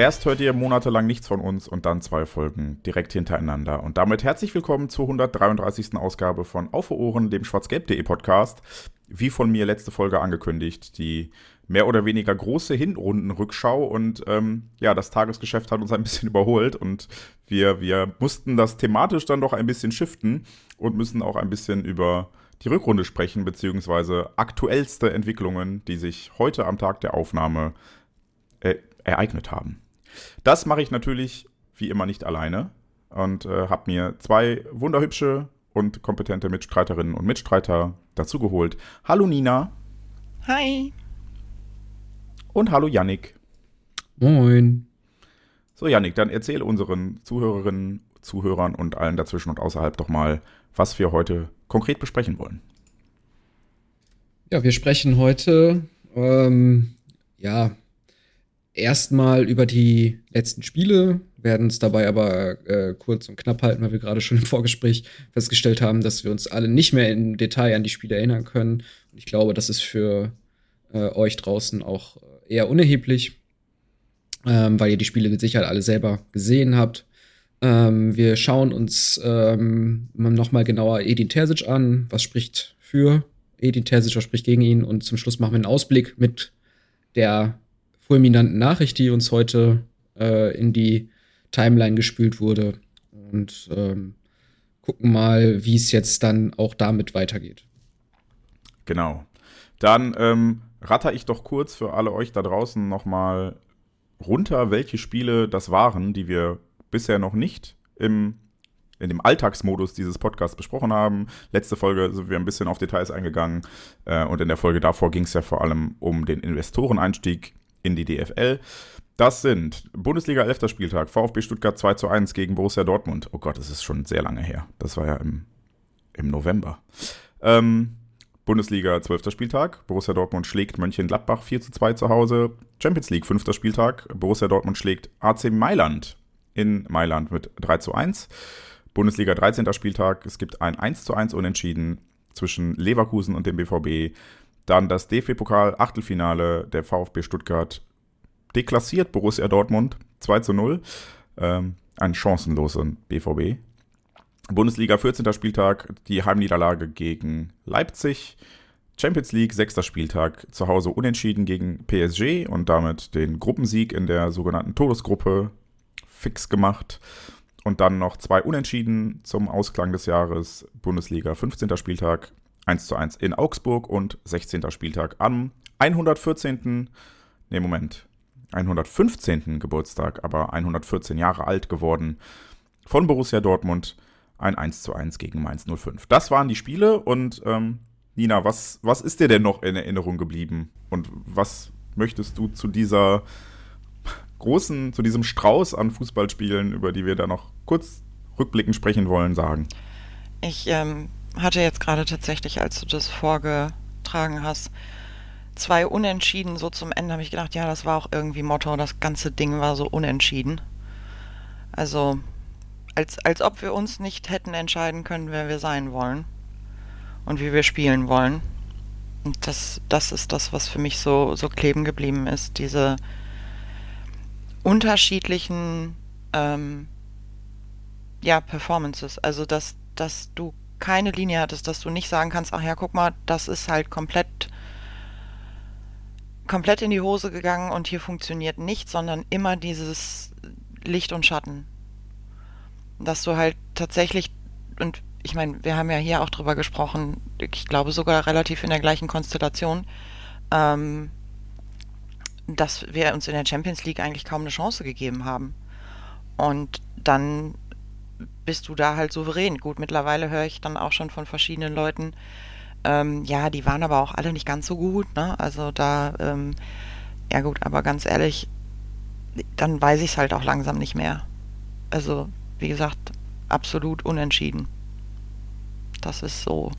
Erst hört ihr monatelang nichts von uns und dann zwei Folgen direkt hintereinander. Und damit herzlich willkommen zur 133. Ausgabe von Auf Ohren, dem schwarzgelb.de Podcast. Wie von mir letzte Folge angekündigt, die mehr oder weniger große Hinrundenrückschau und ähm, ja, das Tagesgeschäft hat uns ein bisschen überholt und wir, wir mussten das thematisch dann doch ein bisschen shiften und müssen auch ein bisschen über die Rückrunde sprechen, beziehungsweise aktuellste Entwicklungen, die sich heute am Tag der Aufnahme äh, ereignet haben. Das mache ich natürlich wie immer nicht alleine und äh, habe mir zwei wunderhübsche und kompetente Mitstreiterinnen und Mitstreiter dazugeholt. Hallo Nina. Hi. Und hallo Yannick. Moin. So Yannick, dann erzähl unseren Zuhörerinnen, Zuhörern und allen dazwischen und außerhalb doch mal, was wir heute konkret besprechen wollen. Ja, wir sprechen heute ähm, ja erstmal über die letzten Spiele, werden es dabei aber äh, kurz und knapp halten, weil wir gerade schon im Vorgespräch festgestellt haben, dass wir uns alle nicht mehr im Detail an die Spiele erinnern können. Und ich glaube, das ist für äh, euch draußen auch eher unerheblich, ähm, weil ihr die Spiele mit Sicherheit alle selber gesehen habt. Ähm, wir schauen uns ähm, nochmal genauer Edin Terzic an. Was spricht für Edin Terzic, was spricht gegen ihn? Und zum Schluss machen wir einen Ausblick mit der fulminanten Nachricht, die uns heute äh, in die Timeline gespült wurde. Und ähm, gucken mal, wie es jetzt dann auch damit weitergeht. Genau. Dann ähm, ratter ich doch kurz für alle euch da draußen nochmal runter, welche Spiele das waren, die wir bisher noch nicht im in dem Alltagsmodus dieses Podcasts besprochen haben. Letzte Folge sind wir ein bisschen auf Details eingegangen äh, und in der Folge davor ging es ja vor allem um den Investoreneinstieg in die DFL. Das sind Bundesliga 11. Spieltag, VfB Stuttgart 2 zu 1 gegen Borussia Dortmund. Oh Gott, das ist schon sehr lange her. Das war ja im, im November. Ähm, Bundesliga 12. Spieltag, Borussia Dortmund schlägt Mönchengladbach 4 zu 2 zu Hause. Champions League 5. Spieltag, Borussia Dortmund schlägt AC Mailand in Mailand mit 3 zu 1. Bundesliga 13. Spieltag, es gibt ein 1 zu 1 Unentschieden zwischen Leverkusen und dem BVB. Dann das DFB-Pokal Achtelfinale der VfB Stuttgart deklassiert Borussia Dortmund 2 zu 0. Ähm, ein chancenloser BVB. Bundesliga 14. Spieltag, die Heimniederlage gegen Leipzig. Champions League, sechster Spieltag, zu Hause unentschieden gegen PSG und damit den Gruppensieg in der sogenannten Todesgruppe fix gemacht. Und dann noch zwei Unentschieden zum Ausklang des Jahres. Bundesliga 15. Spieltag, 1 zu 1 in Augsburg und 16. Spieltag am 114. Ne, Moment. 115. Geburtstag, aber 114 Jahre alt geworden von Borussia Dortmund. Ein 1 zu 1 gegen Mainz 05. Das waren die Spiele und ähm, Nina, was, was ist dir denn noch in Erinnerung geblieben? Und was möchtest du zu dieser großen, zu diesem Strauß an Fußballspielen, über die wir da noch kurz rückblickend sprechen wollen, sagen? Ich ähm, hatte jetzt gerade tatsächlich, als du das vorgetragen hast, zwei Unentschieden so zum Ende, habe ich gedacht, ja, das war auch irgendwie Motto, das ganze Ding war so unentschieden. Also, als, als ob wir uns nicht hätten entscheiden können, wer wir sein wollen und wie wir spielen wollen. Und das, das ist das, was für mich so, so kleben geblieben ist, diese unterschiedlichen ähm, ja, Performances. Also, dass, dass du keine Linie hattest, dass du nicht sagen kannst, ach ja, guck mal, das ist halt komplett komplett in die Hose gegangen und hier funktioniert nichts, sondern immer dieses Licht und Schatten. Dass du halt tatsächlich, und ich meine, wir haben ja hier auch drüber gesprochen, ich glaube sogar relativ in der gleichen Konstellation, ähm, dass wir uns in der Champions League eigentlich kaum eine Chance gegeben haben. Und dann bist du da halt souverän. Gut, mittlerweile höre ich dann auch schon von verschiedenen Leuten, Ähm, ja, die waren aber auch alle nicht ganz so gut. Ne? Also da, ähm, ja gut, aber ganz ehrlich, dann weiß ich es halt auch langsam nicht mehr. Also, wie gesagt, absolut unentschieden. Das ist so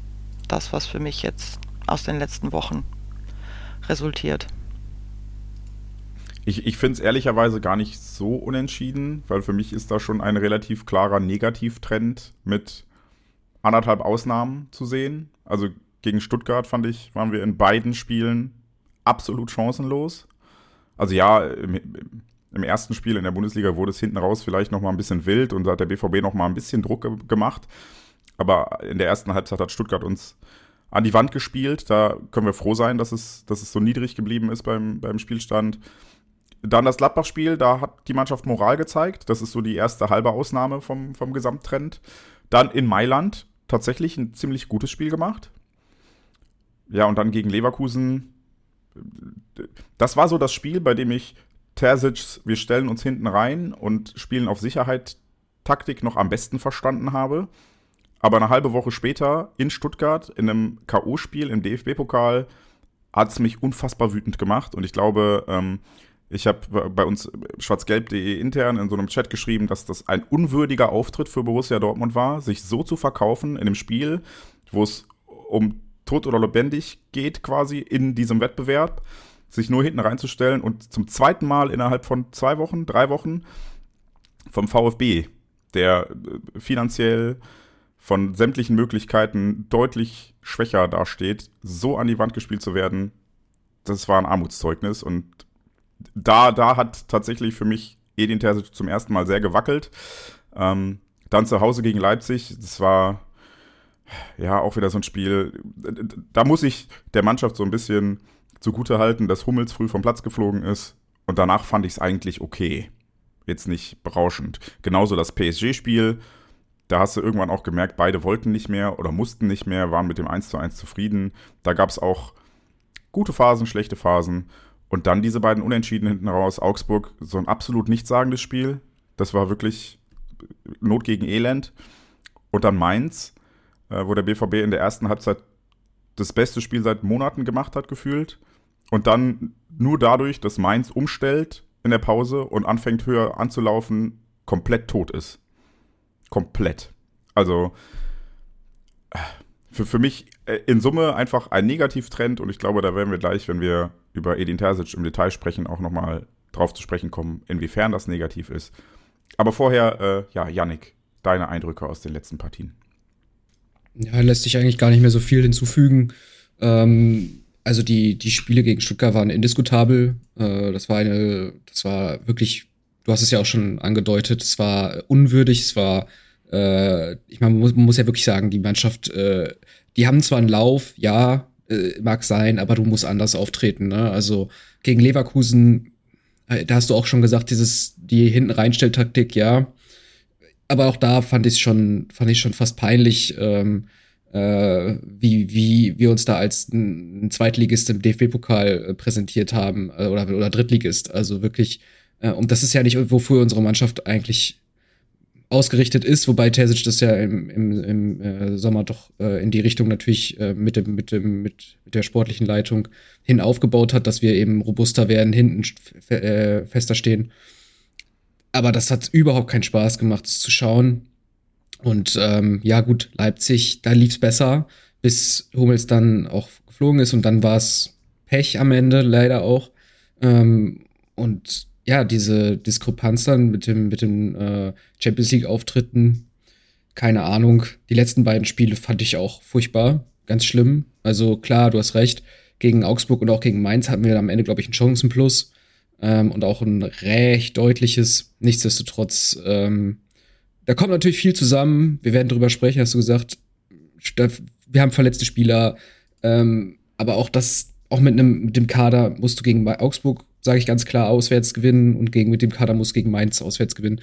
das, was für mich jetzt aus den letzten Wochen resultiert. Ich, ich finde es ehrlicherweise gar nicht so unentschieden, weil für mich ist da schon ein relativ klarer Negativtrend mit anderthalb Ausnahmen zu sehen. Also gegen Stuttgart fand ich, waren wir in beiden Spielen absolut chancenlos. Also ja, im, im ersten Spiel in der Bundesliga wurde es hinten raus vielleicht noch mal ein bisschen wild und da hat der BVB noch mal ein bisschen Druck ge gemacht. Aber in der ersten Halbzeit hat Stuttgart uns an die Wand gespielt. Da können wir froh sein, dass es, dass es so niedrig geblieben ist beim, beim Spielstand. Dann das Gladbach-Spiel, da hat die Mannschaft Moral gezeigt. Das ist so die erste halbe Ausnahme vom, vom Gesamttrend. Dann in Mailand tatsächlich ein ziemlich gutes Spiel gemacht. Ja, und dann gegen Leverkusen. Das war so das Spiel, bei dem ich Terzic, wir stellen uns hinten rein und spielen auf Sicherheit Taktik noch am besten verstanden habe. Aber eine halbe Woche später in Stuttgart in einem K.O.-Spiel im DFB-Pokal hat es mich unfassbar wütend gemacht. Und ich glaube, ähm, ich habe bei uns schwarzgelb.de intern in so einem Chat geschrieben, dass das ein unwürdiger Auftritt für Borussia Dortmund war, sich so zu verkaufen in einem Spiel, wo es um Tod oder lebendig geht quasi in diesem Wettbewerb, sich nur hinten reinzustellen und zum zweiten Mal innerhalb von zwei Wochen, drei Wochen vom VfB, der äh, finanziell von sämtlichen Möglichkeiten deutlich schwächer dasteht, so an die Wand gespielt zu werden, das war ein Armutszeugnis und da, da hat tatsächlich für mich Edin Terzic zum ersten Mal sehr gewackelt. Ähm, dann zu Hause gegen Leipzig, das war ja auch wieder so ein Spiel. Da muss ich der Mannschaft so ein bisschen zugute halten, dass Hummels früh vom Platz geflogen ist. Und danach fand ich es eigentlich okay. Jetzt nicht berauschend. Genauso das PSG-Spiel. Da hast du irgendwann auch gemerkt, beide wollten nicht mehr oder mussten nicht mehr, waren mit dem 1 zu 1 zufrieden. Da gab es auch gute Phasen, schlechte Phasen. Und dann diese beiden Unentschieden hinten raus. Augsburg, so ein absolut nichtssagendes Spiel. Das war wirklich Not gegen Elend. Und dann Mainz, äh, wo der BVB in der ersten Halbzeit das beste Spiel seit Monaten gemacht hat, gefühlt. Und dann nur dadurch, dass Mainz umstellt in der Pause und anfängt höher anzulaufen, komplett tot ist. Komplett. Also für, für mich äh, in Summe einfach ein Negativtrend und ich glaube, da werden wir gleich, wenn wir über Edin Terzic im Detail sprechen, auch nochmal drauf zu sprechen kommen, inwiefern das negativ ist. Aber vorher, äh, ja, Yannick, deine Eindrücke aus den letzten Partien. Ja, lässt sich eigentlich gar nicht mehr so viel hinzufügen. Ähm, also die, die Spiele gegen Stuttgart waren indiskutabel. Äh, das war eine, das war wirklich, du hast es ja auch schon angedeutet, es war unwürdig, es war, äh, ich meine, man muss, man muss ja wirklich sagen, die Mannschaft, äh, die haben zwar einen Lauf, ja, äh, mag sein, aber du musst anders auftreten. Ne? Also gegen Leverkusen, äh, da hast du auch schon gesagt, dieses die hinten reinstelltaktik, ja. Aber auch da fand ich schon, fand ich schon fast peinlich, ähm, äh, wie, wie wir uns da als ein, ein Zweitligist im DFB-Pokal äh, präsentiert haben äh, oder, oder Drittligist. Also wirklich, äh, und das ist ja nicht, wofür unsere Mannschaft eigentlich ausgerichtet ist, wobei Terzic das ja im, im, im äh, Sommer doch äh, in die Richtung natürlich äh, mit, dem, mit, dem, mit, mit der sportlichen Leitung hin aufgebaut hat, dass wir eben robuster werden, hinten äh, fester stehen. Aber das hat überhaupt keinen Spaß gemacht, es zu schauen. Und ähm, ja, gut, Leipzig, da lief es besser, bis Hummels dann auch geflogen ist und dann war es Pech am Ende, leider auch. Ähm, und ja, diese Diskrepanz dann mit dem, mit den äh, Champions League-Auftritten, keine Ahnung. Die letzten beiden Spiele fand ich auch furchtbar, ganz schlimm. Also klar, du hast recht. Gegen Augsburg und auch gegen Mainz hatten wir am Ende, glaube ich, einen Chancenplus ähm, und auch ein recht deutliches. Nichtsdestotrotz, ähm, da kommt natürlich viel zusammen. Wir werden drüber sprechen, hast du gesagt. Wir haben verletzte Spieler, ähm, aber auch das, auch mit einem mit dem Kader musst du gegen Augsburg sage ich ganz klar, auswärts gewinnen und gegen mit dem Kader muss gegen Mainz auswärts gewinnen.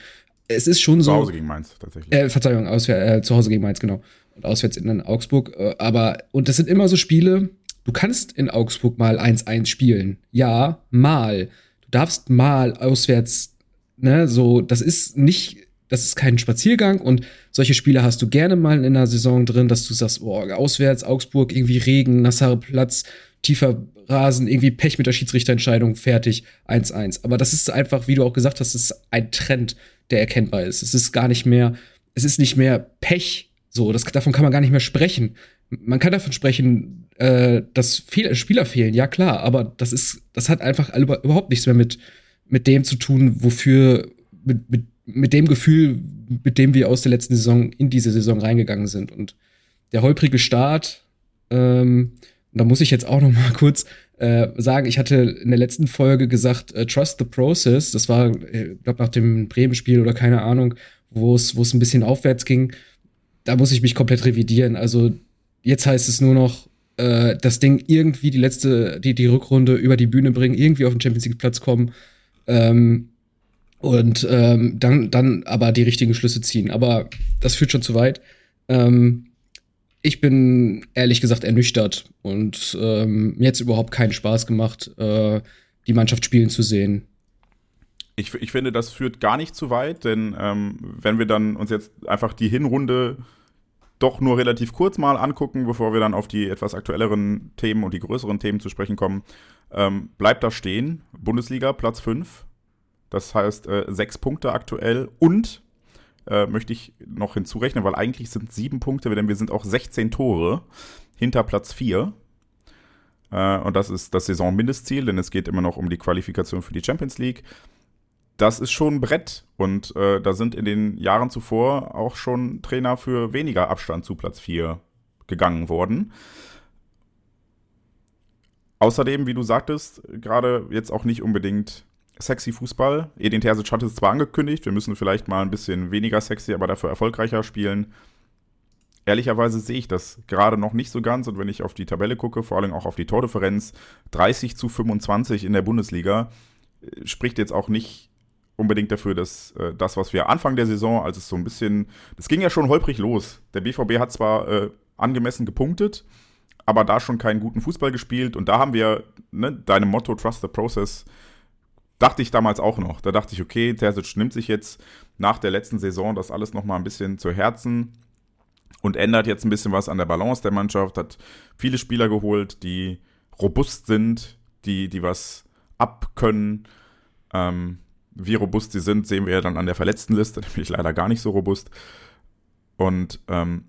Es ist schon so. Zu Hause gegen Mainz, tatsächlich. Äh, Verzeihung, auswär, äh, zu Hause gegen Mainz, genau. Und auswärts in Augsburg. Äh, aber, und das sind immer so Spiele, du kannst in Augsburg mal 1-1 spielen. Ja, mal. Du darfst mal auswärts, ne, so, das ist nicht das ist kein Spaziergang und solche Spiele hast du gerne mal in einer Saison drin, dass du sagst, boah, auswärts, Augsburg, irgendwie Regen, nasser Platz, tiefer Rasen, irgendwie Pech mit der Schiedsrichterentscheidung, fertig, 1-1. Aber das ist einfach, wie du auch gesagt hast, ist ein Trend, der erkennbar ist. Es ist gar nicht mehr, es ist nicht mehr Pech, so, das, davon kann man gar nicht mehr sprechen. Man kann davon sprechen, äh, dass viele Spieler fehlen, ja klar, aber das ist, das hat einfach überhaupt nichts mehr mit, mit dem zu tun, wofür, mit, mit, mit dem Gefühl, mit dem wir aus der letzten Saison in diese Saison reingegangen sind. Und der holprige Start, ähm, da muss ich jetzt auch noch mal kurz äh, sagen, ich hatte in der letzten Folge gesagt, uh, trust the process. Das war, ich äh, glaube, nach dem Bremen-Spiel oder keine Ahnung, wo es ein bisschen aufwärts ging. Da muss ich mich komplett revidieren. Also jetzt heißt es nur noch, äh, das Ding irgendwie die letzte, die, die Rückrunde über die Bühne bringen, irgendwie auf den Champions League-Platz kommen. Ähm, und ähm, dann, dann aber die richtigen Schlüsse ziehen. Aber das führt schon zu weit. Ähm, ich bin ehrlich gesagt ernüchtert und ähm, mir jetzt überhaupt keinen Spaß gemacht, äh, die Mannschaft spielen zu sehen. Ich, ich finde, das führt gar nicht zu weit, denn ähm, wenn wir dann uns jetzt einfach die Hinrunde doch nur relativ kurz mal angucken, bevor wir dann auf die etwas aktuelleren Themen und die größeren Themen zu sprechen kommen, ähm, bleibt da stehen. Bundesliga Platz 5. Das heißt, äh, sechs Punkte aktuell und äh, möchte ich noch hinzurechnen, weil eigentlich sind sieben Punkte, denn wir sind auch 16 Tore hinter Platz 4. Äh, und das ist das Saisonmindestziel, denn es geht immer noch um die Qualifikation für die Champions League. Das ist schon ein Brett und äh, da sind in den Jahren zuvor auch schon Trainer für weniger Abstand zu Platz 4 gegangen worden. Außerdem, wie du sagtest, gerade jetzt auch nicht unbedingt sexy Fußball. Edin Terzic hat es zwar angekündigt, wir müssen vielleicht mal ein bisschen weniger sexy, aber dafür erfolgreicher spielen. Ehrlicherweise sehe ich das gerade noch nicht so ganz und wenn ich auf die Tabelle gucke, vor allem auch auf die Tordifferenz, 30 zu 25 in der Bundesliga, äh, spricht jetzt auch nicht unbedingt dafür, dass äh, das, was wir Anfang der Saison, als es so ein bisschen, das ging ja schon holprig los. Der BVB hat zwar äh, angemessen gepunktet, aber da schon keinen guten Fußball gespielt und da haben wir ne, deinem Motto Trust the Process Dachte ich damals auch noch. Da dachte ich, okay, Terzic nimmt sich jetzt nach der letzten Saison das alles nochmal ein bisschen zu Herzen und ändert jetzt ein bisschen was an der Balance der Mannschaft, hat viele Spieler geholt, die robust sind, die, die was abkönnen. Ähm, wie robust sie sind, sehen wir ja dann an der Verletztenliste, nämlich leider gar nicht so robust. Und ähm,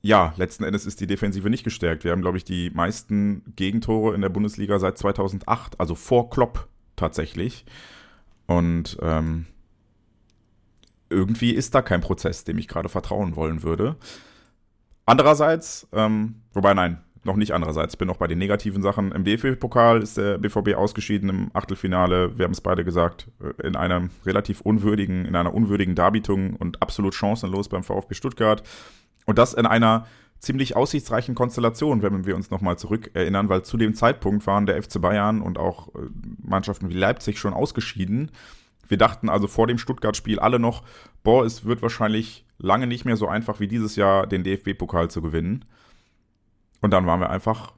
ja, letzten Endes ist die Defensive nicht gestärkt. Wir haben, glaube ich, die meisten Gegentore in der Bundesliga seit 2008, also vor Klopp tatsächlich. Und ähm, irgendwie ist da kein Prozess, dem ich gerade vertrauen wollen würde. Andererseits, ähm, wobei nein, noch nicht andererseits, bin noch bei den negativen Sachen. Im DFB-Pokal ist der BVB ausgeschieden im Achtelfinale, wir haben es beide gesagt, äh, in einem relativ unwürdigen, in einer unwürdigen Darbietung und absolut chancenlos beim VfB Stuttgart. Und das in einer ziemlich aussichtsreichen Konstellation, wenn wir uns nochmal zurückerinnern, weil zu dem Zeitpunkt waren der FC Bayern und auch äh, Mannschaften wie Leipzig schon ausgeschieden. Wir dachten also vor dem Stuttgart-Spiel alle noch, boah, es wird wahrscheinlich lange nicht mehr so einfach wie dieses Jahr den DFB-Pokal zu gewinnen. Und dann waren wir einfach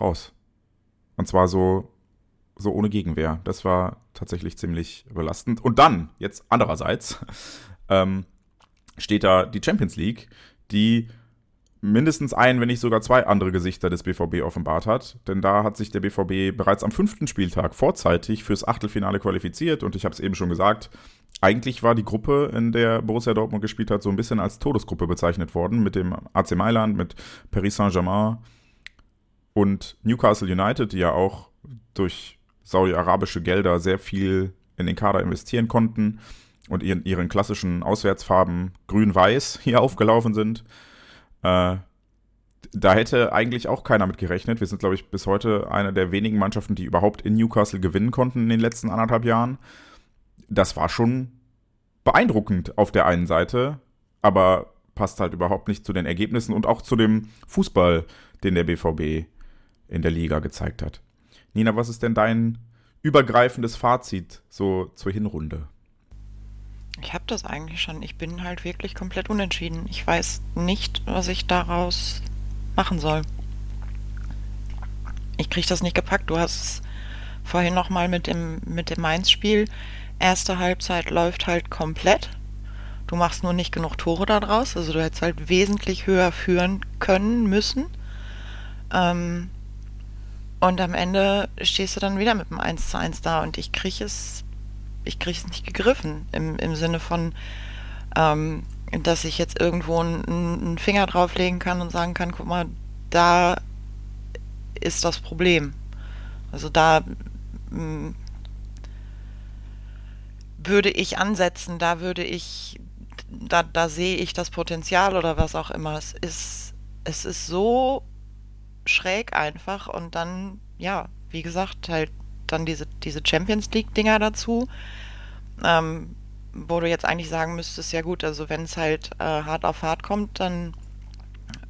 raus. Und zwar so, so ohne Gegenwehr. Das war tatsächlich ziemlich belastend. Und dann, jetzt andererseits, ähm, steht da die Champions League, die mindestens ein, wenn nicht sogar zwei andere Gesichter des BVB offenbart hat. Denn da hat sich der BVB bereits am fünften Spieltag vorzeitig fürs Achtelfinale qualifiziert. Und ich habe es eben schon gesagt, eigentlich war die Gruppe, in der Borussia Dortmund gespielt hat, so ein bisschen als Todesgruppe bezeichnet worden. Mit dem AC Mailand, mit Paris Saint-Germain und Newcastle United, die ja auch durch saudi-arabische Gelder sehr viel in den Kader investieren konnten und ihren, ihren klassischen Auswärtsfarben grün-weiß hier aufgelaufen sind. Äh, da hätte eigentlich auch keiner mit gerechnet. Wir sind, glaube ich, bis heute eine der wenigen Mannschaften, die überhaupt in Newcastle gewinnen konnten in den letzten anderthalb Jahren. Das war schon beeindruckend auf der einen Seite, aber passt halt überhaupt nicht zu den Ergebnissen und auch zu dem Fußball, den der BVB in der Liga gezeigt hat. Nina, was ist denn dein übergreifendes Fazit so zur Hinrunde? Ich habe das eigentlich schon. Ich bin halt wirklich komplett unentschieden. Ich weiß nicht, was ich daraus machen soll. Ich kriege das nicht gepackt. Du hast es vorhin nochmal mit dem, mit dem Mainz-Spiel. Erste Halbzeit läuft halt komplett. Du machst nur nicht genug Tore daraus. Also du hättest halt wesentlich höher führen können müssen. Ähm, und am Ende stehst du dann wieder mit einem 1 zu 1 da und ich kriege es, ich kriege es nicht gegriffen. Im, im Sinne von, ähm, dass ich jetzt irgendwo einen, Finger drauflegen kann und sagen kann, guck mal, da ist das Problem. Also da mh, würde ich ansetzen, da würde ich, da, da sehe ich das Potenzial oder was auch immer. Es ist, es ist so schräg einfach und dann, ja, wie gesagt, halt dann diese, diese Champions League-Dinger dazu. Ähm, wo du jetzt eigentlich sagen müsstest, ja gut, also wenn es halt äh, hart auf hart kommt, dann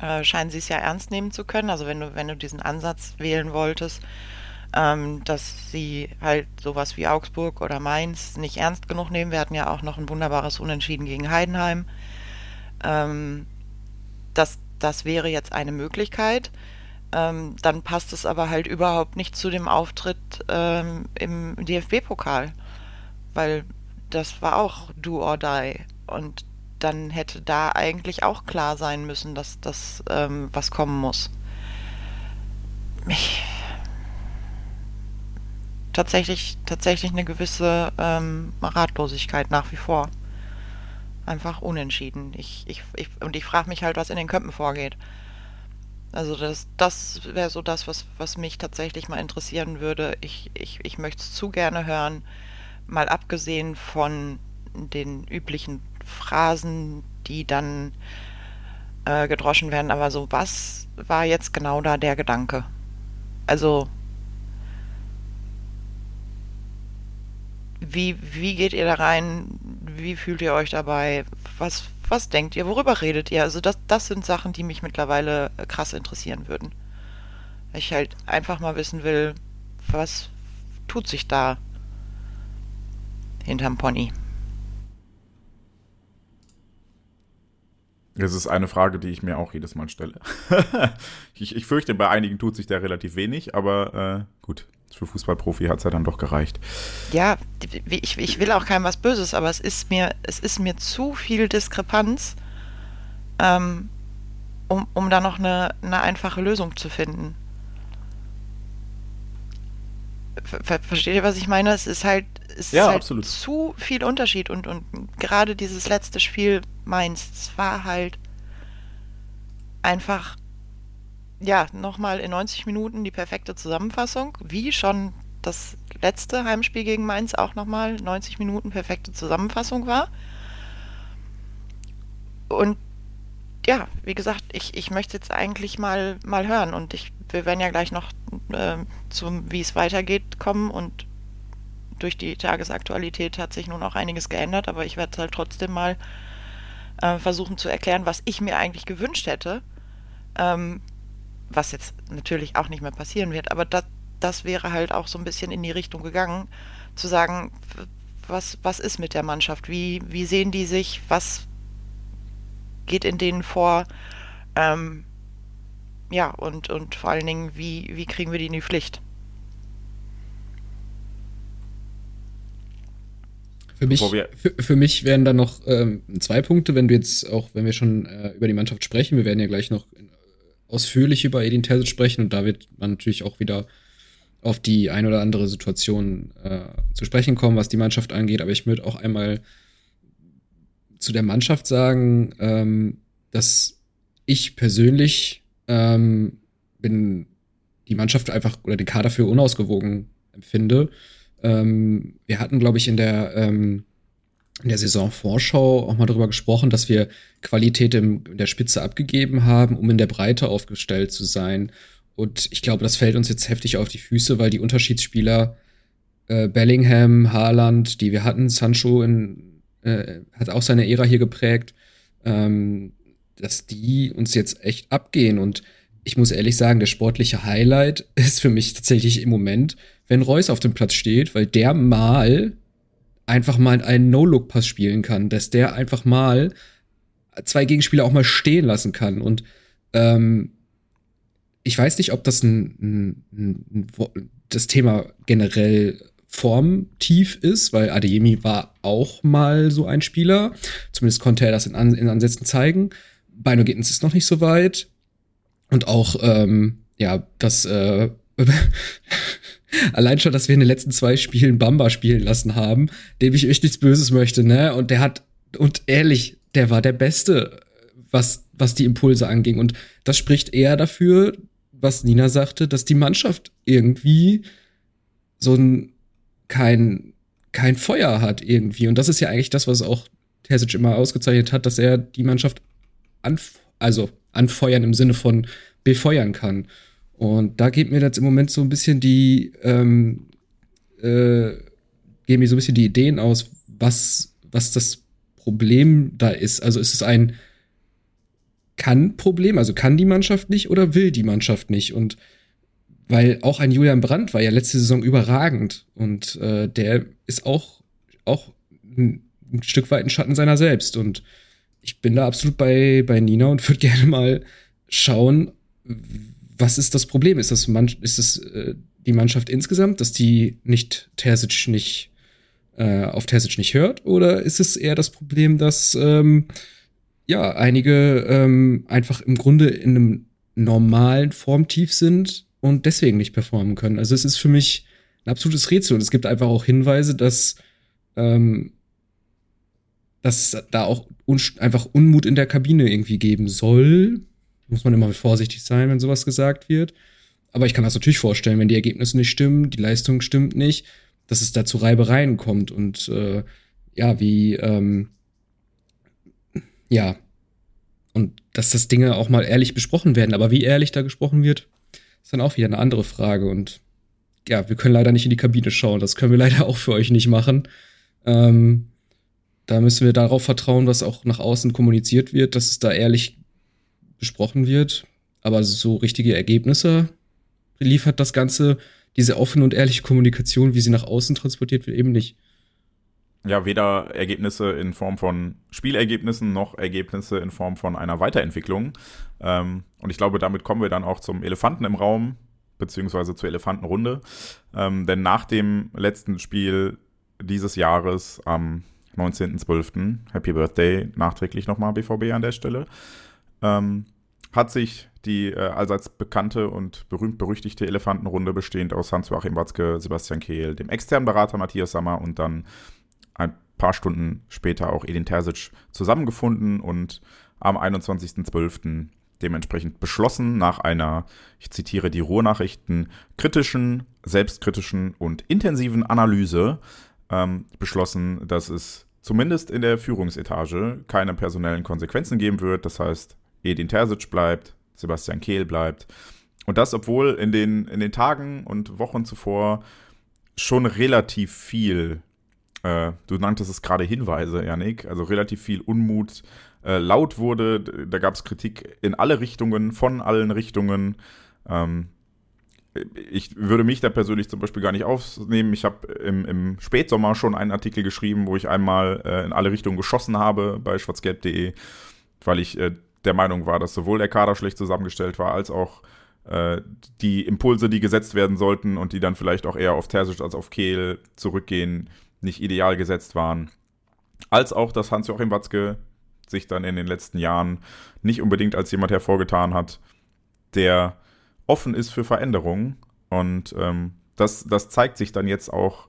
äh, scheinen sie es ja ernst nehmen zu können. Also wenn du, wenn du diesen Ansatz wählen wolltest, ähm, dass sie halt sowas wie Augsburg oder Mainz nicht ernst genug nehmen. Wir hatten ja auch noch ein wunderbares Unentschieden gegen Heidenheim. Ähm, das, das wäre jetzt eine Möglichkeit. Ähm, dann passt es aber halt überhaupt nicht zu dem Auftritt ähm, im DFB-Pokal. Weil das war auch Do or Die. Und dann hätte da eigentlich auch klar sein müssen, dass das ähm, was kommen muss. Ich, tatsächlich, tatsächlich eine gewisse ähm, Ratlosigkeit nach wie vor. Einfach unentschieden. Ich, ich, ich, und ich frage mich halt, was in den Köpfen vorgeht. Also das, das wäre so das, was, was mich tatsächlich mal interessieren würde. Ich, ich, ich möchte es zu gerne hören, mal abgesehen von den üblichen Phrasen, die dann äh, gedroschen werden. Aber so, was war jetzt genau da der Gedanke? Also, wie, wie geht ihr da rein? Wie fühlt ihr euch dabei? Was, was denkt ihr? Worüber redet ihr? Also, das, das sind Sachen, die mich mittlerweile äh, krass interessieren würden. Ich halt einfach mal wissen will, was tut sich da hinterm Pony? Das ist eine Frage, die ich mir auch jedes Mal stelle. ich, ich, fürchte, bei einigen tut sich da relativ wenig, aber äh, gut, für Fußballprofi hat es ja dann doch gereicht. Ja, ich, ich, will auch keinem was Böses, aber es ist mir, es ist mir zu viel Diskrepanz, ähm, um, um da noch eine, eine einfache Lösung zu finden. Ver versteht ihr, was ich meine? Es ist halt, es ja, ist halt absolut. zu viel Unterschied und, und gerade dieses letzte Spiel Mainz, es war halt einfach, ja, nochmal in 90 Minuten die perfekte Zusammenfassung, wie schon das letzte Heimspiel gegen Mainz auch nochmal 90 Minuten perfekte Zusammenfassung war. Und ja, wie gesagt, ich, ich möchte jetzt eigentlich mal, mal hören und ich, wir werden ja gleich noch äh, zum, wie es weitergeht, kommen und durch die Tagesaktualität hat sich nun auch einiges geändert, aber ich werde halt trotzdem mal äh, versuchen zu erklären, was ich mir eigentlich gewünscht hätte. Ähm, was jetzt natürlich auch nicht mehr passieren wird, aber das, das wäre halt auch so ein bisschen in die Richtung gegangen, zu sagen, was, was ist mit der Mannschaft? Wie, wie sehen die sich? Was geht in denen vor? Ähm, ja, und, und vor allen Dingen, wie, wie kriegen wir die in die Pflicht? Für mich, für, für, mich wären da noch ähm, zwei Punkte, wenn du jetzt auch, wenn wir schon äh, über die Mannschaft sprechen, wir werden ja gleich noch ausführlich über Edin Terzic sprechen und da wird man natürlich auch wieder auf die ein oder andere Situation äh, zu sprechen kommen, was die Mannschaft angeht. Aber ich würde auch einmal zu der Mannschaft sagen, ähm, dass ich persönlich ähm, bin die Mannschaft einfach oder den Kader für unausgewogen empfinde. Ähm, wir hatten, glaube ich, in der, ähm, in der Saisonvorschau auch mal darüber gesprochen, dass wir Qualität in der Spitze abgegeben haben, um in der Breite aufgestellt zu sein. Und ich glaube, das fällt uns jetzt heftig auf die Füße, weil die Unterschiedsspieler äh, Bellingham, Haaland, die wir hatten, Sancho in, äh, hat auch seine Ära hier geprägt, ähm, dass die uns jetzt echt abgehen. Und ich muss ehrlich sagen, der sportliche Highlight ist für mich tatsächlich im Moment wenn Reus auf dem Platz steht, weil der mal einfach mal einen No-Look-Pass spielen kann, dass der einfach mal zwei Gegenspieler auch mal stehen lassen kann. Und ähm, ich weiß nicht, ob das ein, ein, ein, das Thema generell formtief ist, weil Adeyemi war auch mal so ein Spieler. Zumindest konnte er das in, An in Ansätzen zeigen. Bino Gittens ist noch nicht so weit. Und auch, ähm, ja, das, äh, allein schon, dass wir in den letzten zwei Spielen Bamba spielen lassen haben, dem ich echt nichts Böses möchte, ne? Und der hat, und ehrlich, der war der Beste, was, was die Impulse anging. Und das spricht eher dafür, was Nina sagte, dass die Mannschaft irgendwie so ein kein, kein Feuer hat irgendwie. Und das ist ja eigentlich das, was auch Terzic immer ausgezeichnet hat, dass er die Mannschaft anf also anfeuern im Sinne von befeuern kann. Und da geht mir jetzt im Moment so ein bisschen die, ähm, äh, gehen mir so ein bisschen die Ideen aus, was, was das Problem da ist. Also ist es ein kann-Problem, also kann die Mannschaft nicht oder will die Mannschaft nicht? Und weil auch ein Julian Brandt war ja letzte Saison überragend und äh, der ist auch, auch ein, ein Stück weit ein Schatten seiner selbst. Und ich bin da absolut bei, bei Nina und würde gerne mal schauen, was ist das Problem? Ist das, man, ist das äh, die Mannschaft insgesamt, dass die nicht Terzic nicht äh, auf Terzic nicht hört? Oder ist es eher das Problem, dass ähm, ja einige ähm, einfach im Grunde in einem normalen Formtief sind und deswegen nicht performen können? Also es ist für mich ein absolutes Rätsel und es gibt einfach auch Hinweise, dass ähm, dass da auch un einfach Unmut in der Kabine irgendwie geben soll muss man immer vorsichtig sein, wenn sowas gesagt wird. Aber ich kann das natürlich vorstellen, wenn die Ergebnisse nicht stimmen, die Leistung stimmt nicht, dass es da zu Reibereien kommt und äh, ja, wie, ähm, ja, und dass das Dinge auch mal ehrlich besprochen werden. Aber wie ehrlich da gesprochen wird, ist dann auch wieder eine andere Frage. Und ja, wir können leider nicht in die Kabine schauen. Das können wir leider auch für euch nicht machen. Ähm, da müssen wir darauf vertrauen, was auch nach außen kommuniziert wird, dass es da ehrlich besprochen wird. Aber so richtige Ergebnisse liefert das Ganze, diese offene und ehrliche Kommunikation, wie sie nach außen transportiert wird, eben nicht. Ja, weder Ergebnisse in Form von Spielergebnissen noch Ergebnisse in Form von einer Weiterentwicklung. Ähm, und ich glaube, damit kommen wir dann auch zum Elefanten im Raum, beziehungsweise zur Elefantenrunde. Ähm, denn nach dem letzten Spiel dieses Jahres am 19.12., Happy Birthday nachträglich nochmal BVB an der Stelle, ähm, hat sich die äh, allseits bekannte und berühmt-berüchtigte Elefantenrunde bestehend aus Hans-Joachim Watzke, Sebastian Kehl, dem externen Berater Matthias Sammer und dann ein paar Stunden später auch Edin Terzic zusammengefunden und am 21.12. dementsprechend beschlossen, nach einer, ich zitiere die Ruhrnachrichten, kritischen, selbstkritischen und intensiven Analyse ähm, beschlossen, dass es zumindest in der Führungsetage keine personellen Konsequenzen geben wird. Das heißt, Edin Terzic bleibt, Sebastian Kehl bleibt. Und das, obwohl in den, in den Tagen und Wochen zuvor schon relativ viel, äh, du nanntest es gerade Hinweise, Janik, also relativ viel Unmut äh, laut wurde. Da gab es Kritik in alle Richtungen, von allen Richtungen. Ähm, ich würde mich da persönlich zum Beispiel gar nicht aufnehmen. Ich habe im, im, Spätsommer schon einen Artikel geschrieben, wo ich einmal äh, in alle Richtungen geschossen habe bei schwarzgelb.de, weil ich äh, der Meinung war, dass sowohl der Kader schlecht zusammengestellt war, als auch äh, die Impulse, die gesetzt werden sollten und die dann vielleicht auch eher auf Terzic als auf Kehl zurückgehen, nicht ideal gesetzt waren. Als auch, dass Hans-Joachim Watzke sich dann in den letzten Jahren nicht unbedingt als jemand hervorgetan hat, der offen ist für Veränderungen. Und ähm, das, das zeigt sich dann jetzt auch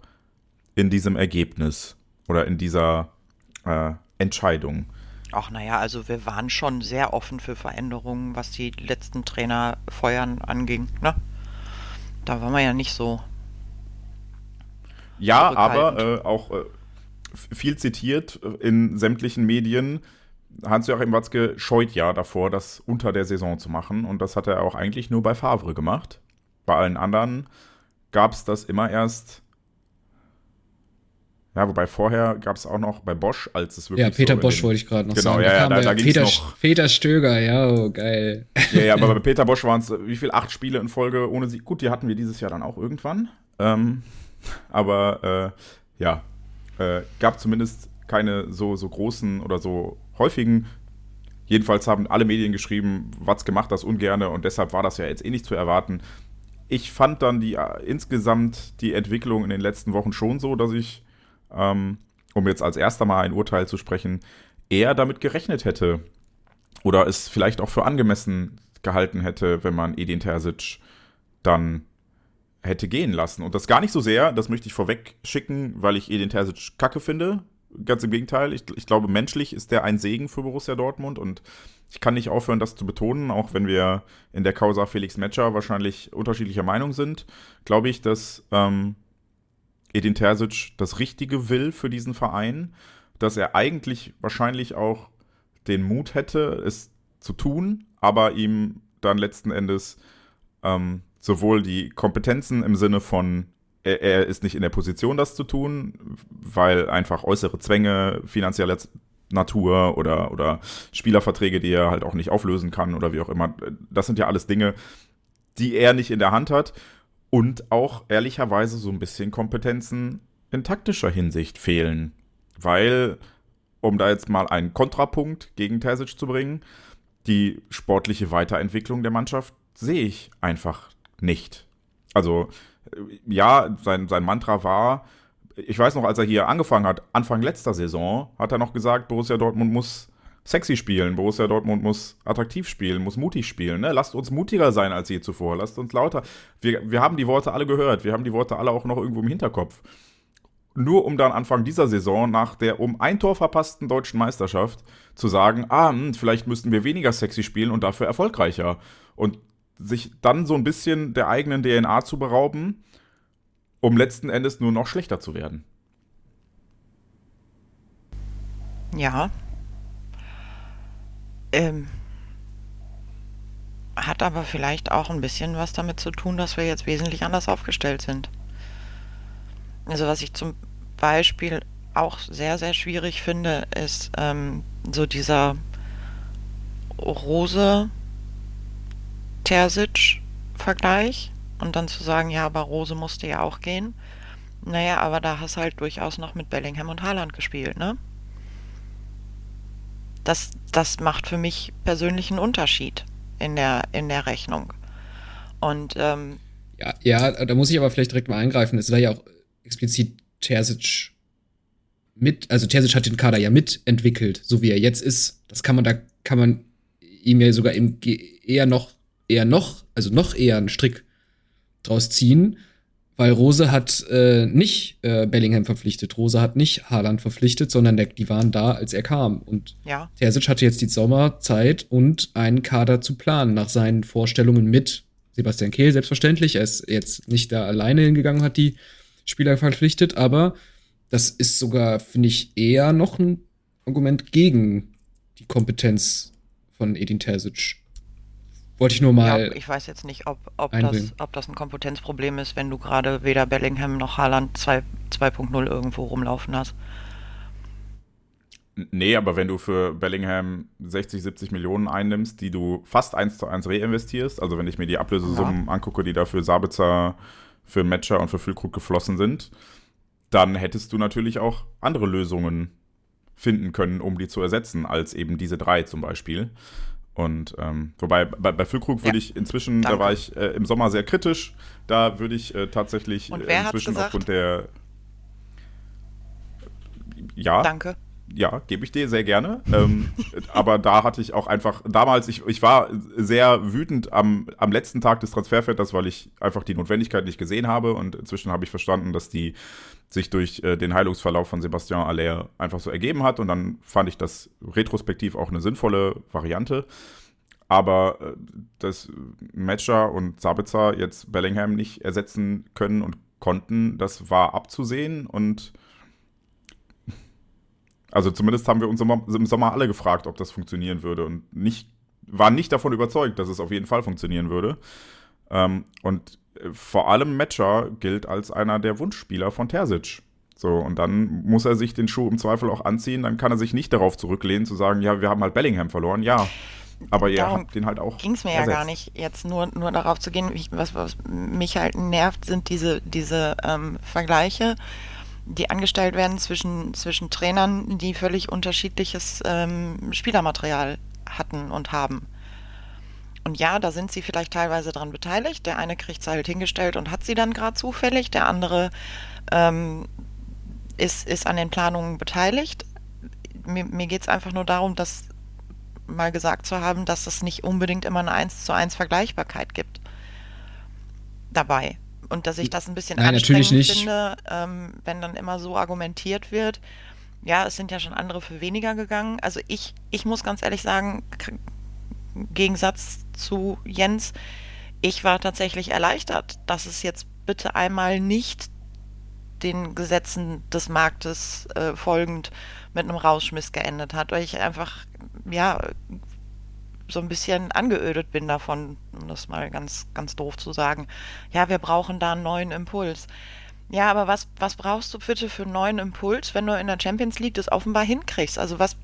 in diesem Ergebnis oder in dieser äh, Entscheidung. Ach naja, also wir waren schon sehr offen für Veränderungen, was die letzten Trainer feuern anging. Ne? Da waren wir ja nicht so. Ja, aber äh, auch äh, viel zitiert äh, in sämtlichen Medien. Hans-Joachim Watzke scheut ja davor, das unter der Saison zu machen. Und das hat er auch eigentlich nur bei Favre gemacht. Bei allen anderen gab es das immer erst ja, wobei vorher gab es auch noch bei Bosch, als es wirklich. Ja, Peter so Bosch wollte ich gerade noch genau, sagen. Genau, ja, ja, da, da ging Peter, noch. Peter Stöger, ja, oh, geil. Ja, ja, aber bei Peter Bosch waren es, wie viel? Acht Spiele in Folge ohne sie. Gut, die hatten wir dieses Jahr dann auch irgendwann. Ähm, aber äh, ja, äh, gab zumindest keine so, so großen oder so häufigen. Jedenfalls haben alle Medien geschrieben, was gemacht das ungerne und deshalb war das ja jetzt eh nicht zu erwarten. ich fand dann die äh, insgesamt die Entwicklung in den letzten Wochen schon so, dass ich, ähm, um jetzt als erster Mal ein Urteil zu sprechen, eher damit gerechnet hätte oder es vielleicht auch für angemessen gehalten hätte, wenn man Edin Terzic dann hätte gehen lassen. Und das gar nicht so sehr, das möchte ich vorweg schicken, weil ich Edin Terzic kacke finde. Ganz im Gegenteil, ich, ich glaube, menschlich ist der ein Segen für Borussia Dortmund und ich kann nicht aufhören, das zu betonen, auch wenn wir in der Causa Felix Metscher wahrscheinlich unterschiedlicher Meinung sind, glaube ich, dass ähm, Edin Terzic das Richtige will für diesen Verein, dass er eigentlich wahrscheinlich auch den Mut hätte, es zu tun, aber ihm dann letzten Endes ähm, sowohl die Kompetenzen im Sinne von, er, er, ist nicht in der Position, das zu tun, weil einfach äußere Zwänge, finanzielle Natur oder, oder Spielerverträge, die er halt auch nicht auflösen kann oder wie auch immer. Das sind ja alles Dinge, die er nicht in der Hand hat und auch ehrlicherweise so ein bisschen Kompetenzen in taktischer Hinsicht fehlen. Weil, um da jetzt mal einen Kontrapunkt gegen Terzic zu bringen, die sportliche Weiterentwicklung der Mannschaft sehe ich einfach nicht. Also, ja, sein, sein Mantra war, ich weiß noch, als er hier angefangen hat, Anfang letzter Saison, hat er noch gesagt, Borussia Dortmund muss sexy spielen, Borussia Dortmund muss attraktiv spielen, muss mutig spielen. Ne? Lasst uns mutiger sein als je zuvor, lasst uns lauter. Wir, wir haben die Worte alle gehört, wir haben die Worte alle auch noch irgendwo im Hinterkopf. Nur um dann Anfang dieser Saison nach der um ein Tor verpassten deutschen Meisterschaft zu sagen, ah, hm, vielleicht müssten wir weniger sexy spielen und dafür erfolgreicher. Und sich dann so ein bisschen der eigenen DNA zu berauben um letzten Endes nur noch schlechter zu werden. Ja. Ähm, hat aber vielleicht auch ein bisschen was damit zu tun, dass wir jetzt wesentlich anders aufgestellt sind. Also was ich zum Beispiel auch sehr, sehr schwierig finde, ist ähm, so dieser Rose-Terzic-Vergleich und dann zu sagen, ja, aber Rose musste ja auch gehen. Naja, aber da hast du halt durchaus noch mit Bellingham und Haaland gespielt, ne? Das, das macht für mich persönlich einen Unterschied in der, in der Rechnung. Und ähm, ja, ja, da muss ich aber vielleicht direkt mal eingreifen. Es war ja auch explizit Terzic mit, also Terzic hat den Kader ja mitentwickelt, so wie er jetzt ist. Das kann man, da kann man ihm ja sogar eher noch, eher noch, also noch eher einen Strick draus ziehen, weil Rose hat äh, nicht äh, Bellingham verpflichtet, Rose hat nicht Haaland verpflichtet, sondern der, die waren da, als er kam. Und ja. Terzic hatte jetzt die Sommerzeit und einen Kader zu planen nach seinen Vorstellungen mit Sebastian Kehl, selbstverständlich. Er ist jetzt nicht da alleine hingegangen, hat die Spieler verpflichtet, aber das ist sogar, finde ich, eher noch ein Argument gegen die Kompetenz von Edin Terzic. Wollte ich nur mal. Ja, ich weiß jetzt nicht, ob, ob, das, ob das ein Kompetenzproblem ist, wenn du gerade weder Bellingham noch Haaland 2.0 irgendwo rumlaufen hast. Nee, aber wenn du für Bellingham 60, 70 Millionen einnimmst, die du fast eins zu eins reinvestierst, also wenn ich mir die Ablösesummen ja. angucke, die da für Sabitzer, für Matcher und für Füllkrug geflossen sind, dann hättest du natürlich auch andere Lösungen finden können, um die zu ersetzen, als eben diese drei zum Beispiel. Und ähm, wobei bei, bei Füllkrug würde ja. ich inzwischen, Danke. da war ich äh, im Sommer sehr kritisch, da würde ich äh, tatsächlich äh, inzwischen aufgrund der ja. Danke. Ja, gebe ich dir sehr gerne. ähm, aber da hatte ich auch einfach, damals, ich, ich war sehr wütend am, am letzten Tag des Transferfelders, weil ich einfach die Notwendigkeit nicht gesehen habe. Und inzwischen habe ich verstanden, dass die sich durch äh, den Heilungsverlauf von Sebastian Aller einfach so ergeben hat. Und dann fand ich das retrospektiv auch eine sinnvolle Variante. Aber äh, dass Matcher und Sabitzer jetzt Bellingham nicht ersetzen können und konnten, das war abzusehen. Und also zumindest haben wir uns im Sommer alle gefragt, ob das funktionieren würde und nicht, waren nicht davon überzeugt, dass es auf jeden Fall funktionieren würde. Ähm, und äh, vor allem Matcher gilt als einer der Wunschspieler von Terzic. So, und dann muss er sich den Schuh im Zweifel auch anziehen, dann kann er sich nicht darauf zurücklehnen, zu sagen, ja, wir haben halt Bellingham verloren, ja. Aber ihr habt den halt auch. Ging es mir ersetzt. ja gar nicht, jetzt nur, nur darauf zu gehen. was, was mich halt nervt, sind diese, diese ähm, Vergleiche die angestellt werden zwischen, zwischen Trainern, die völlig unterschiedliches ähm, Spielermaterial hatten und haben. und ja, da sind sie vielleicht teilweise dran beteiligt. Der eine kriegt sie halt hingestellt und hat sie dann gerade zufällig. Der andere ähm, ist, ist an den Planungen beteiligt. Mir, mir geht es einfach nur darum, dass mal gesagt zu haben, dass es nicht unbedingt immer eine 1 zu 1 Vergleichbarkeit gibt dabei. Und dass ich das ein bisschen Nein, anstrengend finde, ähm, wenn dann immer so argumentiert wird. Ja, es sind ja schon andere für weniger gegangen. Also ich, ich muss ganz ehrlich sagen, im Gegensatz zu Jens, ich war tatsächlich erleichtert, dass es jetzt bitte einmal nicht den Gesetzen des Marktes äh, folgend mit einem Rausschmiss geendet hat, weil ich einfach, ja, so ein bisschen angeödet bin davon, um das mal ganz, ganz doof zu sagen. Ja, wir brauchen da einen neuen Impuls. Ja, aber was, was brauchst du bitte für einen neuen Impuls, wenn du in der Champions League das offenbar hinkriegst? Also was,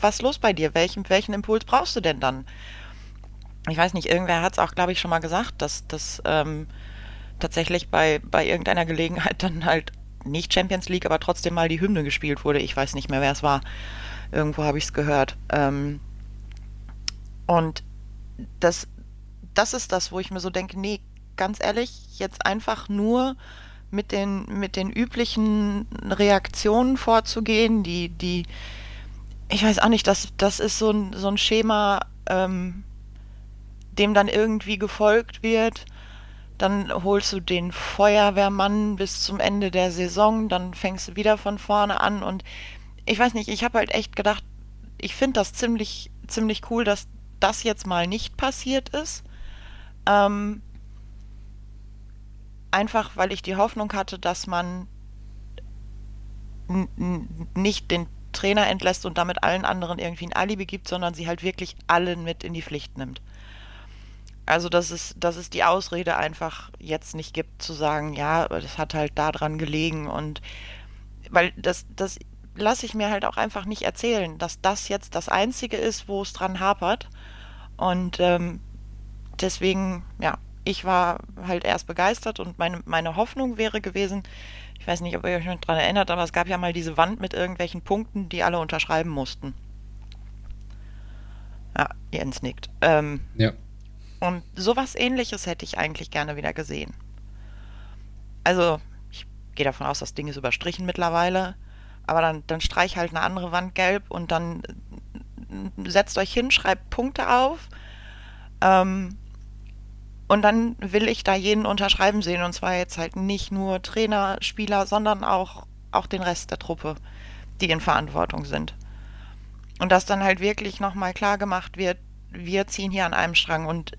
was los bei dir? Welchen, welchen Impuls brauchst du denn dann? Ich weiß nicht, irgendwer hat es auch, glaube ich, schon mal gesagt, dass das ähm, tatsächlich bei, bei irgendeiner Gelegenheit dann halt nicht Champions League, aber trotzdem mal die Hymne gespielt wurde. Ich weiß nicht mehr, wer es war. Irgendwo habe ich es gehört. Ähm, und das, das ist das, wo ich mir so denke, nee, ganz ehrlich, jetzt einfach nur mit den, mit den üblichen Reaktionen vorzugehen, die, die, ich weiß auch nicht, das, das ist so ein, so ein Schema, ähm, dem dann irgendwie gefolgt wird. Dann holst du den Feuerwehrmann bis zum Ende der Saison, dann fängst du wieder von vorne an und ich weiß nicht, ich habe halt echt gedacht, ich finde das ziemlich, ziemlich cool, dass das jetzt mal nicht passiert ist. Ähm, einfach weil ich die Hoffnung hatte, dass man nicht den Trainer entlässt und damit allen anderen irgendwie ein Alibi gibt, sondern sie halt wirklich allen mit in die Pflicht nimmt. Also, dass es, dass es die Ausrede einfach jetzt nicht gibt, zu sagen, ja, das hat halt daran gelegen und weil das, das lasse ich mir halt auch einfach nicht erzählen, dass das jetzt das Einzige ist, wo es dran hapert. Und ähm, deswegen, ja, ich war halt erst begeistert und meine, meine Hoffnung wäre gewesen, ich weiß nicht, ob ihr euch noch dran erinnert, aber es gab ja mal diese Wand mit irgendwelchen Punkten, die alle unterschreiben mussten. Ja, Jens nickt. Ähm, Ja. und sowas ähnliches hätte ich eigentlich gerne wieder gesehen. Also, ich gehe davon aus, das Ding ist überstrichen mittlerweile. Aber dann, dann streich halt eine andere Wand gelb und dann setzt euch hin, schreibt Punkte auf. Ähm, und dann will ich da jeden unterschreiben sehen. Und zwar jetzt halt nicht nur Trainer, Spieler, sondern auch, auch den Rest der Truppe, die in Verantwortung sind. Und dass dann halt wirklich nochmal klar gemacht wird, wir ziehen hier an einem Strang. Und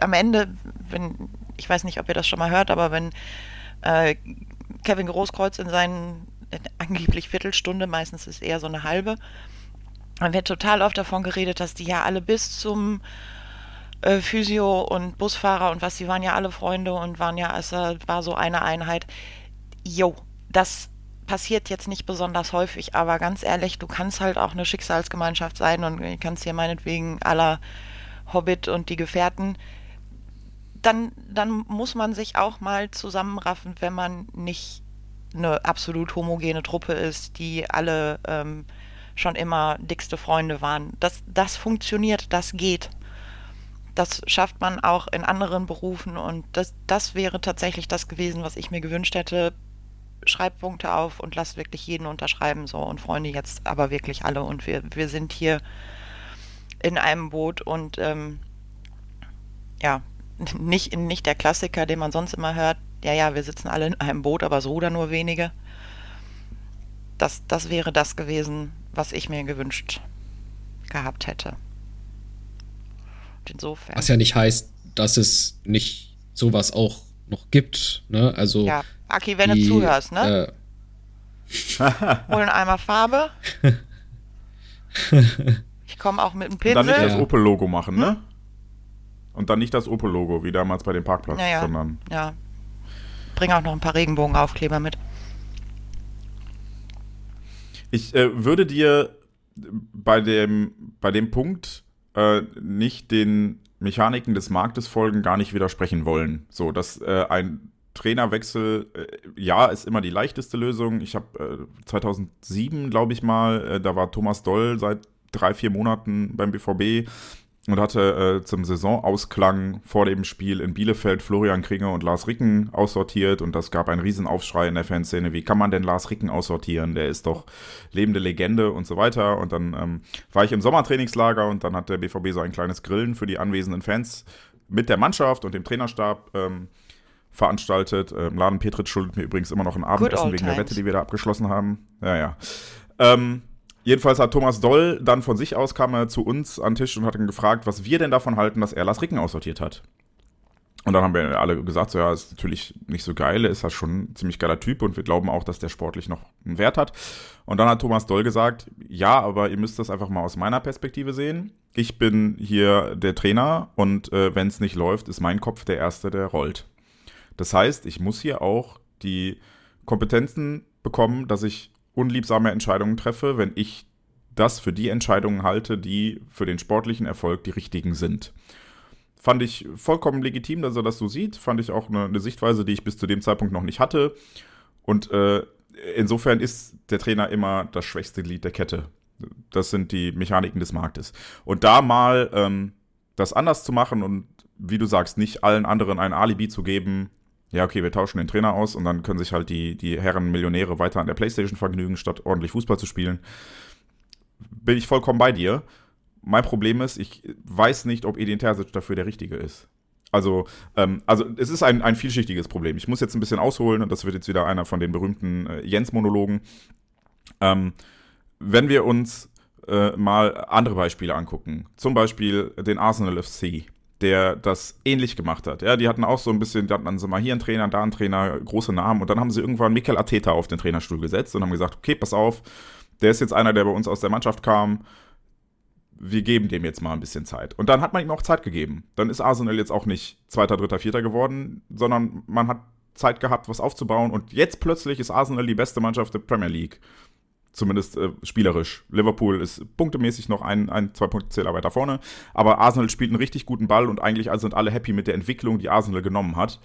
am Ende, wenn, ich weiß nicht, ob ihr das schon mal hört, aber wenn äh, Kevin Großkreuz in seinen äh, angeblich Viertelstunde, meistens ist eher so eine halbe, dann wird total oft davon geredet, dass die ja alle bis zum äh, Physio und Busfahrer und was, die waren ja alle Freunde und waren ja, es war so eine Einheit. Jo, das passiert jetzt nicht besonders häufig, aber ganz ehrlich, du kannst halt auch eine Schicksalsgemeinschaft sein und kannst hier meinetwegen aller Hobbit und die Gefährten, dann, dann muss man sich auch mal zusammenraffen, wenn man nicht eine absolut homogene Truppe ist, die alle ähm, schon immer dickste Freunde waren. Das, das funktioniert, das geht. Das schafft man auch in anderen Berufen und das, das wäre tatsächlich das gewesen, was ich mir gewünscht hätte. Schreibt Punkte auf und lasst wirklich jeden unterschreiben so und Freunde jetzt aber wirklich alle und wir, wir sind hier in einem Boot und ähm, ja, nicht, nicht der Klassiker, den man sonst immer hört, ja, ja, wir sitzen alle in einem Boot, aber so oder nur wenige. Das, das wäre das gewesen, was ich mir gewünscht gehabt hätte. Und insofern. Was ja nicht heißt, dass es nicht sowas auch noch gibt. Ne? Also Ja, Aki, wenn die, du zuhörst, ne? Äh, Hol einen Eimer Farbe. Ich komme auch mit einem Und dann nicht Pinsel. das. Opel-Logo machen, ne? Und dann nicht das Opel-Logo, wie damals bei dem Parkplatz, Naja. sondern Ja. Bring auch noch ein paar Regenbogenaufkleber mit. Ich äh, würde dir bei dem, bei dem Punkt äh, nicht den Mechaniken des Marktes folgen, gar nicht widersprechen wollen. So, dass äh, ein Trainerwechsel, äh, ja, ist immer die leichteste Lösung. Ich habe äh, 2007, glaube ich mal, äh, da war Thomas Doll seit drei, vier Monaten beim BVB. Und hatte äh, zum Saisonausklang vor dem Spiel in Bielefeld Florian Kringer und Lars Ricken aussortiert und das gab einen Riesenaufschrei in der Fanszene. Wie kann man denn Lars Ricken aussortieren? Der ist doch lebende Legende und so weiter. Und dann ähm, war ich im Sommertrainingslager und dann hat der BVB so ein kleines Grillen für die anwesenden Fans mit der Mannschaft und dem Trainerstab ähm, veranstaltet. Ähm, Laden Petritsch schuldet mir übrigens immer noch ein Abendessen wegen der Wette, die wir da abgeschlossen haben. Ja, ja. Ähm, Jedenfalls hat Thomas Doll dann von sich aus kam er zu uns an den Tisch und hat ihn gefragt, was wir denn davon halten, dass er Lars Ricken aussortiert hat. Und dann haben wir alle gesagt, so, ja, ist natürlich nicht so geil, ist halt schon ein ziemlich geiler Typ und wir glauben auch, dass der sportlich noch einen Wert hat. Und dann hat Thomas Doll gesagt, ja, aber ihr müsst das einfach mal aus meiner Perspektive sehen. Ich bin hier der Trainer und äh, wenn es nicht läuft, ist mein Kopf der Erste, der rollt. Das heißt, ich muss hier auch die Kompetenzen bekommen, dass ich unliebsame Entscheidungen treffe, wenn ich das für die Entscheidungen halte, die für den sportlichen Erfolg die richtigen sind. Fand ich vollkommen legitim, dass er das so sieht. Fand ich auch eine, eine Sichtweise, die ich bis zu dem Zeitpunkt noch nicht hatte. Und äh, insofern ist der Trainer immer das schwächste Glied der Kette. Das sind die Mechaniken des Marktes. Und da mal ähm, das anders zu machen und wie du sagst, nicht allen anderen ein Alibi zu geben, ja, okay, wir tauschen den Trainer aus und dann können sich halt die, die Herren Millionäre weiter an der Playstation vergnügen, statt ordentlich Fußball zu spielen. Bin ich vollkommen bei dir. Mein Problem ist, ich weiß nicht, ob Edin Terzic dafür der Richtige ist. Also, ähm, also es ist ein, ein vielschichtiges Problem. Ich muss jetzt ein bisschen ausholen und das wird jetzt wieder einer von den berühmten äh, Jens-Monologen. Ähm, wenn wir uns äh, mal andere Beispiele angucken, zum Beispiel den Arsenal FC, der das ähnlich gemacht hat. Ja, die hatten auch so ein bisschen, die hatten dann so mal hier einen Trainer, da einen Trainer, große Namen und dann haben sie irgendwann Mikel Arteta auf den Trainerstuhl gesetzt und haben gesagt, okay, pass auf, der ist jetzt einer, der bei uns aus der Mannschaft kam. Wir geben dem jetzt mal ein bisschen Zeit. Und dann hat man ihm auch Zeit gegeben. Dann ist Arsenal jetzt auch nicht Zweiter, Dritter, Vierter geworden, sondern man hat Zeit gehabt, was aufzubauen. Und jetzt plötzlich ist Arsenal die beste Mannschaft der Premier League. Zumindest äh, spielerisch. Liverpool ist punktemäßig noch ein, ein zwei Punkte Zähler weiter vorne. Aber Arsenal spielt einen richtig guten Ball und eigentlich sind alle happy mit der Entwicklung, die Arsenal genommen hat.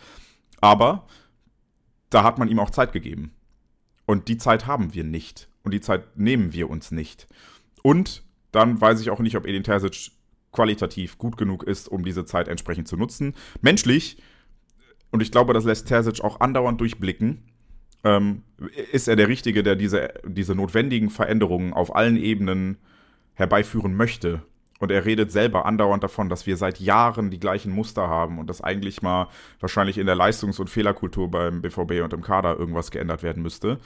Aber da hat man ihm auch Zeit gegeben. Und die Zeit haben wir nicht. Und die Zeit nehmen wir uns nicht. Und dann weiß ich auch nicht, ob Edin Terzic qualitativ gut genug ist, um diese Zeit entsprechend zu nutzen. Menschlich, und ich glaube, das lässt Terzic auch andauernd durchblicken, ähm, ist er der Richtige, der diese, diese notwendigen Veränderungen auf allen Ebenen herbeiführen möchte. Und er redet selber andauernd davon, dass wir seit Jahren die gleichen Muster haben und dass eigentlich mal wahrscheinlich in der Leistungs- und Fehlerkultur beim BVB und im Kader irgendwas geändert werden müsste.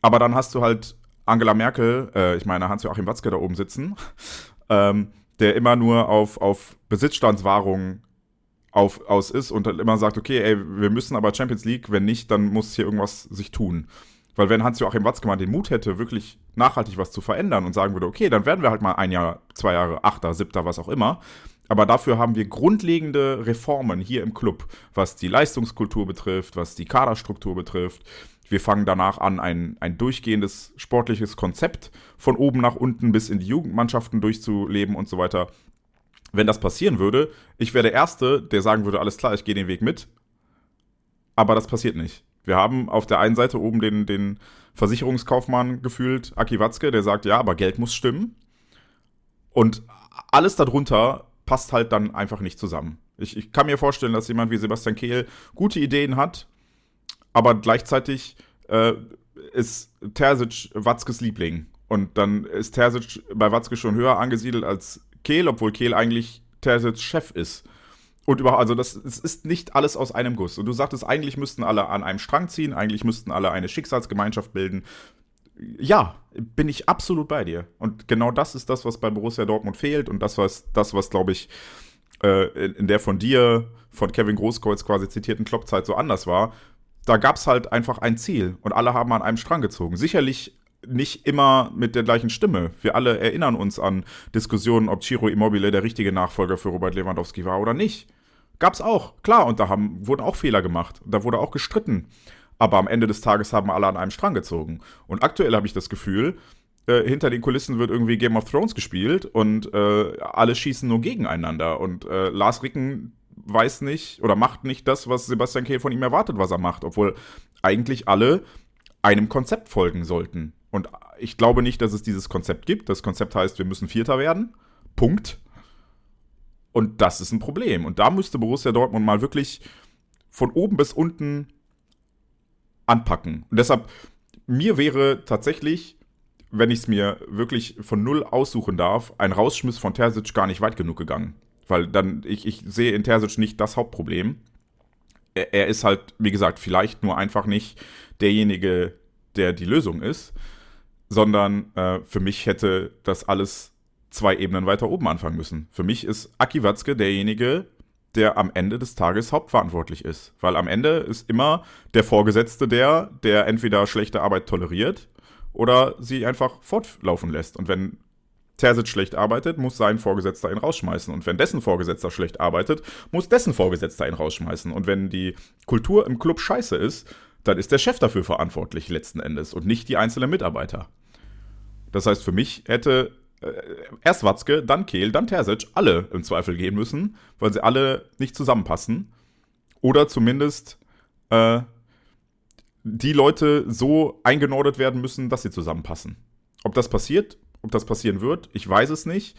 Aber dann hast du halt Angela Merkel, äh, ich meine Hans-Joachim Watzke da oben sitzen, ähm, der immer nur auf, auf Besitzstandswahrung auf, aus ist und dann immer sagt, okay, ey, wir müssen aber Champions League, wenn nicht, dann muss hier irgendwas sich tun. Weil wenn Hans-Joachim Watzke den Mut hätte, wirklich nachhaltig was zu verändern und sagen würde, okay, dann werden wir halt mal ein Jahr, zwei Jahre, achter, siebter, was auch immer. Aber dafür haben wir grundlegende Reformen hier im Club, was die Leistungskultur betrifft, was die Kaderstruktur betrifft. Wir fangen danach an, ein, ein durchgehendes sportliches Konzept von oben nach unten bis in die Jugendmannschaften durchzuleben und so weiter wenn das passieren würde, ich wäre der Erste, der sagen würde, alles klar, ich gehe den Weg mit. Aber das passiert nicht. Wir haben auf der einen Seite oben den, den Versicherungskaufmann gefühlt, Aki Watzke, der sagt, ja, aber Geld muss stimmen. Und alles darunter passt halt dann einfach nicht zusammen. Ich, ich kann mir vorstellen, dass jemand wie Sebastian Kehl gute Ideen hat, aber gleichzeitig äh, ist Terzic Watzkes Liebling. Und dann ist Terzic bei Watzke schon höher angesiedelt als Kehl, obwohl Kehl eigentlich Terzic Chef ist. Und überhaupt, also das, das ist nicht alles aus einem Guss. Und du sagtest, eigentlich müssten alle an einem Strang ziehen, eigentlich müssten alle eine Schicksalsgemeinschaft bilden. Ja, bin ich absolut bei dir. Und genau das ist das, was bei Borussia Dortmund fehlt und das, was, das, was glaube ich, äh, in der von dir, von Kevin Großkreuz quasi zitierten Kloppzeit so anders war. Da gab es halt einfach ein Ziel und alle haben an einem Strang gezogen. Sicherlich nicht immer mit der gleichen Stimme. Wir alle erinnern uns an Diskussionen, ob Ciro Immobile der richtige Nachfolger für Robert Lewandowski war oder nicht. Gab's auch, klar, und da haben, wurden auch Fehler gemacht. Da wurde auch gestritten. Aber am Ende des Tages haben alle an einem Strang gezogen. Und aktuell habe ich das Gefühl, äh, hinter den Kulissen wird irgendwie Game of Thrones gespielt und äh, alle schießen nur gegeneinander. Und äh, Lars Ricken weiß nicht oder macht nicht das, was Sebastian Kehl von ihm erwartet, was er macht, obwohl eigentlich alle einem Konzept folgen sollten. Und ich glaube nicht, dass es dieses Konzept gibt. Das Konzept heißt, wir müssen Vierter werden. Punkt. Und das ist ein Problem. Und da müsste Borussia Dortmund mal wirklich von oben bis unten anpacken. Und deshalb, mir wäre tatsächlich, wenn ich es mir wirklich von null aussuchen darf, ein Rausschmiss von Terzic gar nicht weit genug gegangen. Weil dann, ich, ich sehe in Terzic nicht das Hauptproblem. Er, er ist halt, wie gesagt, vielleicht nur einfach nicht derjenige, der die Lösung ist, sondern äh, für mich hätte das alles zwei Ebenen weiter oben anfangen müssen. Für mich ist Aki Watzke derjenige, der am Ende des Tages hauptverantwortlich ist. Weil am Ende ist immer der Vorgesetzte der, der entweder schlechte Arbeit toleriert oder sie einfach fortlaufen lässt. Und wenn Terzic schlecht arbeitet, muss sein Vorgesetzter ihn rausschmeißen. Und wenn dessen Vorgesetzter schlecht arbeitet, muss dessen Vorgesetzter ihn rausschmeißen. Und wenn die Kultur im Club scheiße ist, dann ist der Chef dafür verantwortlich letzten Endes und nicht die einzelnen Mitarbeiter. Das heißt, für mich hätte äh, erst Watzke, dann Kehl, dann Terzic alle im Zweifel gehen müssen, weil sie alle nicht zusammenpassen. Oder zumindest äh, die Leute so eingenordet werden müssen, dass sie zusammenpassen. Ob das passiert, ob das passieren wird, ich weiß es nicht.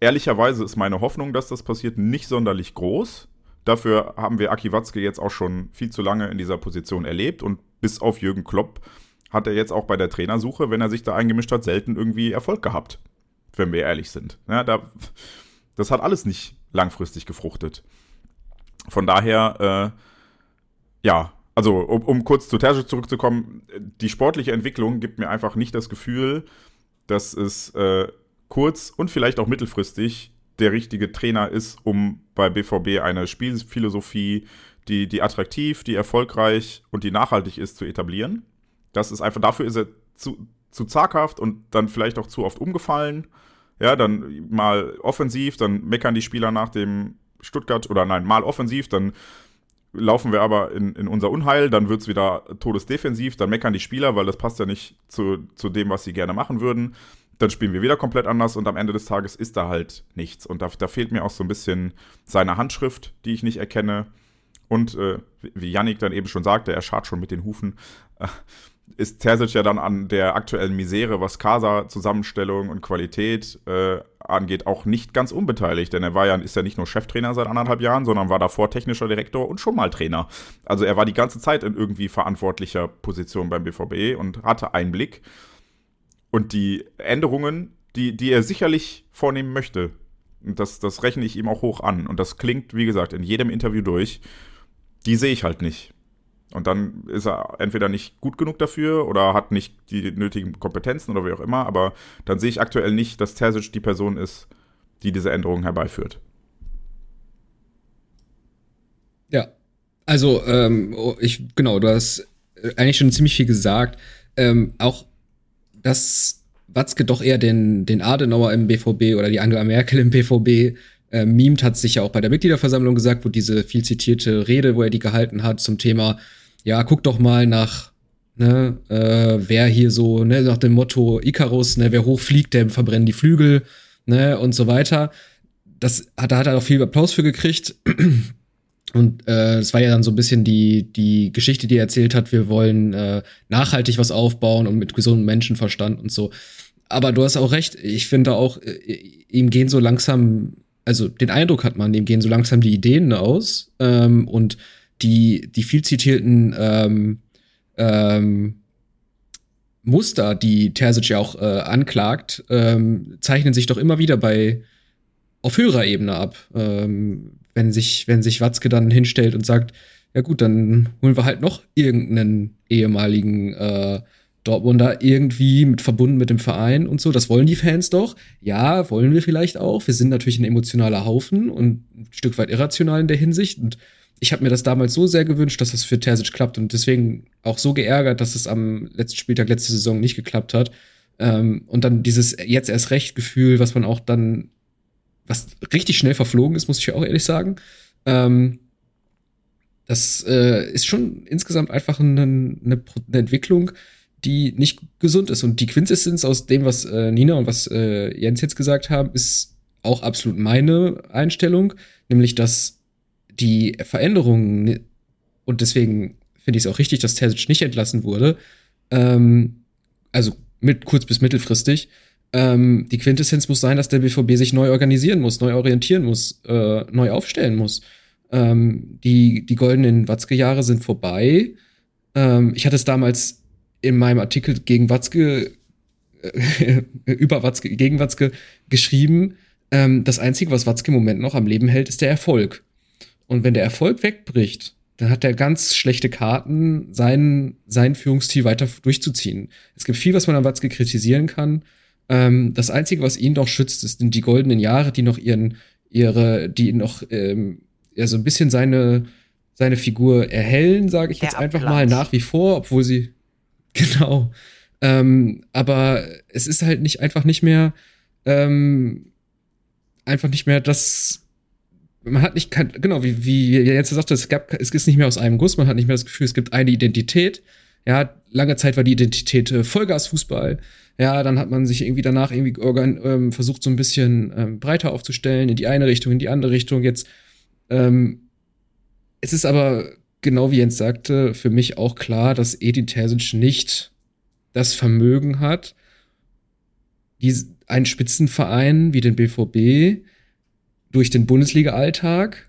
Ehrlicherweise ist meine Hoffnung, dass das passiert, nicht sonderlich groß. Dafür haben wir Aki Watzke jetzt auch schon viel zu lange in dieser Position erlebt und bis auf Jürgen Klopp hat er jetzt auch bei der Trainersuche, wenn er sich da eingemischt hat, selten irgendwie Erfolg gehabt wenn wir ehrlich sind. Ja, da, das hat alles nicht langfristig gefruchtet. Von daher, äh, ja, also um, um kurz zu Terje zurückzukommen, die sportliche Entwicklung gibt mir einfach nicht das Gefühl, dass es äh, kurz- und vielleicht auch mittelfristig der richtige Trainer ist, um bei BVB eine Spielphilosophie, die, die attraktiv, die erfolgreich und die nachhaltig ist, zu etablieren. Das ist einfach, dafür ist er zu, zu zaghaft und dann vielleicht auch zu oft umgefallen. Ja, dann mal offensiv, dann meckern die Spieler nach dem Stuttgart oder nein, mal offensiv, dann laufen wir aber in, in unser Unheil, dann wird es wieder todesdefensiv, dann meckern die Spieler, weil das passt ja nicht zu, zu dem, was sie gerne machen würden. Dann spielen wir wieder komplett anders und am Ende des Tages ist da halt nichts. Und da, da fehlt mir auch so ein bisschen seine Handschrift, die ich nicht erkenne. Und äh, wie Yannick dann eben schon sagte, er schart schon mit den Hufen. Äh, ist Terzic ja dann an der aktuellen Misere, was Casa-Zusammenstellung und Qualität äh, angeht, auch nicht ganz unbeteiligt. Denn er war ja, ist ja nicht nur Cheftrainer seit anderthalb Jahren, sondern war davor technischer Direktor und schon mal Trainer. Also er war die ganze Zeit in irgendwie verantwortlicher Position beim BVB und hatte Einblick. Und die Änderungen, die, die er sicherlich vornehmen möchte, das, das rechne ich ihm auch hoch an. Und das klingt, wie gesagt, in jedem Interview durch. Die sehe ich halt nicht. Und dann ist er entweder nicht gut genug dafür oder hat nicht die nötigen Kompetenzen oder wie auch immer. Aber dann sehe ich aktuell nicht, dass Terzic die Person ist, die diese Änderungen herbeiführt. Ja, also ähm, oh, ich genau, du hast äh, eigentlich schon ziemlich viel gesagt. Ähm, auch dass Watzke doch eher den, den Adenauer im BVB oder die Angela Merkel im BVB äh, mimt, hat sich ja auch bei der Mitgliederversammlung gesagt, wo diese viel zitierte Rede, wo er die gehalten hat zum Thema, ja, guck doch mal nach, ne, äh, wer hier so, ne, nach dem Motto Icarus, ne, wer hochfliegt, der verbrennt die Flügel, ne, und so weiter. Das hat, da hat er auch viel Applaus für gekriegt. Und äh, es war ja dann so ein bisschen die, die Geschichte, die er erzählt hat, wir wollen äh, nachhaltig was aufbauen und mit gesundem Menschenverstand und so. Aber du hast auch recht, ich finde auch, äh, ihm gehen so langsam also den Eindruck hat man, dem gehen so langsam die Ideen aus ähm, und die, die viel zitierten ähm, ähm, Muster, die Terzic ja auch äh, anklagt, ähm, zeichnen sich doch immer wieder bei auf höherer Ebene ab. Ähm, wenn sich, wenn sich Watzke dann hinstellt und sagt, ja gut, dann holen wir halt noch irgendeinen ehemaligen äh, Dortmunder irgendwie mit verbunden mit dem Verein und so. Das wollen die Fans doch. Ja, wollen wir vielleicht auch. Wir sind natürlich ein emotionaler Haufen und ein Stück weit irrational in der Hinsicht. Und ich habe mir das damals so sehr gewünscht, dass das für Terzic klappt und deswegen auch so geärgert, dass es am letzten Spieltag letzte Saison nicht geklappt hat. Ähm, und dann dieses jetzt erst recht Gefühl, was man auch dann, was richtig schnell verflogen ist, muss ich auch ehrlich sagen. Ähm, das äh, ist schon insgesamt einfach eine, eine, eine Entwicklung, die nicht gesund ist. Und die Quintessenz aus dem, was äh, Nina und was äh, Jens jetzt gesagt haben, ist auch absolut meine Einstellung, nämlich dass die Veränderungen, und deswegen finde ich es auch richtig, dass Terzic nicht entlassen wurde, ähm, also mit kurz- bis mittelfristig, Ähm, die Quintessenz muss sein, dass der BVB sich neu organisieren muss, neu orientieren muss, äh, neu aufstellen muss. Ähm, die, die goldenen Watzke-Jahre sind vorbei. Ähm, ich hatte es damals in meinem Artikel gegen Watzke, äh, über Watzke, gegen Watzke geschrieben. Ähm, das Einzige, was Watzke im Moment noch am Leben hält, ist der Erfolg. Und wenn der Erfolg wegbricht, dann hat er ganz schlechte Karten, sein, sein Führungsstil weiter durchzuziehen. Es gibt viel, was man an Watzke kritisieren kann. Ähm, das Einzige, was ihn doch schützt, sind die goldenen Jahre, die noch ihren, ihre, die noch ähm, ja, so ein bisschen seine, seine Figur erhellen, sage ich Der jetzt einfach mal nach wie vor, obwohl sie genau. Ähm, aber es ist halt nicht einfach nicht mehr ähm, einfach nicht mehr das man hat nicht, kann, genau, wie, wie jetzt sagte, es gab, es ist nicht mehr aus einem Guss, man hat nicht mehr das Gefühl, es gibt eine Identität. Ja, lange Zeit war die Identität äh, Vollgasfußball. Ja, dann hat man sich irgendwie danach irgendwie organ, ähm, versucht, so ein bisschen ähm, breiter aufzustellen, in die eine Richtung, in die andere Richtung. Jetzt, ähm, es ist aber, genau wie Jens sagte, für mich auch klar, dass Edin Terzic nicht das Vermögen hat, die, einen Spitzenverein wie den BVB durch den Bundesliga-Alltag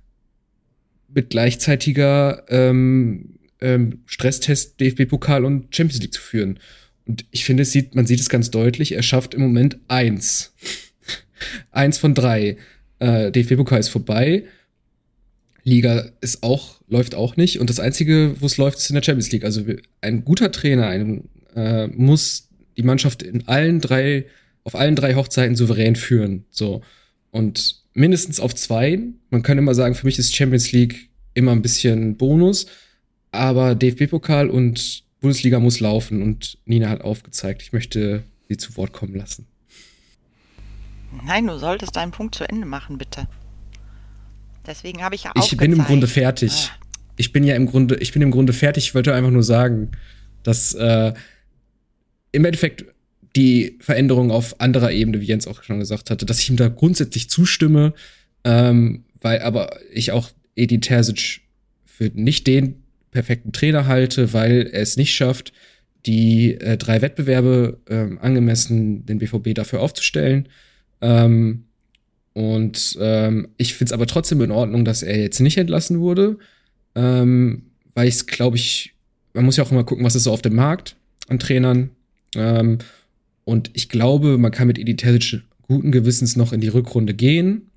mit gleichzeitiger ähm, ähm, Stresstest, DFB-Pokal und Champions League zu führen. Und ich finde, es sieht, man sieht es ganz deutlich, er schafft im Moment eins. eins von drei. Äh, DFB-Pokal ist vorbei. Liga ist auch, läuft auch nicht. Und das Einzige, wo es läuft, ist in der Champions League. Also ein guter Trainer ein, äh, muss die Mannschaft in allen drei, auf allen drei Hochzeiten souverän führen. So. Und mindestens auf zwei. Man kann immer sagen, für mich ist Champions League immer ein bisschen Bonus. Aber DFB-Pokal und Bundesliga muss laufen und Nina hat aufgezeigt, ich möchte sie zu Wort kommen lassen. Nein, du solltest deinen Punkt zu Ende machen, bitte. Deswegen habe ich ja auch. Ich bin im Grunde fertig. Ah. Ich bin ja im Grunde, ich bin im Grunde fertig. Ich wollte einfach nur sagen, dass äh, im Endeffekt die Veränderung auf anderer Ebene, wie Jens auch schon gesagt hatte, dass ich ihm da grundsätzlich zustimme, ähm, weil aber ich auch Edi Terzic für nicht den perfekten Trainer halte, weil er es nicht schafft, die äh, drei Wettbewerbe ähm, angemessen den BVB dafür aufzustellen. Ähm, und ähm, ich finde es aber trotzdem in Ordnung, dass er jetzt nicht entlassen wurde, ähm, weil ich glaube ich, man muss ja auch immer gucken, was ist so auf dem Markt an Trainern. Ähm, und ich glaube, man kann mit Edi Terzic guten Gewissens noch in die Rückrunde gehen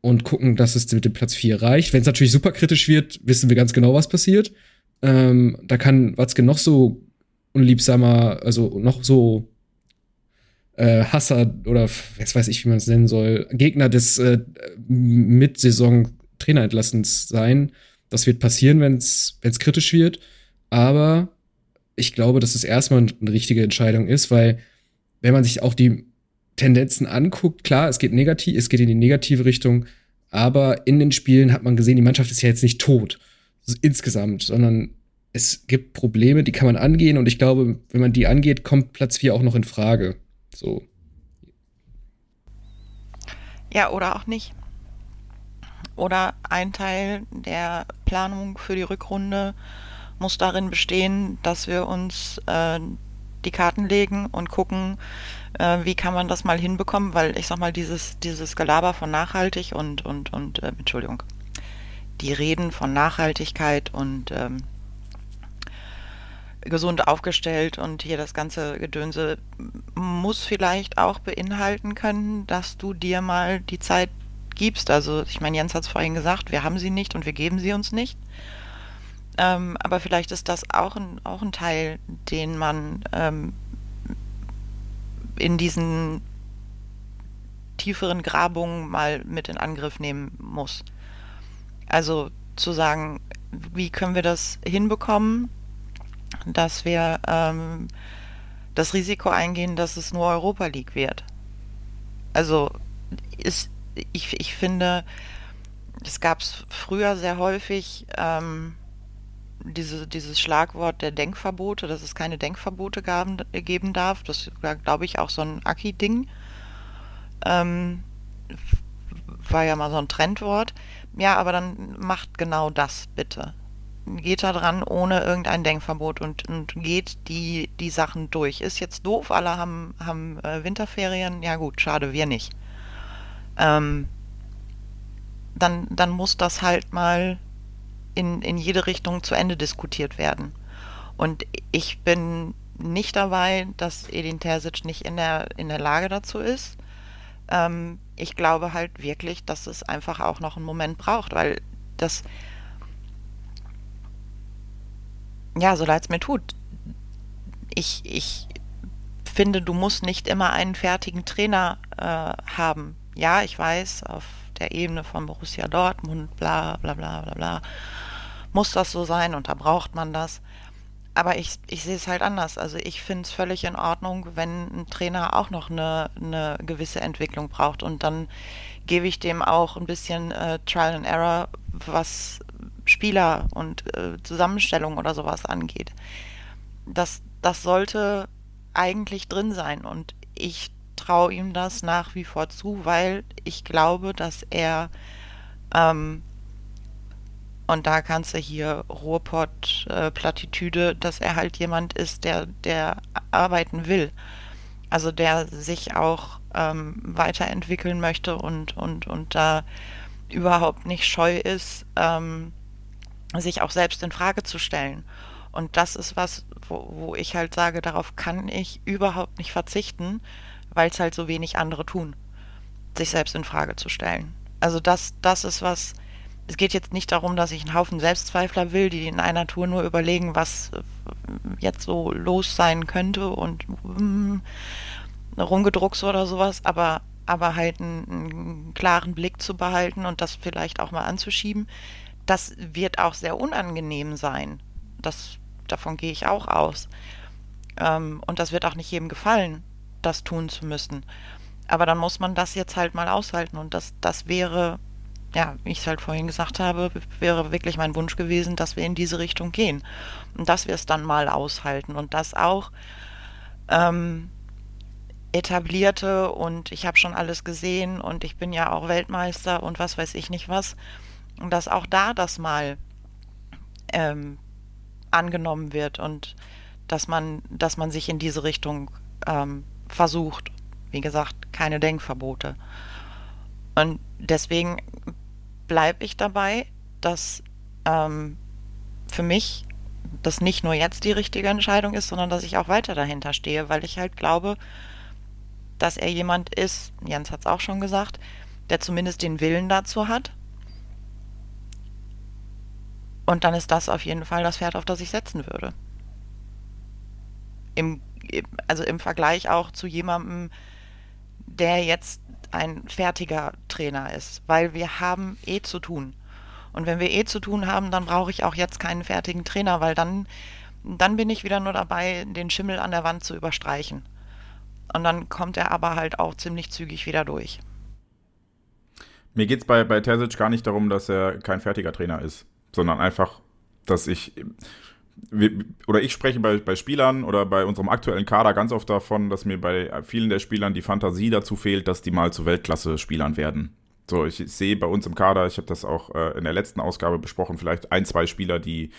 und gucken, dass es mit dem Platz 4 reicht. Wenn es natürlich super kritisch wird, wissen wir ganz genau, was passiert. Ähm, da kann Watzke noch so unliebsamer, also noch so äh, Hasser oder jetzt weiß ich, wie man es nennen soll, Gegner des äh, Mitsaison-Trainerentlassens sein. Das wird passieren, wenn es kritisch wird. Aber ich glaube, dass es erstmal eine richtige Entscheidung ist, weil wenn man sich auch die Tendenzen anguckt, klar, es geht negativ, es geht in die negative Richtung, aber in den Spielen hat man gesehen, die Mannschaft ist ja jetzt nicht tot insgesamt, sondern es gibt Probleme, die kann man angehen und ich glaube, wenn man die angeht, kommt Platz 4 auch noch in Frage. So. Ja, oder auch nicht. Oder ein Teil der Planung für die Rückrunde muss darin bestehen, dass wir uns äh, die Karten legen und gucken, äh, wie kann man das mal hinbekommen, weil ich sag mal, dieses, dieses Gelaber von nachhaltig und, und, und, äh, Entschuldigung, die Reden von Nachhaltigkeit und ähm, gesund aufgestellt und hier das ganze Gedönse muss vielleicht auch beinhalten können, dass du dir mal die Zeit gibst. Also ich meine, Jens hat es vorhin gesagt, wir haben sie nicht und wir geben sie uns nicht. Ähm, aber vielleicht ist das auch ein, auch ein Teil, den man ähm, in diesen tieferen Grabungen mal mit in Angriff nehmen muss. Also zu sagen, wie können wir das hinbekommen, dass wir ähm, das Risiko eingehen, dass es nur Europa League wird. Also ist, ich, ich finde, es gab es früher sehr häufig, ähm, diese, dieses Schlagwort der Denkverbote, dass es keine Denkverbote gaben, geben darf. Das war, glaube ich, auch so ein Aki-Ding. Ähm, war ja mal so ein Trendwort. Ja, aber dann macht genau das bitte. geht da dran ohne irgendein Denkverbot und, und geht die, die Sachen durch. Ist jetzt doof, alle haben, haben äh, Winterferien, ja gut, schade, wir nicht. Ähm, dann, dann muss das halt mal in, in jede Richtung zu Ende diskutiert werden. Und ich bin nicht dabei, dass Edin Terzic nicht in der, in der Lage dazu ist. Ähm, ich glaube halt wirklich, dass es einfach auch noch einen Moment braucht, weil das, ja, so leid es mir tut, ich, ich finde, du musst nicht immer einen fertigen Trainer äh, haben. Ja, ich weiß, auf der Ebene von Borussia Dortmund, bla bla bla bla bla, muss das so sein und da braucht man das. Aber ich, ich sehe es halt anders. Also ich finde es völlig in Ordnung, wenn ein Trainer auch noch eine, eine gewisse Entwicklung braucht. Und dann gebe ich dem auch ein bisschen äh, Trial and Error, was Spieler und äh, Zusammenstellung oder sowas angeht. Das, das sollte eigentlich drin sein. Und ich traue ihm das nach wie vor zu, weil ich glaube, dass er ähm, und da kannst du hier Ruhrpott-Plattitüde, äh, dass er halt jemand ist, der, der arbeiten will. Also der sich auch ähm, weiterentwickeln möchte und, und, und da überhaupt nicht scheu ist, ähm, sich auch selbst in Frage zu stellen. Und das ist was, wo, wo ich halt sage, darauf kann ich überhaupt nicht verzichten, weil es halt so wenig andere tun, sich selbst in Frage zu stellen. Also das, das ist was, es geht jetzt nicht darum, dass ich einen Haufen Selbstzweifler will, die in einer Tour nur überlegen, was äh, jetzt so los sein könnte und mm, rumgedruckt oder sowas, aber, aber halt einen, einen klaren Blick zu behalten und das vielleicht auch mal anzuschieben, das wird auch sehr unangenehm sein. Das, davon gehe ich auch aus. Ähm, und das wird auch nicht jedem gefallen, das tun zu müssen. Aber dann muss man das jetzt halt mal aushalten und das, das wäre ja, wie ich es halt vorhin gesagt habe, wäre wirklich mein Wunsch gewesen, dass wir in diese Richtung gehen. Und dass wir es dann mal aushalten und dass auch ähm, etablierte und ich habe schon alles gesehen und ich bin ja auch Weltmeister und was weiß ich nicht was. Und dass auch da das mal ähm, angenommen wird und dass man, dass man sich in diese Richtung ähm, versucht. Wie gesagt, keine Denkverbote. Und deswegen bleibe ich dabei, dass ähm, für mich das nicht nur jetzt die richtige Entscheidung ist, sondern dass ich auch weiter dahinter stehe, weil ich halt glaube, dass er jemand ist, Jens hat es auch schon gesagt, der zumindest den Willen dazu hat. Und dann ist das auf jeden Fall das Pferd, auf das ich setzen würde. Im, also im Vergleich auch zu jemandem, der jetzt ein fertiger Trainer ist, weil wir haben eh zu tun. Und wenn wir eh zu tun haben, dann brauche ich auch jetzt keinen fertigen Trainer, weil dann, dann bin ich wieder nur dabei, den Schimmel an der Wand zu überstreichen. Und dann kommt er aber halt auch ziemlich zügig wieder durch. Mir geht es bei, bei Terzic gar nicht darum, dass er kein fertiger Trainer ist, sondern einfach, dass ich wir, oder ich spreche bei, bei Spielern oder bei unserem aktuellen Kader ganz oft davon, dass mir bei vielen der Spielern die Fantasie dazu fehlt, dass die mal zu Weltklasse-Spielern werden. So, ich sehe bei uns im Kader, ich habe das auch äh, in der letzten Ausgabe besprochen, vielleicht ein, zwei Spieler, die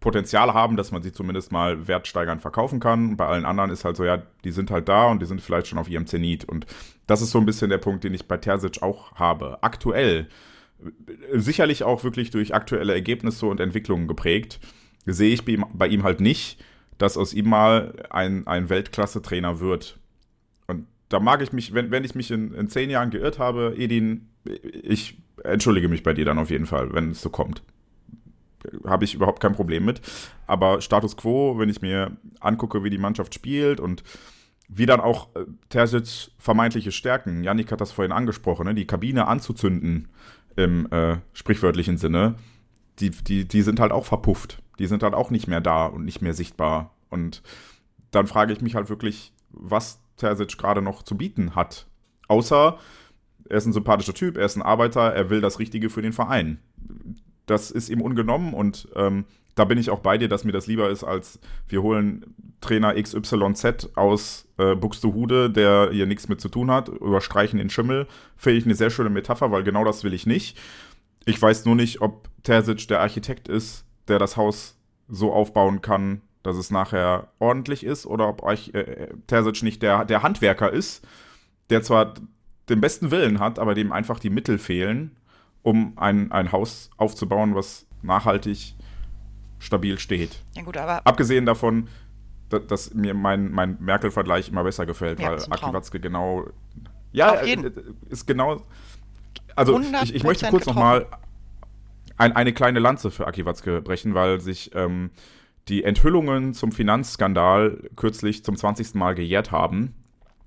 Potenzial haben, dass man sie zumindest mal wertsteigernd verkaufen kann. Bei allen anderen ist halt so, ja, die sind halt da und die sind vielleicht schon auf ihrem Zenit. Und das ist so ein bisschen der Punkt, den ich bei Terzic auch habe. Aktuell, sicherlich auch wirklich durch aktuelle Ergebnisse und Entwicklungen geprägt sehe ich bei ihm halt nicht, dass aus ihm mal ein, ein Weltklasse-Trainer wird. Und da mag ich mich, wenn, wenn ich mich in, in zehn Jahren geirrt habe, Edin, ich entschuldige mich bei dir dann auf jeden Fall, wenn es so kommt. Habe ich überhaupt kein Problem mit. Aber Status quo, wenn ich mir angucke, wie die Mannschaft spielt und wie dann auch äh, Terzic vermeintliche Stärken, Yannick hat das vorhin angesprochen, ne, die Kabine anzuzünden im äh, sprichwörtlichen Sinne, die, die, die sind halt auch verpufft. Die sind halt auch nicht mehr da und nicht mehr sichtbar. Und dann frage ich mich halt wirklich, was Terzic gerade noch zu bieten hat. Außer, er ist ein sympathischer Typ, er ist ein Arbeiter, er will das Richtige für den Verein. Das ist ihm ungenommen und ähm, da bin ich auch bei dir, dass mir das lieber ist, als wir holen Trainer XYZ aus äh, Buxtehude, der hier nichts mit zu tun hat, überstreichen den Schimmel. Finde ich eine sehr schöne Metapher, weil genau das will ich nicht. Ich weiß nur nicht, ob Terzic der Architekt ist, der das Haus so aufbauen kann, dass es nachher ordentlich ist, oder ob euch äh, Terzic nicht der, der Handwerker ist, der zwar den besten Willen hat, aber dem einfach die Mittel fehlen, um ein, ein Haus aufzubauen, was nachhaltig stabil steht. Ja gut, aber Abgesehen davon, dass, dass mir mein, mein Merkel-Vergleich immer besser gefällt, Ja, weil. Aki Watzke genau. Ja, jeden. äh, ist genau. Also ich, ich möchte 100% kurz nochmal ein, eine kleine Lanze für Aki Watzke brechen, weil sich ähm, die Enthüllungen zum Finanzskandal kürzlich zum 20. Mal gejährt haben.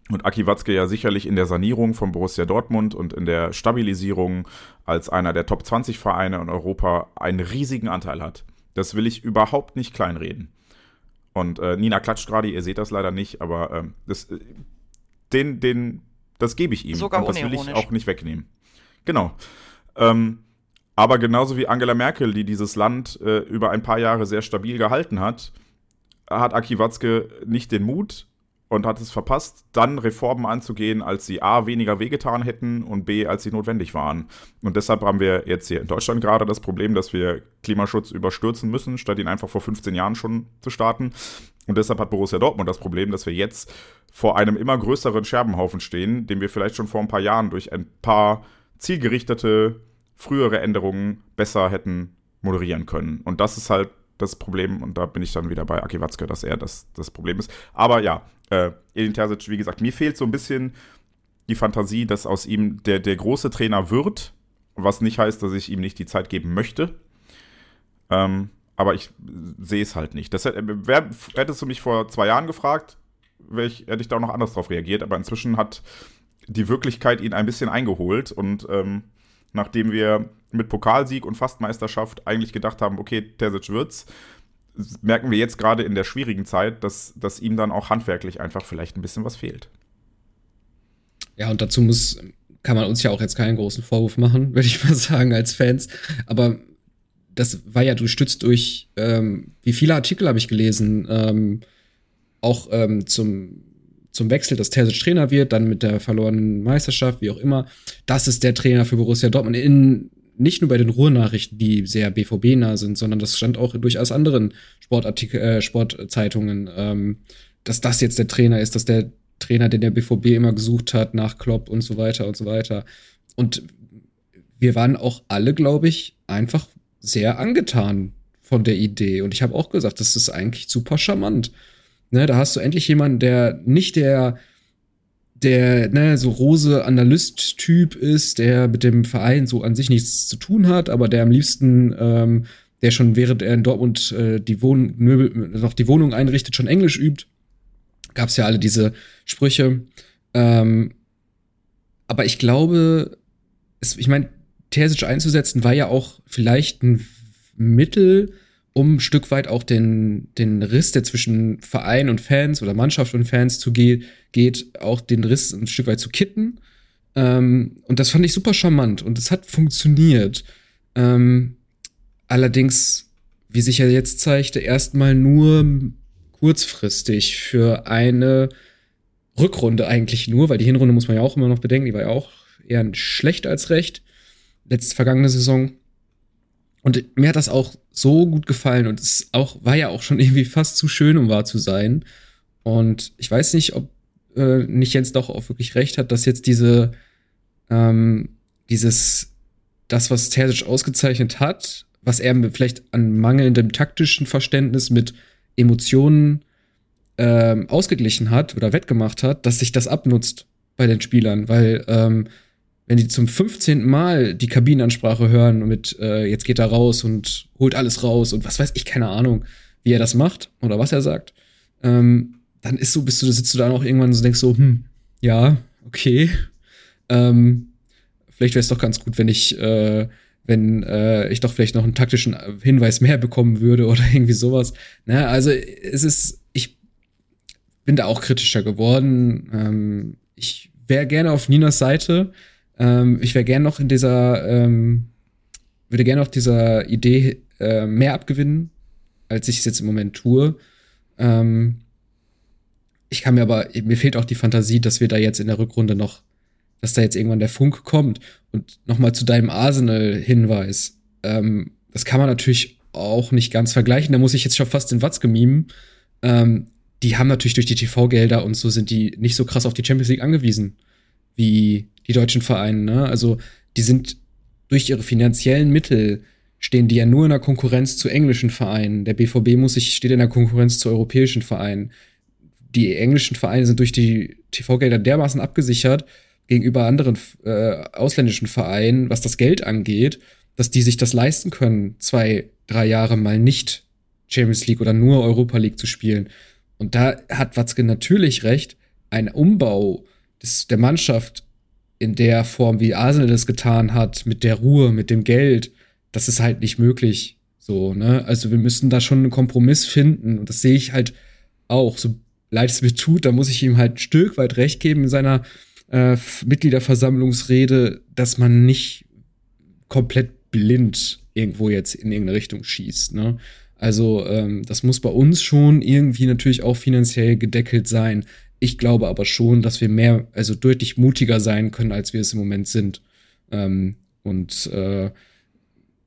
Und Aki Watzke ja sicherlich in der Sanierung von Borussia Dortmund und in der Stabilisierung als einer der Top 20 Vereine in Europa einen riesigen Anteil hat. Das will ich überhaupt nicht kleinreden. Und äh, Nina klatscht gerade, ihr seht das leider nicht, aber ähm, das, äh, den, den, das gebe ich ihm. Sogar und das will ich auch nicht wegnehmen. Genau. Ähm, aber genauso wie Angela Merkel, die dieses Land äh, über ein paar Jahre sehr stabil gehalten hat, hat Aki Watzke nicht den Mut und hat es verpasst, dann Reformen anzugehen, als sie A, weniger wehgetan hätten und B, als sie notwendig waren. Und deshalb haben wir jetzt hier in Deutschland gerade das Problem, dass wir Klimaschutz überstürzen müssen, statt ihn einfach vor 15 Jahren schon zu starten. Und deshalb hat Borussia Dortmund das Problem, dass wir jetzt vor einem immer größeren Scherbenhaufen stehen, den wir vielleicht schon vor ein paar Jahren durch ein paar zielgerichtete, frühere Änderungen besser hätten moderieren können. Und das ist halt das Problem, und da bin ich dann wieder bei Aki Watzke, dass er das, das Problem ist. Aber ja, äh, Edin Terzic, wie gesagt, mir fehlt so ein bisschen die Fantasie, dass aus ihm der, der große Trainer wird, was nicht heißt, dass ich ihm nicht die Zeit geben möchte. Ähm, aber ich sehe es halt nicht. Das wär, hättest du mich vor zwei Jahren gefragt, ich, hätte ich da auch noch anders drauf reagiert. Aber inzwischen hat die Wirklichkeit ihn ein bisschen eingeholt. Und ähm, nachdem wir mit Pokalsieg und Fastmeisterschaft eigentlich gedacht haben, okay, Terzic wird's, merken wir jetzt gerade in der schwierigen Zeit, dass, dass ihm dann auch handwerklich einfach vielleicht ein bisschen was fehlt. Ja, und dazu muss, kann man uns ja auch jetzt keinen großen Vorwurf machen, würde ich mal sagen, als Fans. Aber das war ja gestützt durch, ähm, wie viele Artikel habe ich gelesen, ähm, auch ähm, zum, zum Wechsel, dass Terzic Trainer wird, dann mit der verlorenen Meisterschaft, wie auch immer. Das ist der Trainer für Borussia Dortmund. In, nicht nur bei den Ruhrnachrichten, die sehr BVB-nah sind, sondern das stand auch durchaus anderen Sportartikel, äh, Sportzeitungen, ähm, dass das jetzt der Trainer ist, dass der Trainer, den der BVB immer gesucht hat, nach Klopp und so weiter und so weiter. Und wir waren auch alle, glaube ich, einfach sehr angetan von der Idee. Und ich habe auch gesagt, das ist eigentlich super charmant. Ne, da hast du endlich jemanden, der nicht der, der, ne, so rose Analyst-Typ ist, der mit dem Verein so an sich nichts zu tun hat, aber der am liebsten, ähm, der schon während er in Dortmund äh, die Wohn Möbel, noch die Wohnung einrichtet, schon Englisch übt. Gab's ja alle diese Sprüche. Ähm, aber ich glaube, es, ich meine, Terzic einzusetzen war ja auch vielleicht ein Mittel, um ein Stück weit auch den, den Riss, der zwischen Verein und Fans oder Mannschaft und Fans zu geht, geht, auch den Riss ein Stück weit zu kitten. Ähm, und das fand ich super charmant und es hat funktioniert. Ähm, allerdings, wie sich ja jetzt zeigte, erstmal nur kurzfristig für eine Rückrunde eigentlich nur, weil die Hinrunde muss man ja auch immer noch bedenken, die war ja auch eher schlecht als recht. Letzte vergangene Saison. Und mir hat das auch so gut gefallen und es auch, war ja auch schon irgendwie fast zu schön, um wahr zu sein. Und ich weiß nicht, ob äh, nicht Jens doch auch wirklich recht hat, dass jetzt diese, ähm, dieses, das, was Terzic ausgezeichnet hat, was er vielleicht an mangelndem taktischen Verständnis mit Emotionen ähm, ausgeglichen hat oder wettgemacht hat, dass sich das abnutzt bei den Spielern, weil ähm, wenn die zum 15. Mal die Kabinenansprache hören mit äh, jetzt geht er raus und holt alles raus und was weiß ich, keine Ahnung, wie er das macht oder was er sagt, ähm, dann ist so, bist du, sitzt du da noch irgendwann und denkst so, hm, ja, okay. Ähm, vielleicht wäre es doch ganz gut, wenn ich, äh, wenn äh, ich doch vielleicht noch einen taktischen Hinweis mehr bekommen würde oder irgendwie sowas. Ne? Also es ist, ich bin da auch kritischer geworden. Ähm, ich wäre gerne auf Ninas Seite. Ähm, ich wäre gerne noch in dieser, ähm, würde gerne noch dieser Idee äh, mehr abgewinnen, als ich es jetzt im Moment tue. Ähm, ich kann mir aber, mir fehlt auch die Fantasie, dass wir da jetzt in der Rückrunde noch, dass da jetzt irgendwann der Funk kommt. Und nochmal zu deinem Arsenal-Hinweis. Ähm, das kann man natürlich auch nicht ganz vergleichen. Da muss ich jetzt schon fast den Watzke mimen. Ähm, die haben natürlich durch die TV-Gelder und so sind die nicht so krass auf die Champions League angewiesen wie die deutschen Vereine. Ne? Also die sind durch ihre finanziellen Mittel stehen die ja nur in der Konkurrenz zu englischen Vereinen. Der BVB muss sich, steht in der Konkurrenz zu europäischen Vereinen. Die englischen Vereine sind durch die TV-Gelder dermaßen abgesichert gegenüber anderen äh, ausländischen Vereinen, was das Geld angeht, dass die sich das leisten können, zwei, drei Jahre mal nicht Champions League oder nur Europa League zu spielen. Und da hat Watzke natürlich recht. Ein Umbau des, der Mannschaft in der Form, wie Arsenal das getan hat, mit der Ruhe, mit dem Geld, das ist halt nicht möglich. So, ne? Also wir müssen da schon einen Kompromiss finden. Und das sehe ich halt auch. So leid es mir tut, da muss ich ihm halt ein Stück weit recht geben in seiner äh, Mitgliederversammlungsrede, dass man nicht komplett blind irgendwo jetzt in irgendeine Richtung schießt. Ne? Also ähm, das muss bei uns schon irgendwie natürlich auch finanziell gedeckelt sein. Ich glaube aber schon, dass wir mehr, also deutlich mutiger sein können, als wir es im Moment sind. Ähm, und äh,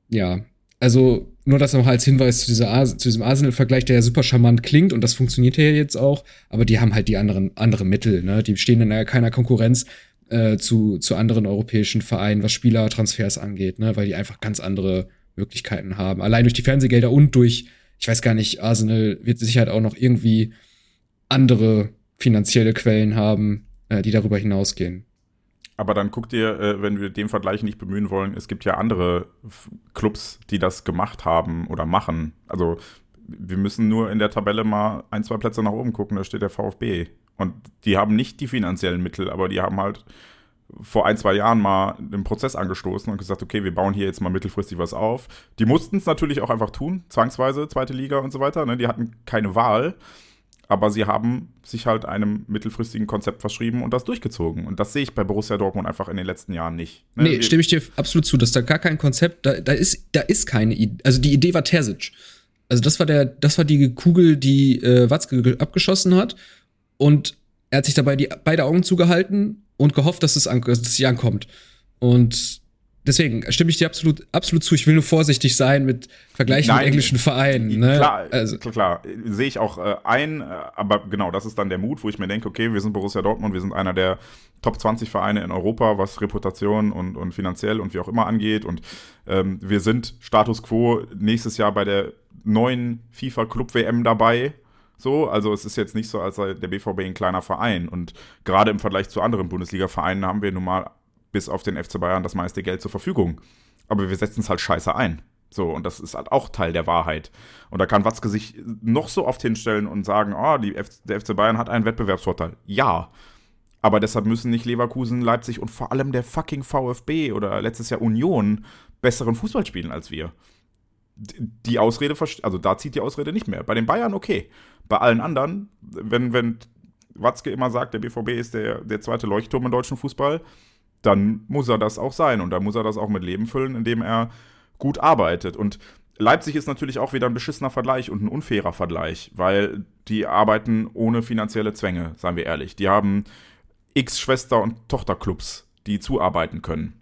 ja, also nur das noch als Hinweis zu, dieser zu diesem Arsenal-Vergleich, der ja super charmant klingt und das funktioniert ja jetzt auch, aber die haben halt die anderen andere Mittel, ne? Die stehen in keiner Konkurrenz äh, zu, zu anderen europäischen Vereinen, was Spielertransfers angeht, ne? Weil die einfach ganz andere Möglichkeiten haben. Allein durch die Fernsehgelder und durch, ich weiß gar nicht, Arsenal wird sicher halt auch noch irgendwie andere finanzielle Quellen haben, äh, die darüber hinausgehen. Aber dann guck dir, äh, wenn wir den Vergleich nicht bemühen wollen, es gibt ja andere Clubs, die das gemacht haben oder machen. Also wir müssen nur in der Tabelle mal ein, zwei Plätze nach oben gucken, da steht der VfB. Und die haben nicht die finanziellen Mittel, aber die haben halt vor ein, zwei Jahren mal einen Prozess angestoßen und gesagt, okay, wir bauen hier jetzt mal mittelfristig was auf. Die mussten es natürlich auch einfach tun, zwangsweise, zweite Liga und so weiter. Ne? Die hatten keine Wahl aber sie haben sich halt einem mittelfristigen Konzept verschrieben und das durchgezogen. Und das sehe ich bei Borussia Dortmund einfach in den letzten Jahren nicht. Ne? Nee, stimme ich dir absolut zu, dass da gar kein Konzept, da, da ist, da ist keine Idee. Also die Idee war Terzic. Also das war der, das war die Kugel, die äh, Watzke abgeschossen hat. Und er hat sich dabei die beide Augen zugehalten und gehofft, dass es, an, dass es ankommt. Und deswegen stimme ich dir absolut, absolut zu. Ich will nur vorsichtig sein mit Vergleichen Nein, mit englischen Vereinen. Ne? Klar, also. klar, sehe ich auch äh, ein, äh, aber genau, das ist dann der Mut, wo ich mir denke, okay, wir sind Borussia Dortmund, wir sind einer der Top 20 Vereine in Europa, was Reputation und, und finanziell und wie auch immer angeht. Und ähm, wir sind Status quo nächstes Jahr bei der neuen FIFA Club WM dabei. So, also es ist jetzt nicht so, als sei der BVB ein kleiner Verein. Und gerade im Vergleich zu anderen Bundesliga-Vereinen haben wir nun mal bis auf den FC Bayern das meiste Geld zur Verfügung. Aber wir setzen es halt scheiße ein. So, und das ist halt auch Teil der Wahrheit. Und da kann Watzke sich noch so oft hinstellen und sagen, oh, die F der FC Bayern hat einen Wettbewerbsvorteil. Ja. Aber deshalb müssen nicht Leverkusen, Leipzig und vor allem der fucking VfB oder letztes Jahr Union besseren Fußball spielen als wir. Die Ausrede, also da zieht die Ausrede nicht mehr. Bei den Bayern okay. Bei allen anderen, wenn, wenn Watzke immer sagt, der BVB ist der, der zweite Leuchtturm im deutschen Fußball, dann muss er das auch sein und dann muss er das auch mit Leben füllen, indem er gut arbeitet. Und Leipzig ist natürlich auch wieder ein beschissener Vergleich und ein unfairer Vergleich, weil die arbeiten ohne finanzielle Zwänge, seien wir ehrlich. Die haben x Schwester- und Tochterclubs, die zuarbeiten können.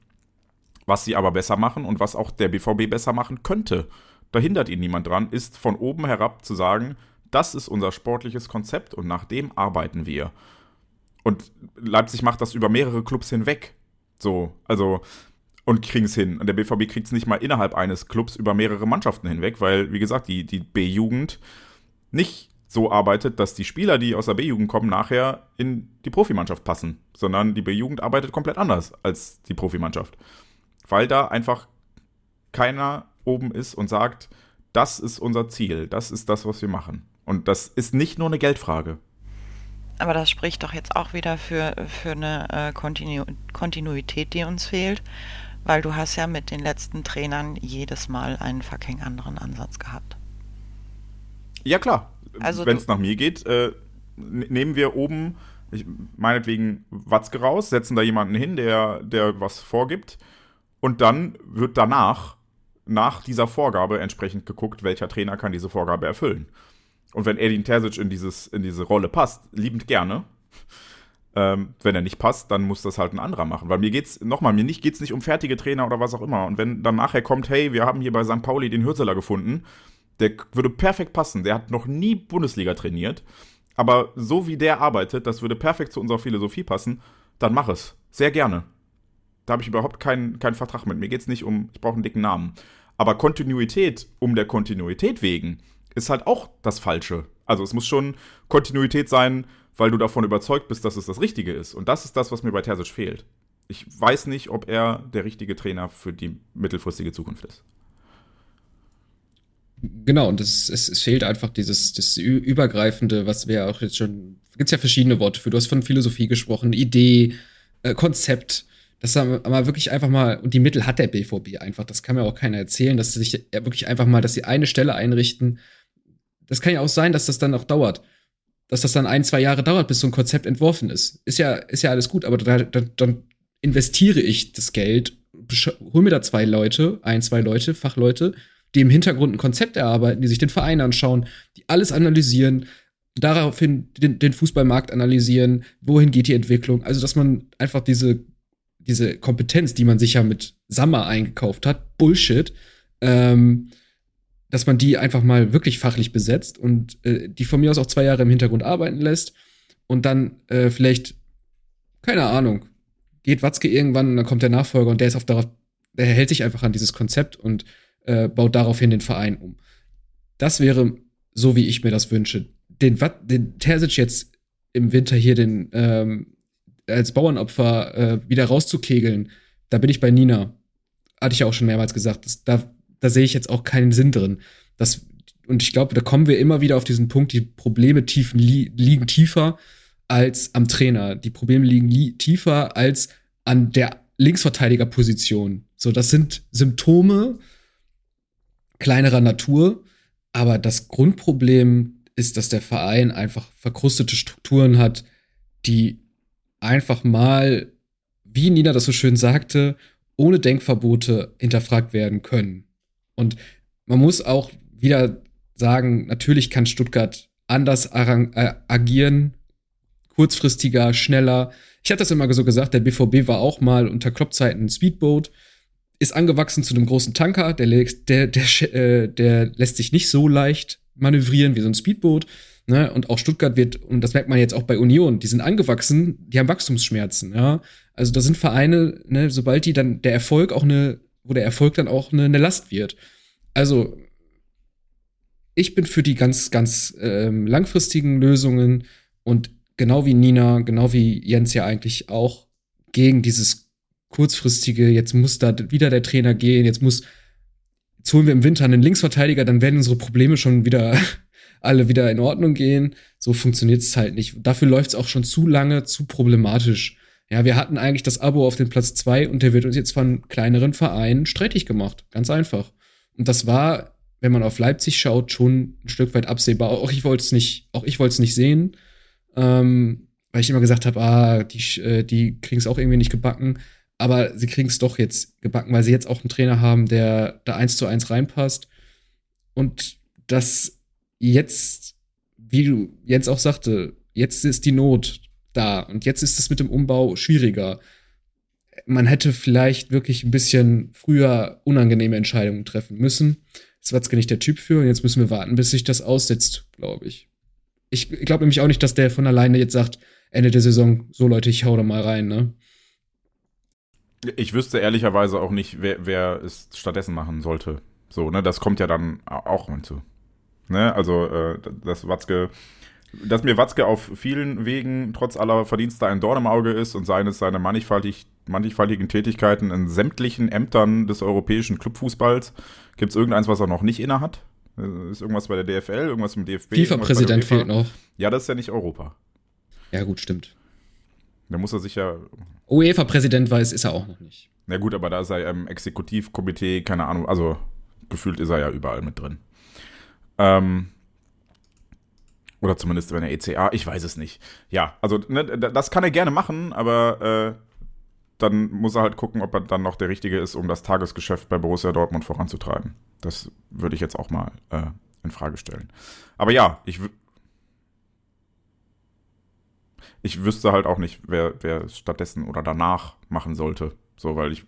Was sie aber besser machen und was auch der BVB besser machen könnte, da hindert ihn niemand dran, ist von oben herab zu sagen, das ist unser sportliches Konzept und nach dem arbeiten wir. Und Leipzig macht das über mehrere Clubs hinweg. So, also und kriegen es hin. Und der BVB kriegt es nicht mal innerhalb eines Clubs über mehrere Mannschaften hinweg, weil, wie gesagt, die, die B-Jugend nicht so arbeitet, dass die Spieler, die aus der B-Jugend kommen, nachher in die Profimannschaft passen, sondern die B-Jugend arbeitet komplett anders als die Profimannschaft. Weil da einfach keiner oben ist und sagt, das ist unser Ziel, das ist das, was wir machen. Und das ist nicht nur eine Geldfrage. Aber das spricht doch jetzt auch wieder für, für eine äh, Kontinu Kontinuität, die uns fehlt, weil du hast ja mit den letzten Trainern jedes Mal einen fucking anderen Ansatz gehabt. Ja klar, also wenn es nach mir geht, äh, nehmen wir oben, ich, meinetwegen Watzke raus, setzen da jemanden hin, der, der was vorgibt und dann wird danach, nach dieser Vorgabe entsprechend geguckt, welcher Trainer kann diese Vorgabe erfüllen. Und wenn Edin Terzic in, dieses, in diese Rolle passt, liebend gerne. Ähm, wenn er nicht passt, dann muss das halt ein anderer machen. Weil mir geht's, nochmal, mir nicht, geht's nicht um fertige Trainer oder was auch immer. Und wenn dann nachher kommt, hey, wir haben hier bei St. Pauli den Hürzeler gefunden, der würde perfekt passen. Der hat noch nie Bundesliga trainiert. Aber so wie der arbeitet, das würde perfekt zu unserer Philosophie passen, dann mach es. Sehr gerne. Da habe ich überhaupt keinen, keinen Vertrag mit. Mir geht's nicht um, ich brauche einen dicken Namen. Aber Kontinuität um der Kontinuität wegen ist halt auch das Falsche. Also es muss schon Kontinuität sein, weil du davon überzeugt bist, dass es das Richtige ist. Und das ist das, was mir bei Terzic fehlt. Ich weiß nicht, ob er der richtige Trainer für die mittelfristige Zukunft ist. Genau, und das, es, es fehlt einfach dieses das Übergreifende, was wir auch jetzt schon, gibt es ja verschiedene Worte für. Du hast von Philosophie gesprochen, Idee, äh, Konzept. Das wir wirklich einfach mal, und die Mittel hat der BVB einfach, das kann mir auch keiner erzählen, dass sie sich wirklich einfach mal, dass sie eine Stelle einrichten. Das kann ja auch sein, dass das dann auch dauert dass das dann ein, zwei Jahre dauert, bis so ein Konzept entworfen ist. Ist ja, ist ja alles gut, aber da, da, dann investiere ich das Geld, hol mir da zwei Leute, ein, zwei Leute, Fachleute, die im Hintergrund ein Konzept erarbeiten, die sich den Verein anschauen, die alles analysieren, daraufhin den, den Fußballmarkt analysieren, wohin geht die Entwicklung. Also, dass man einfach diese, diese Kompetenz, die man sich ja mit Sammer eingekauft hat, Bullshit, ähm, dass man die einfach mal wirklich fachlich besetzt und äh, die von mir aus auch zwei Jahre im Hintergrund arbeiten lässt und dann äh, vielleicht, keine Ahnung, geht Watzke irgendwann und dann kommt der Nachfolger und der ist auf darauf, der hält sich einfach an dieses Konzept und äh, baut daraufhin den Verein um. Das wäre so, wie ich mir das wünsche. Den, den Terzic jetzt im Winter hier den ähm, als Bauernopfer äh, wieder rauszukegeln, da bin ich bei Nina. Hatte ich ja auch schon mehrmals gesagt. Das, da da sehe ich jetzt auch keinen Sinn drin. Das, und ich glaube, da kommen wir immer wieder auf diesen Punkt, die Probleme tiefen, li liegen tiefer als am Trainer. Die Probleme liegen li tiefer als an der Linksverteidigerposition. So, das sind Symptome kleinerer Natur, aber das Grundproblem ist, dass der Verein einfach verkrustete Strukturen hat, die einfach mal, wie Nina das so schön sagte, ohne Denkverbote hinterfragt werden können. Und man muss auch wieder sagen, natürlich kann Stuttgart anders äh, agieren, kurzfristiger, schneller. Ich hatte das immer so gesagt, der BVB war auch mal unter Kloppzeiten ein Speedboat, ist angewachsen zu einem großen Tanker, der, der, der, äh, der lässt sich nicht so leicht manövrieren wie so ein Speedboot. Ne? Und auch Stuttgart wird, und das merkt man jetzt auch bei Union, die sind angewachsen, die haben Wachstumsschmerzen. Ja? Also da sind Vereine, ne, sobald die dann der Erfolg auch eine wo der Erfolg dann auch eine, eine Last wird. Also, ich bin für die ganz, ganz ähm, langfristigen Lösungen und genau wie Nina, genau wie Jens ja eigentlich auch gegen dieses kurzfristige, jetzt muss da wieder der Trainer gehen, jetzt muss, jetzt holen wir im Winter einen Linksverteidiger, dann werden unsere Probleme schon wieder alle wieder in Ordnung gehen. So funktioniert es halt nicht. Dafür läuft es auch schon zu lange, zu problematisch. Ja, wir hatten eigentlich das Abo auf den Platz zwei und der wird uns jetzt von kleineren Vereinen streitig gemacht. Ganz einfach. Und das war, wenn man auf Leipzig schaut, schon ein Stück weit absehbar. Auch ich wollte es nicht, auch ich wollte es nicht sehen. Ähm, weil ich immer gesagt habe, ah, die, äh, die kriegen es auch irgendwie nicht gebacken. Aber sie kriegen es doch jetzt gebacken, weil sie jetzt auch einen Trainer haben, der da eins zu eins reinpasst. Und das jetzt, wie du jetzt auch sagte, jetzt ist die Not da. Und jetzt ist es mit dem Umbau schwieriger. Man hätte vielleicht wirklich ein bisschen früher unangenehme Entscheidungen treffen müssen. Ist Watzke nicht der Typ für und jetzt müssen wir warten, bis sich das aussetzt, glaube ich. Ich glaube nämlich auch nicht, dass der von alleine jetzt sagt, Ende der Saison, so Leute, ich hau da mal rein, ne? Ich wüsste ehrlicherweise auch nicht, wer, wer es stattdessen machen sollte. So, ne, das kommt ja dann auch hinzu. Ne, also, äh, dass Watzke dass mir Watzke auf vielen Wegen trotz aller Verdienste ein Dorn im Auge ist und seines seine mannigfaltig, mannigfaltigen Tätigkeiten in sämtlichen Ämtern des europäischen Clubfußballs. Gibt es irgendeins, was er noch nicht inne hat? Ist irgendwas bei der DFL, irgendwas im DFB? FIFA-Präsident fehlt noch. Ja, das ist ja nicht Europa. Ja, gut, stimmt. Da muss er sich ja. UEFA-Präsident weiß, ist er auch noch nicht. Na gut, aber da ist er im Exekutivkomitee, keine Ahnung, also gefühlt ist er ja überall mit drin. Ähm, oder zumindest wenn er ECA, ich weiß es nicht. Ja, also ne, das kann er gerne machen, aber äh, dann muss er halt gucken, ob er dann noch der Richtige ist, um das Tagesgeschäft bei Borussia Dortmund voranzutreiben. Das würde ich jetzt auch mal äh, in Frage stellen. Aber ja, ich ich wüsste halt auch nicht, wer, wer es stattdessen oder danach machen sollte. So, weil ich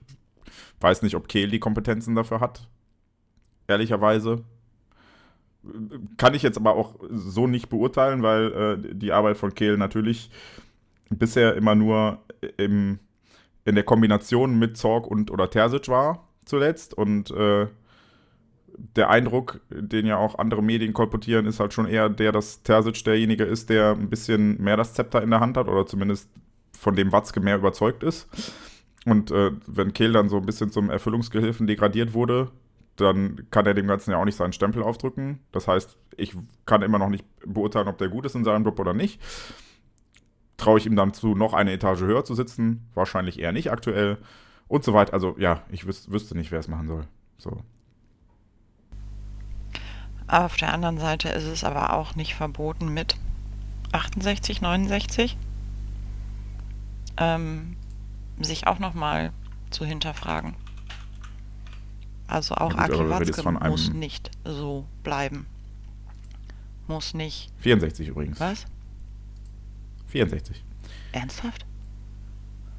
weiß nicht, ob Kehl die Kompetenzen dafür hat. Ehrlicherweise. Kann ich jetzt aber auch so nicht beurteilen, weil äh, die Arbeit von Kehl natürlich bisher immer nur im, in der Kombination mit Zorg und oder Terzic war zuletzt und äh, der Eindruck, den ja auch andere Medien kolportieren, ist halt schon eher der, dass Terzic derjenige ist, der ein bisschen mehr das Zepter in der Hand hat oder zumindest von dem Watzke mehr überzeugt ist. Und äh, wenn Kehl dann so ein bisschen zum Erfüllungsgehilfen degradiert wurde, dann kann er dem Ganzen ja auch nicht seinen Stempel aufdrücken. Das heißt, ich kann immer noch nicht beurteilen, ob der gut ist in seinem Job oder nicht. Traue ich ihm dann zu, noch eine Etage höher zu sitzen? Wahrscheinlich eher nicht aktuell. Und so weiter. Also ja, ich wüs wüsste nicht, wer es machen soll. So. Auf der anderen Seite ist es aber auch nicht verboten mit 68, 69 ähm, sich auch nochmal zu hinterfragen. Also auch ja, Aki Watzke muss nicht so bleiben. Muss nicht. 64 übrigens. Was? 64. Ernsthaft?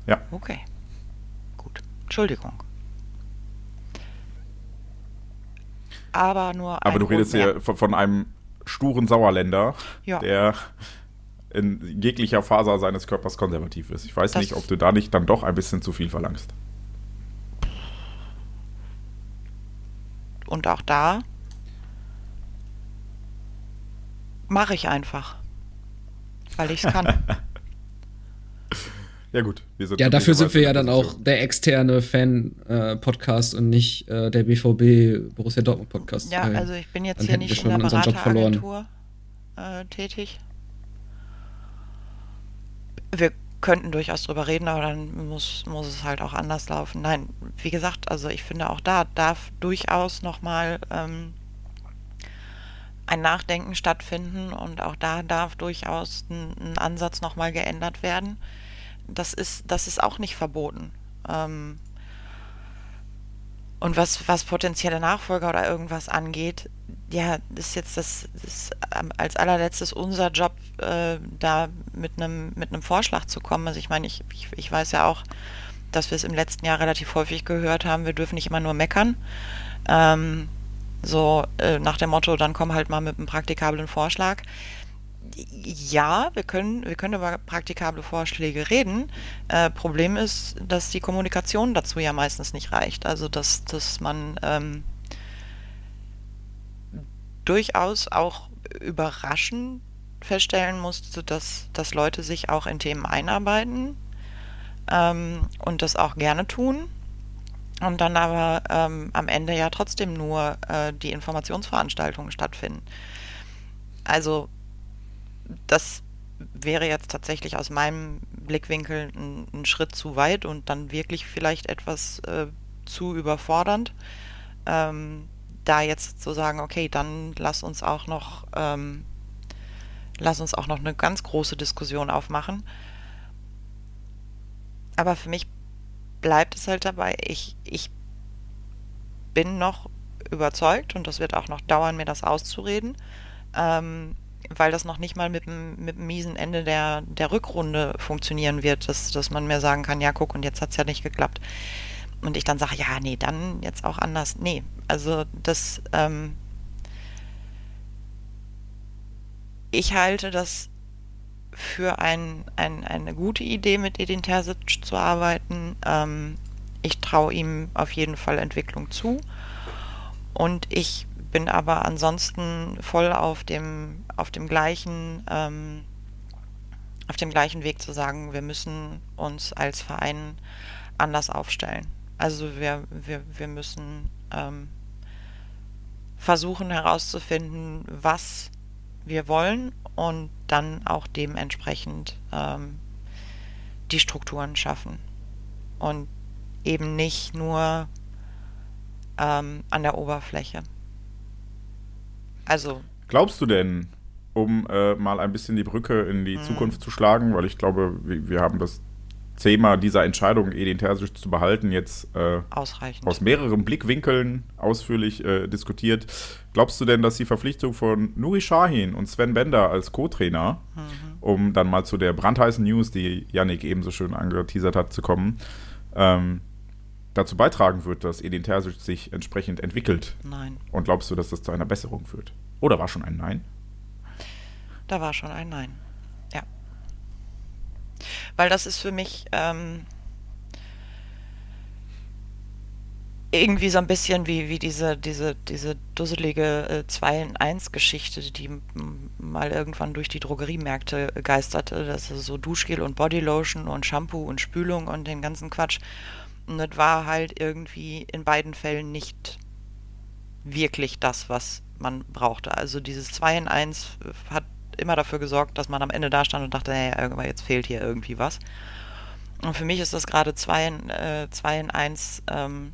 Ja. Okay. Gut. Entschuldigung. aber nur Aber du redest hier von, von, einem sturen Sauerländer, ja. der in jeglicher Faser seines Körpers konservativ ist. Ich weiß das nicht, ob du da nicht dann doch ein bisschen zu viel verlangst. Und auch da mache ich einfach, weil ich es kann. Ja, gut. ja, dafür sind wir ja dann auch der externe Fan-Podcast äh, und nicht äh, der BVB Borussia Dortmund-Podcast. Ja, also ich bin jetzt hier nicht in der Berateragentur äh, tätig. Wir könnten durchaus drüber reden, aber dann muss, muss es halt auch anders laufen. Nein, wie gesagt, also ich finde auch da darf durchaus nochmal ähm, ein Nachdenken stattfinden und auch da darf durchaus ein, ein Ansatz nochmal geändert werden das ist, das ist auch nicht verboten. Ähm, und was, was potenzielle Nachfolger oder irgendwas angeht, ja, ist jetzt das, das ähm, als allerletztes unser Job, äh, da mit einem mit Vorschlag zu kommen. Also ich meine, ich, ich, ich weiß ja auch, dass wir es im letzten Jahr relativ häufig gehört haben, wir dürfen nicht immer nur meckern. Ähm, so äh, nach dem Motto, dann komm halt mal mit einem praktikablen Vorschlag ja, wir können, wir können über praktikable Vorschläge reden. Äh, Problem ist, dass die Kommunikation dazu ja meistens nicht reicht. Also, dass, dass man ähm, durchaus auch überraschend feststellen musste, dass, dass Leute sich auch in Themen einarbeiten ähm, und das auch gerne tun. Und dann aber ähm, am Ende ja trotzdem nur äh, die Informationsveranstaltungen stattfinden. Also das wäre jetzt tatsächlich aus meinem Blickwinkel ein, ein Schritt zu weit und dann wirklich vielleicht etwas äh, zu überfordernd. Ähm, da jetzt zu sagen, okay, dann lass uns auch noch, ähm, lass uns auch noch eine ganz große Diskussion aufmachen. Aber für mich bleibt es halt dabei, ich, ich bin noch überzeugt und das wird auch noch dauern, mir das auszureden, ähm, weil das noch nicht mal mit dem, mit dem miesen Ende der, der Rückrunde funktionieren wird, dass, dass man mir sagen kann, ja, guck, und jetzt hat es ja nicht geklappt. Und ich dann sage, ja, nee, dann jetzt auch anders. Nee, also das, ähm, ich halte das für ein, ein, eine gute Idee, mit Edin Terzic zu arbeiten. Ähm, ich traue ihm auf jeden Fall Entwicklung zu. Und ich bin aber ansonsten voll auf dem, auf dem gleichen, ähm, auf dem gleichen Weg zu sagen, wir müssen uns als Verein anders aufstellen. Also wir, wir, wir müssen ähm, versuchen herauszufinden, was wir wollen und dann auch dementsprechend ähm, die Strukturen schaffen. Und eben nicht nur ähm, an der Oberfläche. Also. Glaubst du denn, um äh, mal ein bisschen die Brücke in die mhm. Zukunft zu schlagen, weil ich glaube, wir, wir haben das Thema dieser Entscheidung, Edin Terzic zu behalten, jetzt äh, aus mehreren Blickwinkeln ausführlich äh, diskutiert. Glaubst du denn, dass die Verpflichtung von Nuri Shahin und Sven Bender als Co-Trainer mhm. um dann mal zu der brandheißen News, die Yannick eben so schön angeteasert hat, zu kommen, ähm, dazu beitragen wird, dass Edin Terzic sich entsprechend entwickelt? Nein. Und glaubst du, dass das zu einer Besserung führt? Oder war schon ein Nein? Da war schon ein Nein. Ja. Weil das ist für mich ähm, irgendwie so ein bisschen wie, wie diese, diese, diese dusselige äh, 2 in 1 Geschichte, die mal irgendwann durch die Drogeriemärkte geisterte. Das ist so Duschgel und Bodylotion und Shampoo und Spülung und den ganzen Quatsch. Und das war halt irgendwie in beiden Fällen nicht wirklich das, was man brauchte. Also dieses 2 in 1 hat immer dafür gesorgt, dass man am Ende da stand und dachte, naja, jetzt fehlt hier irgendwie was. Und für mich ist das gerade 2 in, äh, zwei in 1 ähm,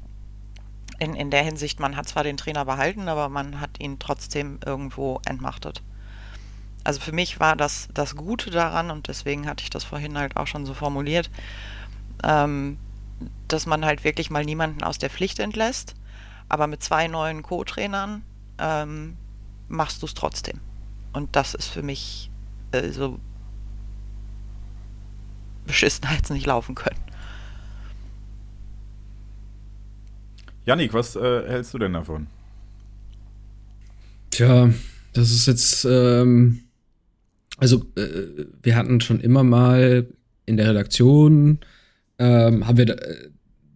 in, in der Hinsicht, man hat zwar den Trainer behalten, aber man hat ihn trotzdem irgendwo entmachtet. Also für mich war das das Gute daran und deswegen hatte ich das vorhin halt auch schon so formuliert, ähm, dass man halt wirklich mal niemanden aus der Pflicht entlässt, aber mit zwei neuen Co-Trainern ähm, machst du es trotzdem. Und das ist für mich äh, so beschissen als nicht laufen können. Janik, was äh, hältst du denn davon? Tja, das ist jetzt, ähm, also äh, wir hatten schon immer mal in der Redaktion, ähm, haben wir, äh,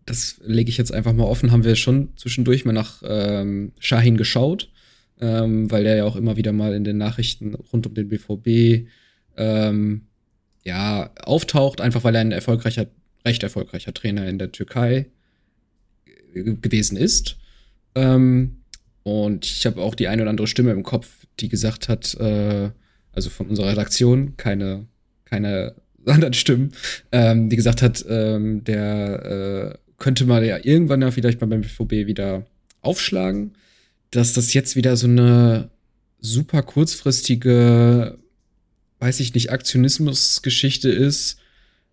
das lege ich jetzt einfach mal offen, haben wir schon zwischendurch mal nach ähm, Shahin geschaut, ähm, weil der ja auch immer wieder mal in den Nachrichten rund um den BVB ähm, ja auftaucht, einfach weil er ein erfolgreicher, recht erfolgreicher Trainer in der Türkei gewesen ist. Ähm, und ich habe auch die eine oder andere Stimme im Kopf, die gesagt hat, äh, also von unserer Redaktion, keine, keine anderen Stimmen, ähm, die gesagt hat, ähm, der äh, könnte mal ja irgendwann ja vielleicht mal beim BVB wieder aufschlagen, dass das jetzt wieder so eine super kurzfristige, weiß ich nicht, Aktionismusgeschichte ist,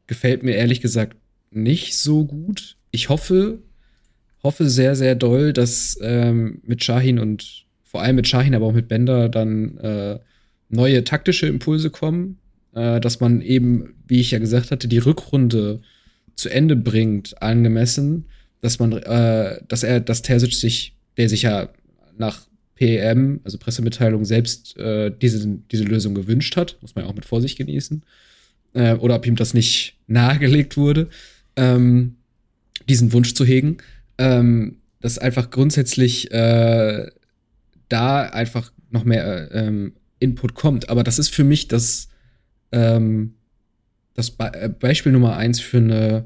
gefällt mir ehrlich gesagt nicht so gut. Ich hoffe, hoffe sehr, sehr doll, dass ähm, mit Shahin und vor allem mit Shahin, aber auch mit Bender dann äh, neue taktische Impulse kommen, äh, dass man eben, wie ich ja gesagt hatte, die Rückrunde zu Ende bringt, angemessen, dass man, äh, dass er, dass Terzic sich, der sich ja nach PM, also Pressemitteilung, selbst äh, diese, diese Lösung gewünscht hat, muss man ja auch mit Vorsicht genießen, äh, oder ob ihm das nicht nahegelegt wurde, ähm, diesen Wunsch zu hegen, ähm, dass einfach grundsätzlich äh, da einfach noch mehr äh, ähm, Input kommt. Aber das ist für mich das, ähm, das Be äh, Beispiel Nummer eins für eine,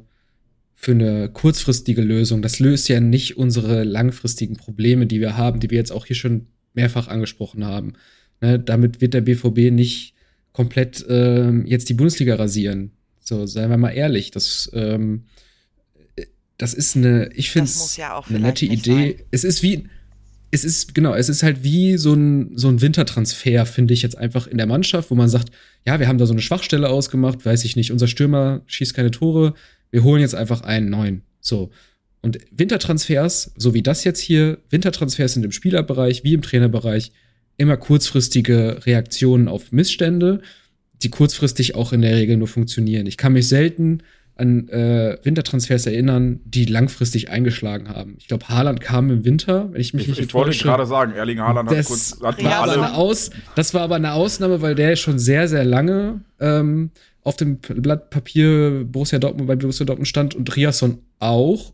für eine kurzfristige Lösung. Das löst ja nicht unsere langfristigen Probleme, die wir haben, die wir jetzt auch hier schon mehrfach angesprochen haben. Ne, damit wird der BVB nicht komplett äh, jetzt die Bundesliga rasieren. So, seien wir mal ehrlich. Das ähm, das ist eine, ich finde es ja eine nette Idee. Sein. Es ist wie, es ist, genau, es ist halt wie so ein, so ein Wintertransfer, finde ich jetzt einfach in der Mannschaft, wo man sagt, ja, wir haben da so eine Schwachstelle ausgemacht, weiß ich nicht, unser Stürmer schießt keine Tore, wir holen jetzt einfach einen neuen. So. Und Wintertransfers, so wie das jetzt hier, Wintertransfers sind im Spielerbereich wie im Trainerbereich immer kurzfristige Reaktionen auf Missstände, die kurzfristig auch in der Regel nur funktionieren. Ich kann mich selten an äh, Wintertransfers erinnern, die langfristig eingeschlagen haben. Ich glaube, Haaland kam im Winter, wenn ich mich ich, nicht Ich wollte gerade sagen, Erling Haaland hat kurz hat ja, alle Aus, Das war aber eine Ausnahme, weil der schon sehr, sehr lange ähm, auf dem Blatt Papier Borussia Dortmund bei Borussia Dortmund stand und Riasson auch.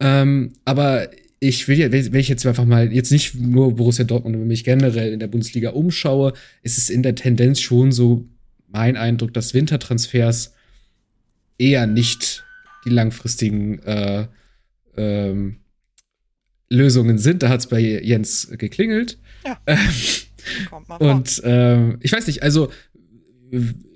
Ähm, aber ich will, wenn ich jetzt einfach mal, jetzt nicht nur Borussia Dortmund, wenn ich generell in der Bundesliga umschaue, ist es in der Tendenz schon so mein Eindruck, dass Wintertransfers eher nicht die langfristigen äh, ähm, Lösungen sind. Da hat es bei Jens geklingelt. Ja. Kommt mal Und äh, ich weiß nicht, also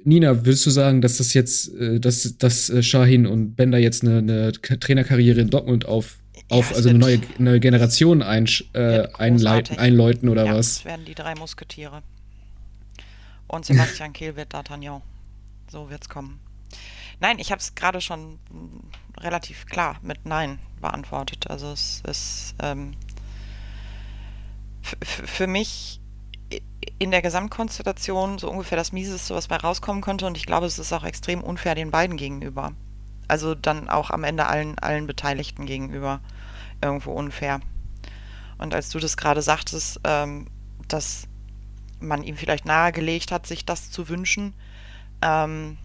Nina, würdest du sagen, dass das jetzt, äh, dass, dass äh, Shahin und Bender jetzt eine, eine Trainerkarriere in Dortmund auf, auf also eine neue, neue Generation ein, äh, einleiten, einläuten oder ja, was? Das werden die drei Musketiere. Und Sebastian Kehl wird D'Artagnan. So wird's kommen. Nein, ich habe es gerade schon relativ klar mit Nein beantwortet. Also es ist ähm, für mich in der Gesamtkonstellation so ungefähr das Mieseste, was bei rauskommen könnte. Und ich glaube, es ist auch extrem unfair den beiden gegenüber. Also dann auch am Ende allen, allen Beteiligten gegenüber irgendwo unfair. Und als du das gerade sagtest, ähm, dass man ihm vielleicht nahegelegt hat, sich das zu wünschen, ähm,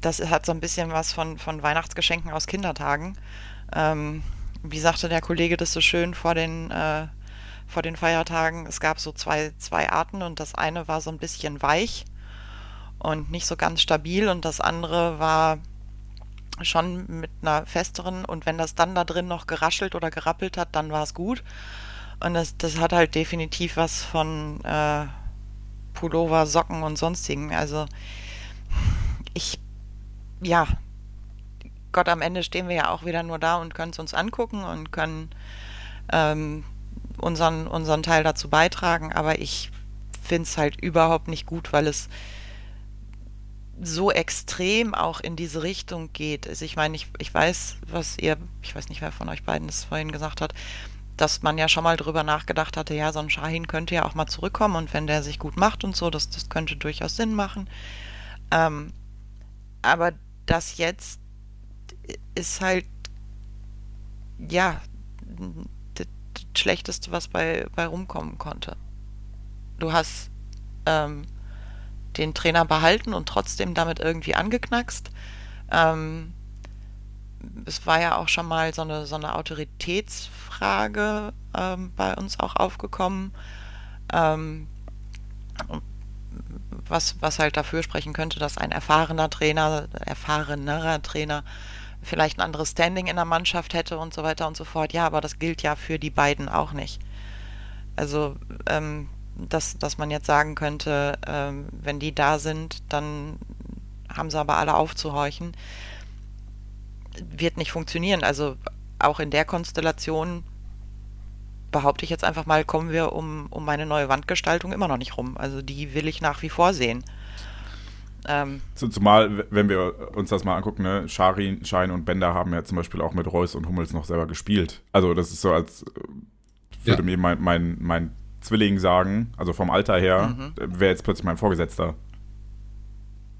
das hat so ein bisschen was von, von Weihnachtsgeschenken aus Kindertagen. Ähm, wie sagte der Kollege das so schön vor den, äh, vor den Feiertagen? Es gab so zwei, zwei Arten und das eine war so ein bisschen weich und nicht so ganz stabil und das andere war schon mit einer festeren und wenn das dann da drin noch geraschelt oder gerappelt hat, dann war es gut. Und das, das hat halt definitiv was von äh, Pullover, Socken und sonstigen. Also ich, ja, Gott, am Ende stehen wir ja auch wieder nur da und können es uns angucken und können ähm, unseren, unseren Teil dazu beitragen. Aber ich finde es halt überhaupt nicht gut, weil es so extrem auch in diese Richtung geht. Also ich meine, ich, ich weiß, was ihr, ich weiß nicht, wer von euch beiden das vorhin gesagt hat, dass man ja schon mal drüber nachgedacht hatte, ja, so ein Shahin könnte ja auch mal zurückkommen und wenn der sich gut macht und so, das, das könnte durchaus Sinn machen. Ähm, aber das jetzt ist halt, ja, Schlechteste, was bei, bei rumkommen konnte. Du hast ähm, den Trainer behalten und trotzdem damit irgendwie angeknackst. Ähm, es war ja auch schon mal so eine, so eine Autoritätsfrage ähm, bei uns auch aufgekommen, ähm, was, was halt dafür sprechen könnte, dass ein erfahrener Trainer, erfahrenerer Trainer vielleicht ein anderes Standing in der Mannschaft hätte und so weiter und so fort. Ja, aber das gilt ja für die beiden auch nicht. Also, ähm, dass, dass man jetzt sagen könnte, ähm, wenn die da sind, dann haben sie aber alle aufzuhorchen wird nicht funktionieren. Also auch in der Konstellation behaupte ich jetzt einfach mal, kommen wir um, um meine neue Wandgestaltung immer noch nicht rum. Also die will ich nach wie vor sehen. Ähm, Zumal, wenn wir uns das mal angucken, ne, Scharin, Schein und Bender haben ja zum Beispiel auch mit Reus und Hummels noch selber gespielt. Also das ist so, als äh, würde ja. mir mein, mein, mein Zwilling sagen, also vom Alter her, mhm. wäre jetzt plötzlich mein Vorgesetzter.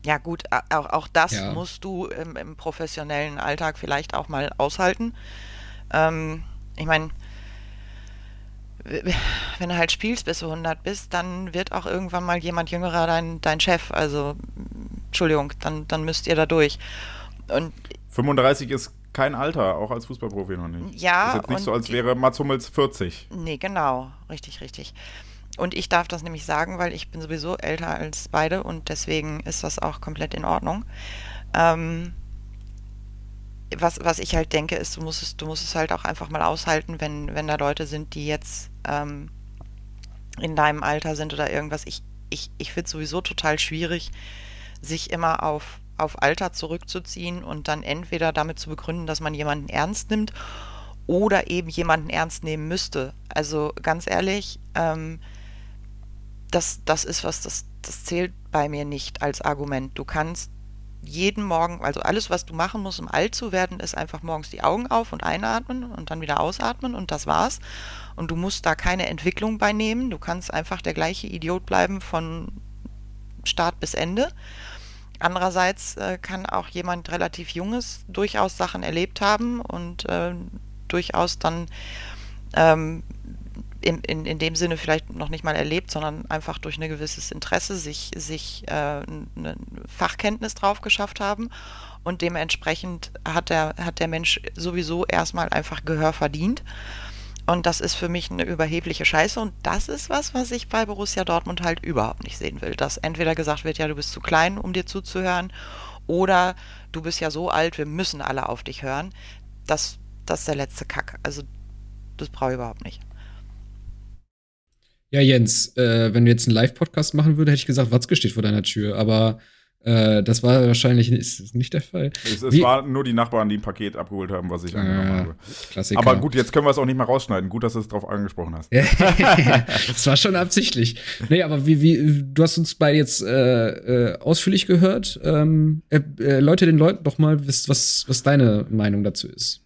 Ja gut, auch, auch das ja. musst du im, im, professionellen Alltag vielleicht auch mal aushalten. Ähm, ich meine, wenn du halt spielst, bis du 100 bist, dann wird auch irgendwann mal jemand jüngerer dein, dein Chef. Also, Entschuldigung, dann, dann müsst ihr da durch. Und 35 ist kein Alter, auch als Fußballprofi noch nicht. Ja. Ist jetzt nicht so, als wäre Mats Hummels 40. Nee, genau. Richtig, richtig. Und ich darf das nämlich sagen, weil ich bin sowieso älter als beide und deswegen ist das auch komplett in Ordnung. Ähm, was, was ich halt denke, ist, du musst es, du musst es halt auch einfach mal aushalten, wenn, wenn da Leute sind, die jetzt ähm, in deinem Alter sind oder irgendwas. Ich, ich, ich finde es sowieso total schwierig, sich immer auf, auf Alter zurückzuziehen und dann entweder damit zu begründen, dass man jemanden ernst nimmt oder eben jemanden ernst nehmen müsste. Also ganz ehrlich, ähm, das, das ist was, das, das zählt bei mir nicht als Argument. Du kannst jeden Morgen, also alles, was du machen musst, um alt zu werden, ist einfach morgens die Augen auf und einatmen und dann wieder ausatmen und das war's. Und du musst da keine Entwicklung bei nehmen. Du kannst einfach der gleiche Idiot bleiben von Start bis Ende. Andererseits äh, kann auch jemand relativ Junges durchaus Sachen erlebt haben und äh, durchaus dann ähm, in, in, in dem Sinne vielleicht noch nicht mal erlebt, sondern einfach durch ein gewisses Interesse sich, sich äh, eine Fachkenntnis drauf geschafft haben. Und dementsprechend hat der, hat der Mensch sowieso erstmal einfach Gehör verdient. Und das ist für mich eine überhebliche Scheiße. Und das ist was, was ich bei Borussia Dortmund halt überhaupt nicht sehen will. Dass entweder gesagt wird, ja, du bist zu klein, um dir zuzuhören, oder du bist ja so alt, wir müssen alle auf dich hören. Das, das ist der letzte Kack. Also, das brauche ich überhaupt nicht. Ja, Jens, äh, wenn du jetzt einen Live-Podcast machen würdest, hätte ich gesagt, Watzke steht vor deiner Tür, aber äh, das war wahrscheinlich nicht, nicht der Fall. Es, es waren nur die Nachbarn, die ein Paket abgeholt haben, was ich äh, angenommen habe. Klassiker. Aber gut, jetzt können wir es auch nicht mehr rausschneiden. Gut, dass du es drauf angesprochen hast. das war schon absichtlich. Nee, aber wie, wie, du hast uns beide jetzt äh, äh, ausführlich gehört. Ähm, äh, Leute, den Leuten doch mal, was, was deine Meinung dazu ist.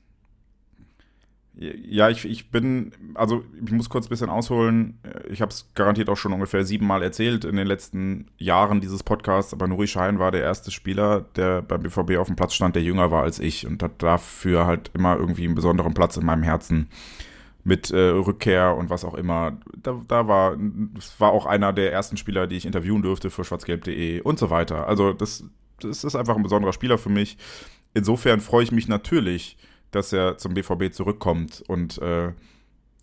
Ja, ich, ich bin, also ich muss kurz ein bisschen ausholen. Ich habe es garantiert auch schon ungefähr siebenmal erzählt in den letzten Jahren dieses Podcasts, aber Nuri Schein war der erste Spieler, der beim BVB auf dem Platz stand, der jünger war als ich und hat dafür halt immer irgendwie einen besonderen Platz in meinem Herzen mit äh, Rückkehr und was auch immer. Da, da war, es war auch einer der ersten Spieler, die ich interviewen durfte für schwarzgelb.de und so weiter. Also das, das ist einfach ein besonderer Spieler für mich. Insofern freue ich mich natürlich, dass er zum BVB zurückkommt. Und äh,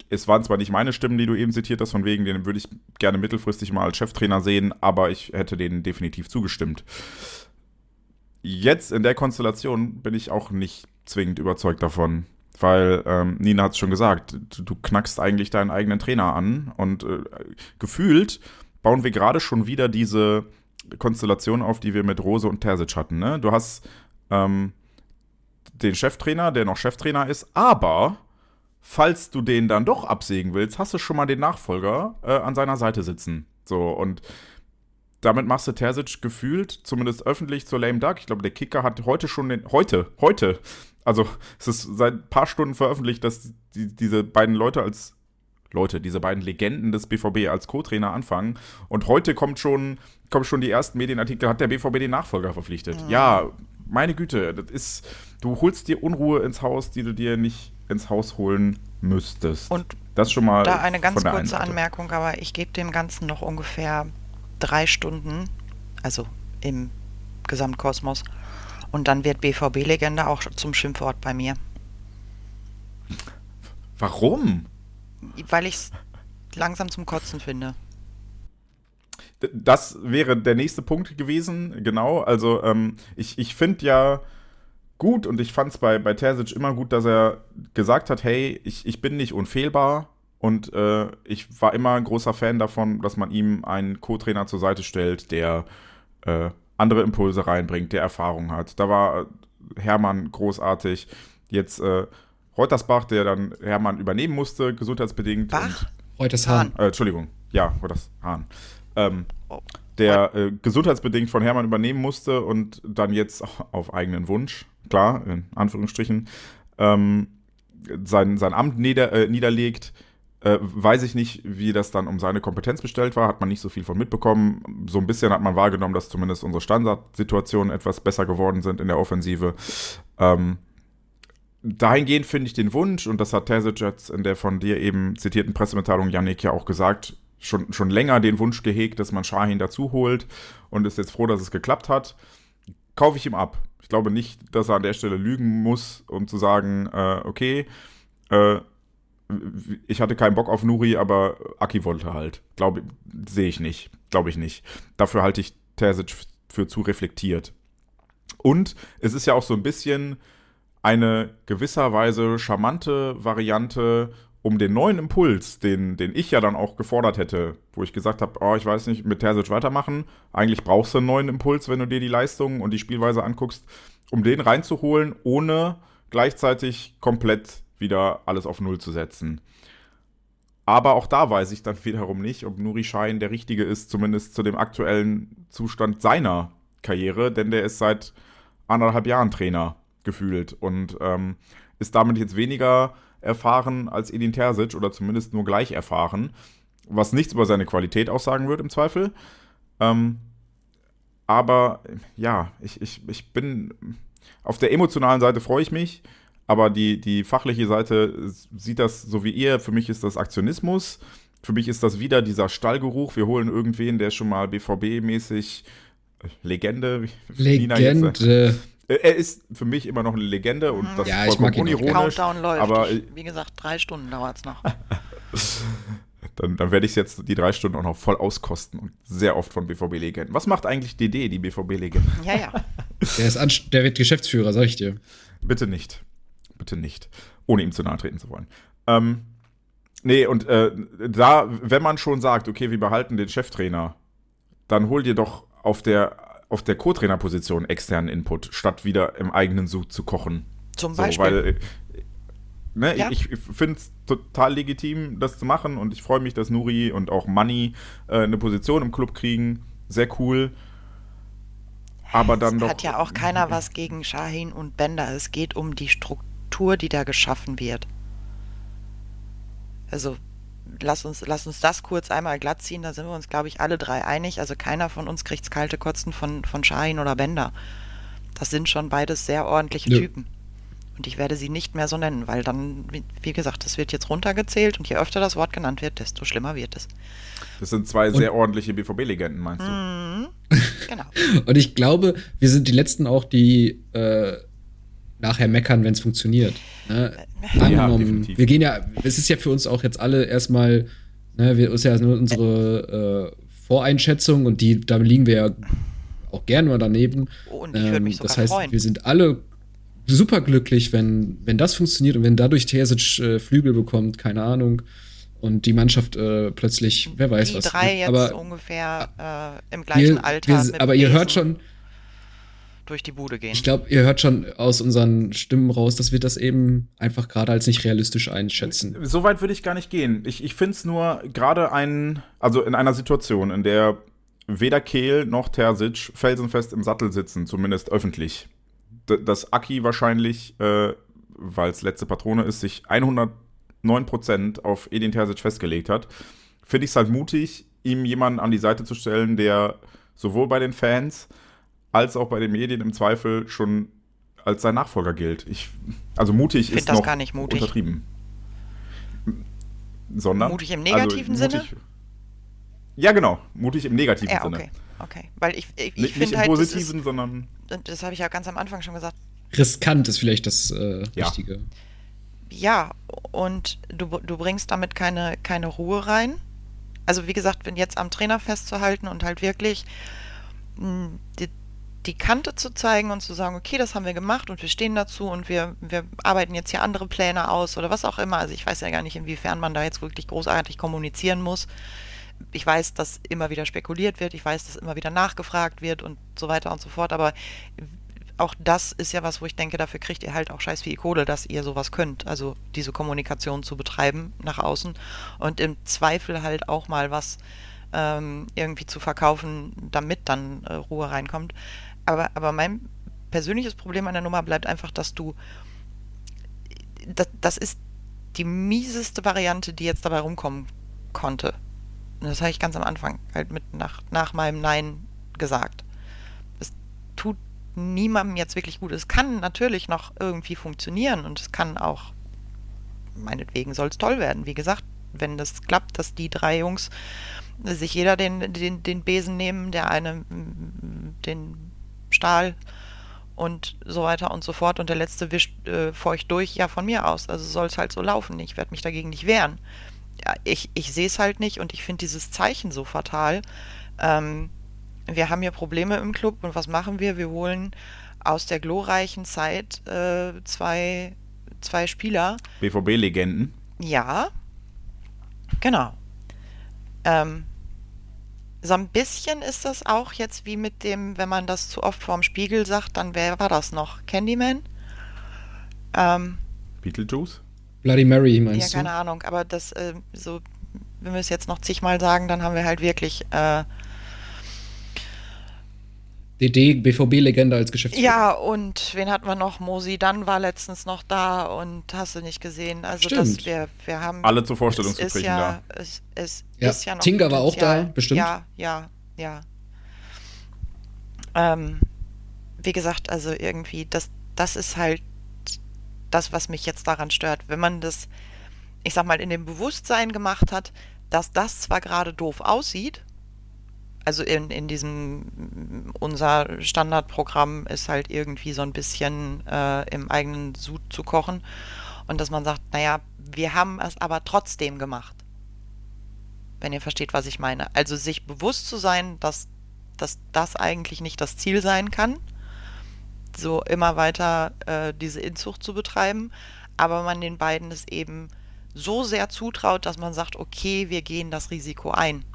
es waren zwar nicht meine Stimmen, die du eben zitiert hast, von wegen, den würde ich gerne mittelfristig mal als Cheftrainer sehen, aber ich hätte denen definitiv zugestimmt. Jetzt in der Konstellation bin ich auch nicht zwingend überzeugt davon, weil ähm, Nina hat es schon gesagt, du, du, knackst eigentlich deinen eigenen Trainer an und äh, gefühlt bauen wir gerade schon wieder diese Konstellation auf, die wir mit Rose und Terzic hatten. Ne? Du hast ähm, den Cheftrainer, der noch Cheftrainer ist, aber falls du den dann doch absägen willst, hast du schon mal den Nachfolger äh, an seiner Seite sitzen. So, und damit machst du Terzic gefühlt, zumindest öffentlich zur Lame Duck. Ich glaube, der Kicker hat heute schon den, heute, heute, also es ist seit ein paar Stunden veröffentlicht, dass die, diese beiden Leute als Leute, diese beiden Legenden des BVB als Co-Trainer anfangen. Und heute kommt schon, kommen schon die ersten Medienartikel, hat der BVB den Nachfolger verpflichtet. Mhm. Ja, meine Güte, das ist, du holst dir Unruhe ins Haus, die du dir nicht ins Haus holen müsstest. Und das schon mal. Da eine ganz kurze Anmerkung, aber ich gebe dem Ganzen noch ungefähr drei Stunden, also im Gesamtkosmos. Und dann wird BVB-Legende auch zum Schimpfwort bei mir. Warum? Weil ich es langsam zum Kotzen finde. Das wäre der nächste Punkt gewesen, genau. Also ähm, ich, ich finde ja gut und ich fand es bei, bei Terzic immer gut, dass er gesagt hat, hey, ich, ich bin nicht unfehlbar und äh, ich war immer ein großer Fan davon, dass man ihm einen Co-Trainer zur Seite stellt, der äh, andere Impulse reinbringt, der Erfahrung hat. Da war Hermann großartig. Jetzt äh, Reutersbach, der dann Hermann übernehmen musste, gesundheitsbedingt. Bach? Reuters Hahn. Äh, Entschuldigung, ja, Reuters Hahn ähm, der äh, gesundheitsbedingt von Hermann übernehmen musste und dann jetzt auf eigenen Wunsch, klar, in Anführungsstrichen, ähm, sein, sein Amt nieder, äh, niederlegt. Äh, weiß ich nicht, wie das dann um seine Kompetenz bestellt war, hat man nicht so viel von mitbekommen. So ein bisschen hat man wahrgenommen, dass zumindest unsere Standardsituationen etwas besser geworden sind in der Offensive. Ähm, dahingehend finde ich den Wunsch, und das hat jetzt in der von dir eben zitierten Pressemitteilung Janik ja auch gesagt, schon, schon länger den Wunsch gehegt, dass man Shahin dazu holt und ist jetzt froh, dass es geklappt hat. Kaufe ich ihm ab. Ich glaube nicht, dass er an der Stelle lügen muss, um zu sagen, äh, okay, äh, ich hatte keinen Bock auf Nuri, aber Aki wollte halt. Glaube, sehe ich nicht. Glaube ich nicht. Dafür halte ich Terzic für zu reflektiert. Und es ist ja auch so ein bisschen eine gewisserweise charmante Variante, um den neuen Impuls, den, den ich ja dann auch gefordert hätte, wo ich gesagt habe, oh, ich weiß nicht, mit Terzic weitermachen, eigentlich brauchst du einen neuen Impuls, wenn du dir die Leistung und die Spielweise anguckst, um den reinzuholen, ohne gleichzeitig komplett wieder alles auf Null zu setzen. Aber auch da weiß ich dann wiederum nicht, ob Nuri Schein der Richtige ist, zumindest zu dem aktuellen Zustand seiner Karriere, denn der ist seit anderthalb Jahren Trainer gefühlt und ähm, ist damit jetzt weniger erfahren als Edin Terzic oder zumindest nur gleich erfahren, was nichts über seine Qualität aussagen wird im Zweifel. Ähm, aber ja, ich, ich, ich bin auf der emotionalen Seite freue ich mich, aber die, die fachliche Seite sieht das so wie ihr. Für mich ist das Aktionismus. Für mich ist das wieder dieser Stallgeruch. Wir holen irgendwen, der schon mal BVB-mäßig Legende. Legende. Äh, er ist für mich immer noch eine Legende und das ja, ist vollkommen unironisch. Countdown läuft. Aber ich, wie gesagt, drei Stunden dauert es noch. dann, dann werde ich jetzt die drei Stunden auch noch voll auskosten und sehr oft von BVB-Legenden. Was macht eigentlich DD, die BVB-Legende? Ja, ja. Der, ist der wird Geschäftsführer, sag ich dir. Bitte nicht. Bitte nicht. Ohne ihm zu nahe treten zu wollen. Ähm, nee, und äh, da, wenn man schon sagt, okay, wir behalten den Cheftrainer, dann hol dir doch auf der auf der Co-Trainer-Position externen Input, statt wieder im eigenen Sud zu kochen. Zum Beispiel. So, weil, äh, ne, ja. ich, ich finde es total legitim, das zu machen und ich freue mich, dass Nuri und auch Money äh, eine Position im Club kriegen. Sehr cool. Aber dann es doch. Hat ja auch keiner was gegen Shahin und Bender. Es geht um die Struktur, die da geschaffen wird. Also lass uns, lass uns das kurz einmal glatt ziehen, da sind wir uns, glaube ich, alle drei einig. Also keiner von uns kriegt's kalte Kotzen von, von Shahin oder Bender. Das sind schon beides sehr ordentliche Nö. Typen. Und ich werde sie nicht mehr so nennen, weil dann, wie- gesagt, das wird jetzt runtergezählt und je öfter das Wort genannt wird, desto schlimmer wird es. Das sind zwei sehr ordentliche BVB-Legenden, meinst du? Genau. Und ich glaube, wir sind die Letzten auch, die äh, nachher meckern, wenn es funktioniert. Ne? Angenommen, definitiv. wir gehen ja, es ist ja für uns auch jetzt alle erstmal, ne, wir ist ja nur unsere äh, Voreinschätzung und die, da liegen wir ja auch gerne mal daneben. Und ich würde mich sogar Ähm, das heißt, freuen. wir sind alle super glücklich, wenn, wenn das funktioniert und wenn dadurch Terzic äh, Flügel bekommt, keine Ahnung, und die Mannschaft äh, plötzlich, wer weiß die was. drei ne? jetzt aber ungefähr äh, im gleichen wir, Alter. wir, aber ihr hört schon, durch die Bude gehen. ich glaube, ihr hört schon aus unseren Stimmen raus, dass wir das eben einfach gerade als nicht realistisch einschätzen. So weit würde ich gar nicht gehen. Ich, ich finde es nur gerade ein, also in einer Situation, in der weder Kehl noch Terzic felsenfest im Sattel sitzen, zumindest öffentlich. D dass Aki wahrscheinlich, äh, weil es letzte Patrone ist, sich 109% auf Edin Terzic festgelegt hat, finde ich es halt mutig, ihm jemanden an die Seite zu stellen, der sowohl bei den Fans als auch bei den Medien im Zweifel schon als sein Nachfolger gilt. Ich, also mutig Find ist das noch gar nicht mutig. untertrieben. Sondern Mutig im negativen Sinne? Ja, genau. Mutig im negativen ja, Sinne. okay. Okay. Weil ich, ich, ich Nicht, nicht finde im halt, das, positiven, ist, sondern das habe ich ja ganz am Anfang schon gesagt, Riskant ist vielleicht das äh, Ja. Richtige. Ja, und du, du bringst damit keine, keine Ruhe rein. Also wie gesagt, wenn jetzt am Trainer festzuhalten und halt wirklich mh, die, Kante zu zeigen und zu sagen, okay, das haben wir gemacht und wir stehen dazu und wir, wir arbeiten jetzt hier andere Pläne aus oder was auch immer. Also ich weiß ja gar nicht, inwiefern man da jetzt wirklich großartig kommunizieren muss. Ich weiß, dass immer wieder spekuliert wird, ich weiß, dass immer wieder nachgefragt wird und so weiter und so fort, aber auch das ist ja was, wo ich denke, dafür kriegt ihr halt auch scheiß viel Kohle, dass ihr sowas könnt. Also diese Kommunikation zu betreiben nach außen und im Zweifel halt auch mal was ähm, irgendwie zu verkaufen, damit dann äh, Ruhe reinkommt. Aber, aber mein persönliches Problem an der Nummer bleibt einfach, dass du, das, das ist die mieseste Variante, die jetzt dabei rumkommen konnte. Und das habe ich ganz am Anfang halt mit nach, nach meinem Nein gesagt. Es tut niemandem jetzt wirklich gut. Es kann natürlich noch irgendwie funktionieren und es kann auch, meinetwegen soll es toll werden. Wie gesagt, wenn das klappt, dass die drei Jungs sich jeder den, den, den Besen nehmen, der eine den Stahl und so weiter und so fort und der letzte wischt äh, feucht durch, ja von mir aus. Also soll es halt so laufen. Ich werde mich dagegen nicht wehren. Ja, ich ich sehe es halt nicht und ich finde dieses Zeichen so fatal. Ähm, wir haben hier Probleme im Club und was machen wir? Wir holen aus der glorreichen Zeit äh, zwei, zwei Spieler. BVB-Legenden. Ja, genau. Ähm, so ein bisschen ist das auch jetzt wie mit dem, wenn man das zu oft vorm Spiegel sagt, dann wer war das noch? Candyman? Ähm, Beetlejuice? Bloody Mary, ja, meinst keine du? Ahnung, aber das, äh, so, wenn wir es jetzt noch zigmal sagen, dann haben wir halt wirklich, äh, DD, BVB-Legende als Geschäftsführer. ja, und wen hatten wir noch? Mosi Dann war letztens noch da und hast du nicht gesehen. Also das, Stimmt. wir, wir haben. Alle zu Vorstellungsgesprächen ja, da. Es, es Ja, ist ja noch Tinga war auch da, bestimmt. Ja, ja, ja. Ähm, wie gesagt, also irgendwie, das, das ist halt das, was mich jetzt daran stört. Wenn man das, ich sag mal, in dem Bewusstsein gemacht hat, dass das zwar gerade doof aussieht, also in, in diesem, unser Standardprogramm ist halt irgendwie so ein bisschen äh, im eigenen Sud zu kochen und dass man sagt, naja, wir haben es aber trotzdem gemacht. Wenn ihr versteht, was ich meine. Also sich bewusst zu sein, dass, dass das eigentlich nicht das Ziel sein kann, so immer weiter äh, diese Inzucht zu betreiben, aber man den beiden es eben so sehr zutraut, dass man sagt, okay, wir gehen das Risiko ein,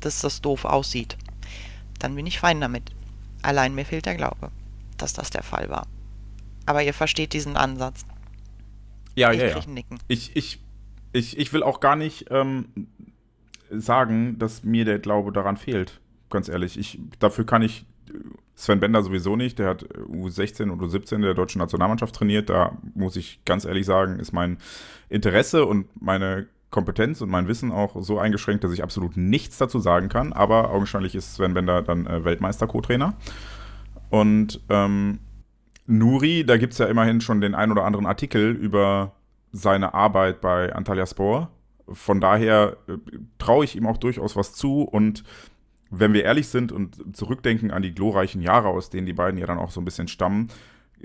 dass das doof aussieht. Dann bin ich fein damit. Allein mir fehlt der Glaube, dass das der Fall war. Aber ihr versteht diesen Ansatz. Ja, ich ja, ja. Nicken. Ich, ich, ich, ich will auch gar nicht ähm, sagen, dass mir der Glaube daran fehlt. Ganz ehrlich. Ich, dafür kann ich äh, Sven Bender sowieso nicht. Der hat U16 oder U17 der deutschen Nationalmannschaft trainiert. Da muss ich ganz ehrlich sagen, ist mein Interesse und meine Kompetenz und mein Wissen auch so eingeschränkt, dass ich absolut nichts dazu sagen kann. Aber augenscheinlich ist Sven Bender dann äh, Weltmeister-Co-Trainer. Und ähm, Nuri, da gibt es ja immerhin schon den ein oder anderen Artikel über seine Arbeit bei Antalya Spor. Von daher äh, traue ich ihm auch durchaus was zu. Und wenn wir ehrlich sind und zurückdenken an die glorreichen Jahre, aus denen die beiden ja dann auch so ein bisschen stammen,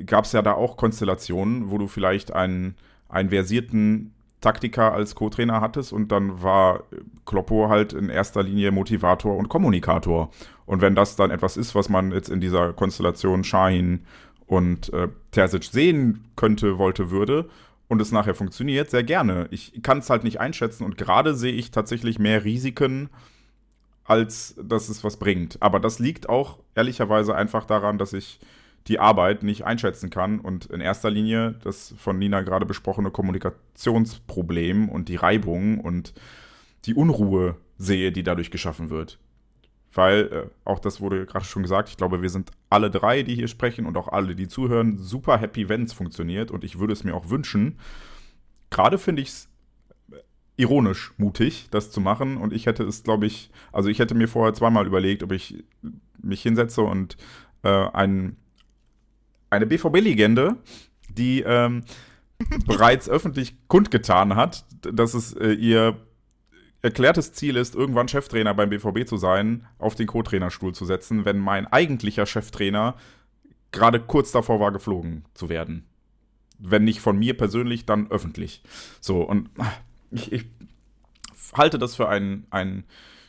gab es ja da auch Konstellationen, wo du vielleicht einen, einen versierten Taktiker als Co-Trainer hattest und dann war Kloppo halt in erster Linie Motivator und Kommunikator. Und wenn das dann etwas ist, was man jetzt in dieser Konstellation Shahin und äh, Terzic sehen könnte, wollte, würde und es nachher funktioniert, sehr gerne. Ich kann es halt nicht einschätzen und gerade sehe ich tatsächlich mehr Risiken, als dass es was bringt. Aber das liegt auch ehrlicherweise einfach daran, dass ich die Arbeit nicht einschätzen kann und in erster Linie das von Nina gerade besprochene Kommunikationsproblem und die Reibung und die Unruhe sehe, die dadurch geschaffen wird. Weil, äh, auch das wurde gerade schon gesagt, ich glaube, wir sind alle drei, die hier sprechen und auch alle, die zuhören, super happy, wenn es funktioniert und ich würde es mir auch wünschen. Gerade finde ich es ironisch mutig, das zu machen und ich hätte es, glaube ich, also ich hätte mir vorher zweimal überlegt, ob ich mich hinsetze und äh, einen eine BVB-Legende, die ähm, bereits öffentlich kundgetan hat, dass es äh, ihr erklärtes Ziel ist, irgendwann Cheftrainer beim BVB zu sein, auf den Co-Trainerstuhl zu setzen, wenn mein eigentlicher Cheftrainer gerade kurz davor war, geflogen zu werden. Wenn nicht von mir persönlich, dann öffentlich. So, und ich, ich halte das für einen, einen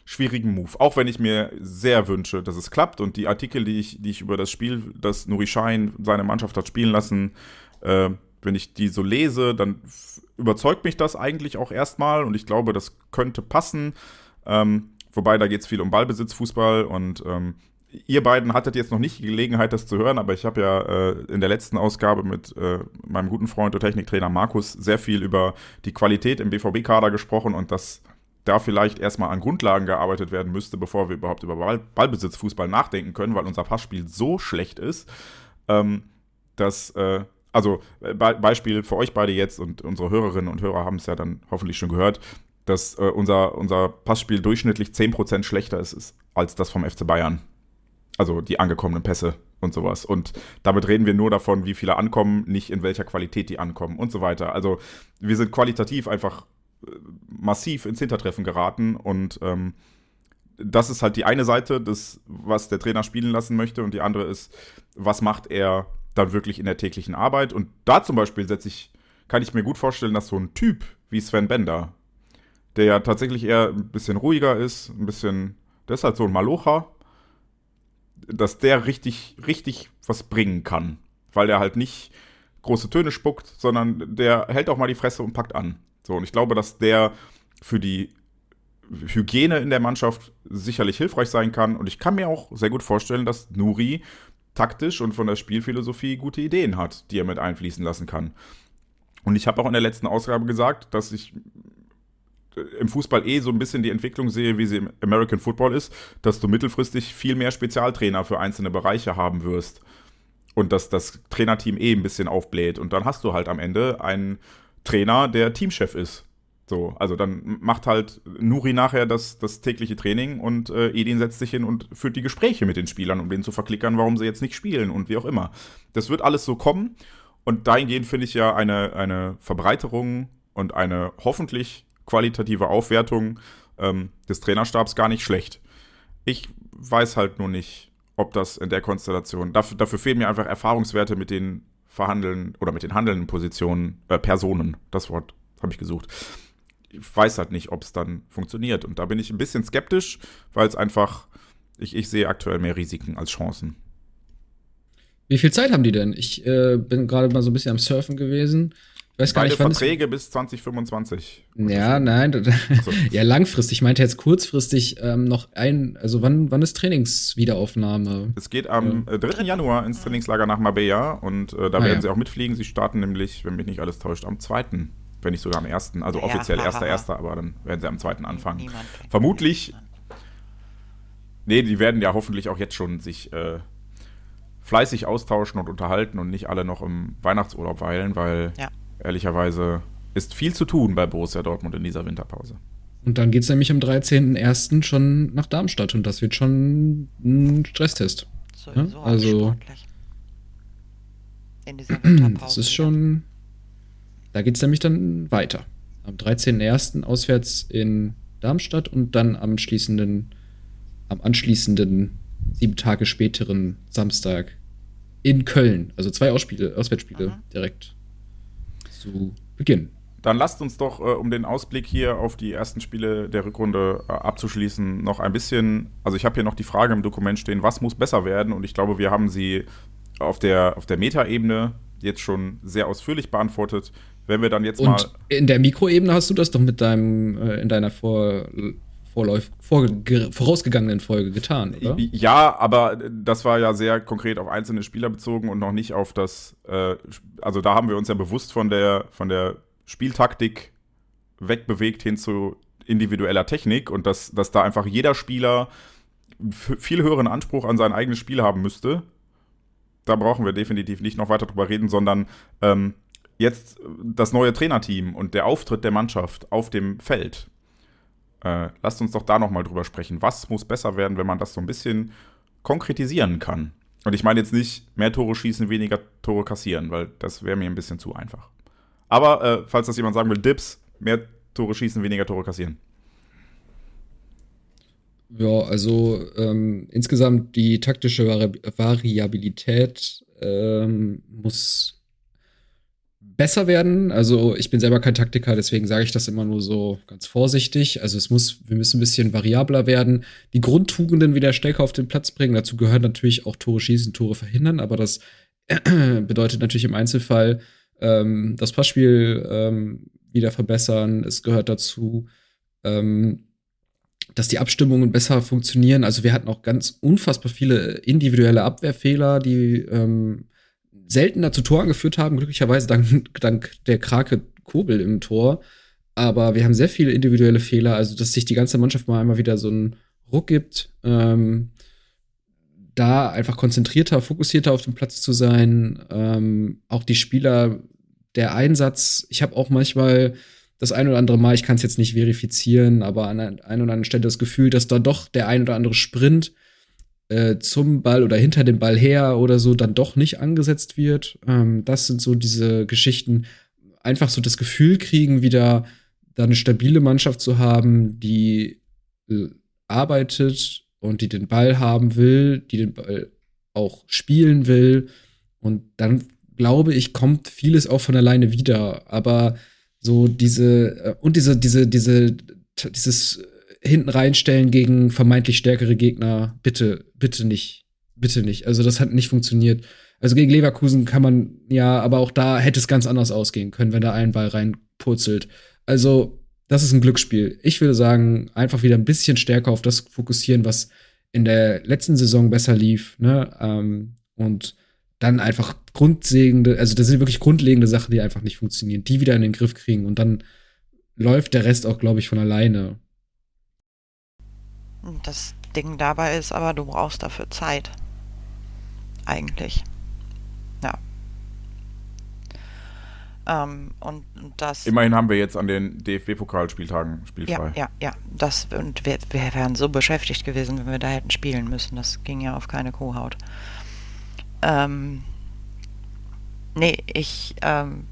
schwierigen Move. Auch wenn ich mir sehr wünsche, dass es klappt und die Artikel, die ich, die ich über das Spiel, das Nuri Schein seine Mannschaft hat spielen lassen, äh, wenn ich die so lese, dann überzeugt mich das eigentlich auch erstmal und ich glaube, das könnte passen. Ähm, wobei da geht es viel um Ballbesitzfußball und ähm, ihr beiden hattet jetzt noch nicht die Gelegenheit, das zu hören, aber ich habe ja äh, in der letzten Ausgabe mit äh, meinem guten Freund und Techniktrainer Markus sehr viel über die Qualität im BVB-Kader gesprochen und das da vielleicht erstmal an Grundlagen gearbeitet werden müsste, bevor wir überhaupt über Ball Ballbesitzfußball nachdenken können, weil unser Passspiel so schlecht ist, ähm, dass, äh, also Be Beispiel für euch beide jetzt und unsere Hörerinnen und Hörer haben es ja dann hoffentlich schon gehört, dass äh, unser, unser Passspiel durchschnittlich 10% schlechter ist, ist als das vom FC Bayern. Also die angekommenen Pässe und sowas. Und damit reden wir nur davon, wie viele ankommen, nicht in welcher Qualität die ankommen und so weiter. Also wir sind qualitativ einfach massiv ins Hintertreffen geraten und ähm, das ist halt die eine Seite, des, was der Trainer spielen lassen möchte und die andere ist, was macht er dann wirklich in der täglichen Arbeit und da zum Beispiel setze ich, kann ich mir gut vorstellen, dass so ein Typ wie Sven Bender, der ja tatsächlich eher ein bisschen ruhiger ist, ein bisschen, der ist halt so ein Malocher, dass der richtig, richtig was bringen kann, weil der halt nicht große Töne spuckt, sondern der hält auch mal die Fresse und packt an. So, und ich glaube, dass der für die Hygiene in der Mannschaft sicherlich hilfreich sein kann. Und ich kann mir auch sehr gut vorstellen, dass Nuri taktisch und von der Spielphilosophie gute Ideen hat, die er mit einfließen lassen kann. Und ich habe auch in der letzten Ausgabe gesagt, dass ich im Fußball eh so ein bisschen die Entwicklung sehe, wie sie im American Football ist, dass du mittelfristig viel mehr Spezialtrainer für einzelne Bereiche haben wirst. Und dass das Trainerteam eh ein bisschen aufbläht. Und dann hast du halt am Ende einen Trainer, der Teamchef ist. So, also dann macht halt Nuri nachher das, das tägliche Training und äh, Edin setzt sich hin und führt die Gespräche mit den Spielern, um denen zu verklickern, warum sie jetzt nicht spielen und wie auch immer. Das wird alles so kommen und dahingehend finde ich ja eine, eine Verbreiterung und eine hoffentlich qualitative Aufwertung ähm, des Trainerstabs gar nicht schlecht. Ich weiß halt nur nicht, ob das in der Konstellation, dafür, dafür fehlen mir einfach Erfahrungswerte mit den verhandeln oder mit den handelnden Positionen, äh, Personen, das Wort habe ich gesucht. Ich weiß halt nicht, ob es dann funktioniert. Und da bin ich ein bisschen skeptisch, weil es einfach, ich, ich sehe aktuell mehr Risiken als Chancen. Wie viel Zeit haben die denn? Ich äh, bin gerade mal so ein bisschen am Surfen gewesen. Weiß gar Beide nicht, Verträge bis 2025. Ja, nein. So. ja, langfristig. Ich meinte jetzt kurzfristig ähm, noch ein, also wann, wann ist Trainingswiederaufnahme? Es geht am ja. 3. Äh, Januar ins Trainingslager nach Marbella und äh, da ah, werden ja. sie auch mitfliegen. Sie starten nämlich, wenn mich nicht alles täuscht, am 2. Wenn nicht sogar am 1. Also ja, offiziell 1.1., aber dann werden sie am 2. anfangen. Vermutlich. Nee, die werden ja hoffentlich auch jetzt schon sich äh, fleißig austauschen und unterhalten und nicht alle noch im Weihnachtsurlaub weilen, weil. Ja ehrlicherweise ist viel zu tun bei Borussia Dortmund in dieser Winterpause. Und dann geht es nämlich am 13.01. schon nach Darmstadt und das wird schon ein Stresstest. So, ja? so also in dieser Winterpause. Das ist schon. Da geht es nämlich dann weiter. Am 13.01. auswärts in Darmstadt und dann am schließenden, am anschließenden sieben Tage späteren Samstag in Köln. Also zwei Ausspiele, Auswärtsspiele Aha. direkt zu Beginn. Dann lasst uns doch, äh, um den Ausblick hier auf die ersten Spiele der Rückrunde äh, abzuschließen, noch ein bisschen, also ich habe hier noch die Frage im Dokument stehen, was muss besser werden? Und ich glaube, wir haben sie auf der, auf der Metaebene jetzt schon sehr ausführlich beantwortet. Wenn wir dann jetzt Und mal. In der Mikroebene hast du das doch mit deinem, äh, in deiner Vor Vorausgegangenen Folge getan, oder? Ja, aber das war ja sehr konkret auf einzelne Spieler bezogen und noch nicht auf das, äh, also da haben wir uns ja bewusst von der, von der Spieltaktik wegbewegt hin zu individueller Technik und dass, dass da einfach jeder Spieler viel höheren Anspruch an sein eigenes Spiel haben müsste. Da brauchen wir definitiv nicht noch weiter drüber reden, sondern ähm, jetzt das neue Trainerteam und der Auftritt der Mannschaft auf dem Feld. Äh, lasst uns doch da nochmal drüber sprechen. Was muss besser werden, wenn man das so ein bisschen konkretisieren kann? Und ich meine jetzt nicht mehr Tore schießen, weniger Tore kassieren, weil das wäre mir ein bisschen zu einfach. Aber äh, falls das jemand sagen will, Dips, mehr Tore schießen, weniger Tore kassieren. Ja, also ähm, insgesamt die taktische Vari Variabilität ähm, muss besser werden. Also ich bin selber kein Taktiker, deswegen sage ich das immer nur so ganz vorsichtig. Also es muss, wir müssen ein bisschen variabler werden, die Grundtugenden wieder stärker auf den Platz bringen. Dazu gehört natürlich auch Tore schießen, Tore verhindern, aber das bedeutet natürlich im Einzelfall ähm, das Passspiel ähm, wieder verbessern. Es gehört dazu, ähm, dass die Abstimmungen besser funktionieren. Also wir hatten auch ganz unfassbar viele individuelle Abwehrfehler, die ähm, seltener zu Toren geführt haben, glücklicherweise dank, dank der Krake Kobel im Tor. Aber wir haben sehr viele individuelle Fehler, also dass sich die ganze Mannschaft mal einmal wieder so einen Ruck gibt. Ähm, da einfach konzentrierter, fokussierter auf dem Platz zu sein. Ähm, auch die Spieler, der Einsatz, ich habe auch manchmal das ein oder andere Mal, ich kann es jetzt nicht verifizieren, aber an einer ein oder anderen Stelle das Gefühl, dass da doch der ein oder andere Sprint äh, zum Ball oder hinter dem Ball her oder so dann doch nicht angesetzt wird. Ähm, das sind so diese Geschichten. Einfach so das Gefühl kriegen, wieder da eine stabile Mannschaft zu haben, die äh, arbeitet und die den Ball haben will, die den Ball auch spielen will. Und dann glaube ich, kommt vieles auch von alleine wieder. Aber so diese, äh, und diese, diese, diese, dieses hinten reinstellen gegen vermeintlich stärkere Gegner, bitte, bitte nicht. Bitte nicht. Also das hat nicht funktioniert. Also gegen Leverkusen kann man, ja, aber auch da hätte es ganz anders ausgehen können, wenn da ein Ball reinpurzelt. Also das ist ein Glücksspiel. Ich würde sagen, einfach wieder ein bisschen stärker auf das fokussieren, was in der letzten Saison besser lief. Ne? Ähm, und dann einfach grundlegende, also das sind wirklich grundlegende Sachen, die einfach nicht funktionieren, die wieder in den Griff kriegen und dann läuft der Rest auch, glaube ich, von alleine. Das Ding dabei ist aber, du brauchst dafür Zeit. Eigentlich. Ähm, und, das. Immerhin haben wir jetzt an den DFB-Pokalspieltagen spielfrei. Ja, ja, ja. Das, und wir, wir wären so beschäftigt gewesen, wenn wir da hätten spielen müssen. Das ging ja auf keine Kuhhaut. Ähm, nee, ich ähm,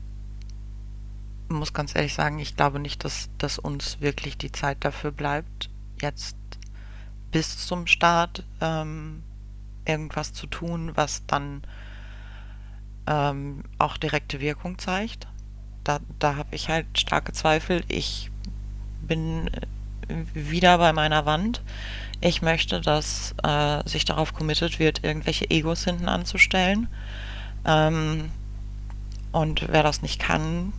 muss ganz ehrlich sagen, ich glaube nicht, dass, dass uns wirklich die Zeit dafür bleibt, jetzt bis zum Start ähm, irgendwas zu tun, was dann ähm, auch direkte Wirkung zeigt. Da, da habe ich halt starke Zweifel. Ich bin äh, wieder bei meiner Wand. Ich möchte, dass äh, sich darauf committed wird, irgendwelche Egos hinten anzustellen. Ähm, und wer das nicht kann,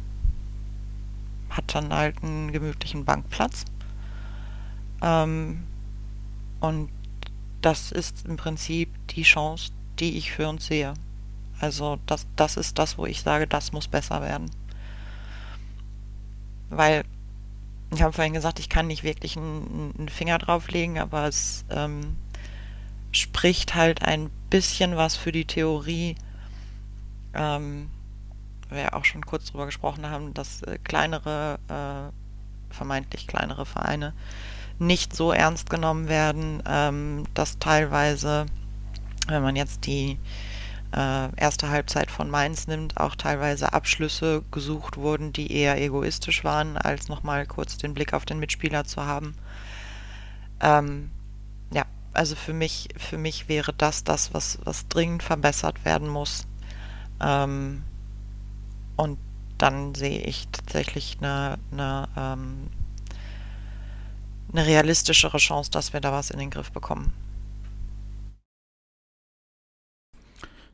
hat dann halt einen gemütlichen Bankplatz. Ähm, und das ist im Prinzip die Chance, die ich für uns sehe. Also das, das ist das, wo ich sage, das muss besser werden. Weil, ich habe vorhin gesagt, ich kann nicht wirklich einen, einen Finger drauflegen, aber es ähm, spricht halt ein bisschen was für die Theorie, ähm, wir ja auch schon kurz drüber gesprochen haben, dass äh, kleinere, äh, vermeintlich kleinere Vereine nicht so ernst genommen werden, ähm, dass teilweise, wenn man jetzt die äh, erste Halbzeit von Mainz nimmt, auch teilweise Abschlüsse gesucht wurden, die eher egoistisch waren, als nochmal kurz den Blick auf den Mitspieler zu haben. Ähm, ja, also für mich, für mich wäre das das, was, was dringend verbessert werden muss. Ähm, und dann sehe ich tatsächlich eine, eine, ähm, eine realistischere Chance, dass wir da was in den Griff bekommen.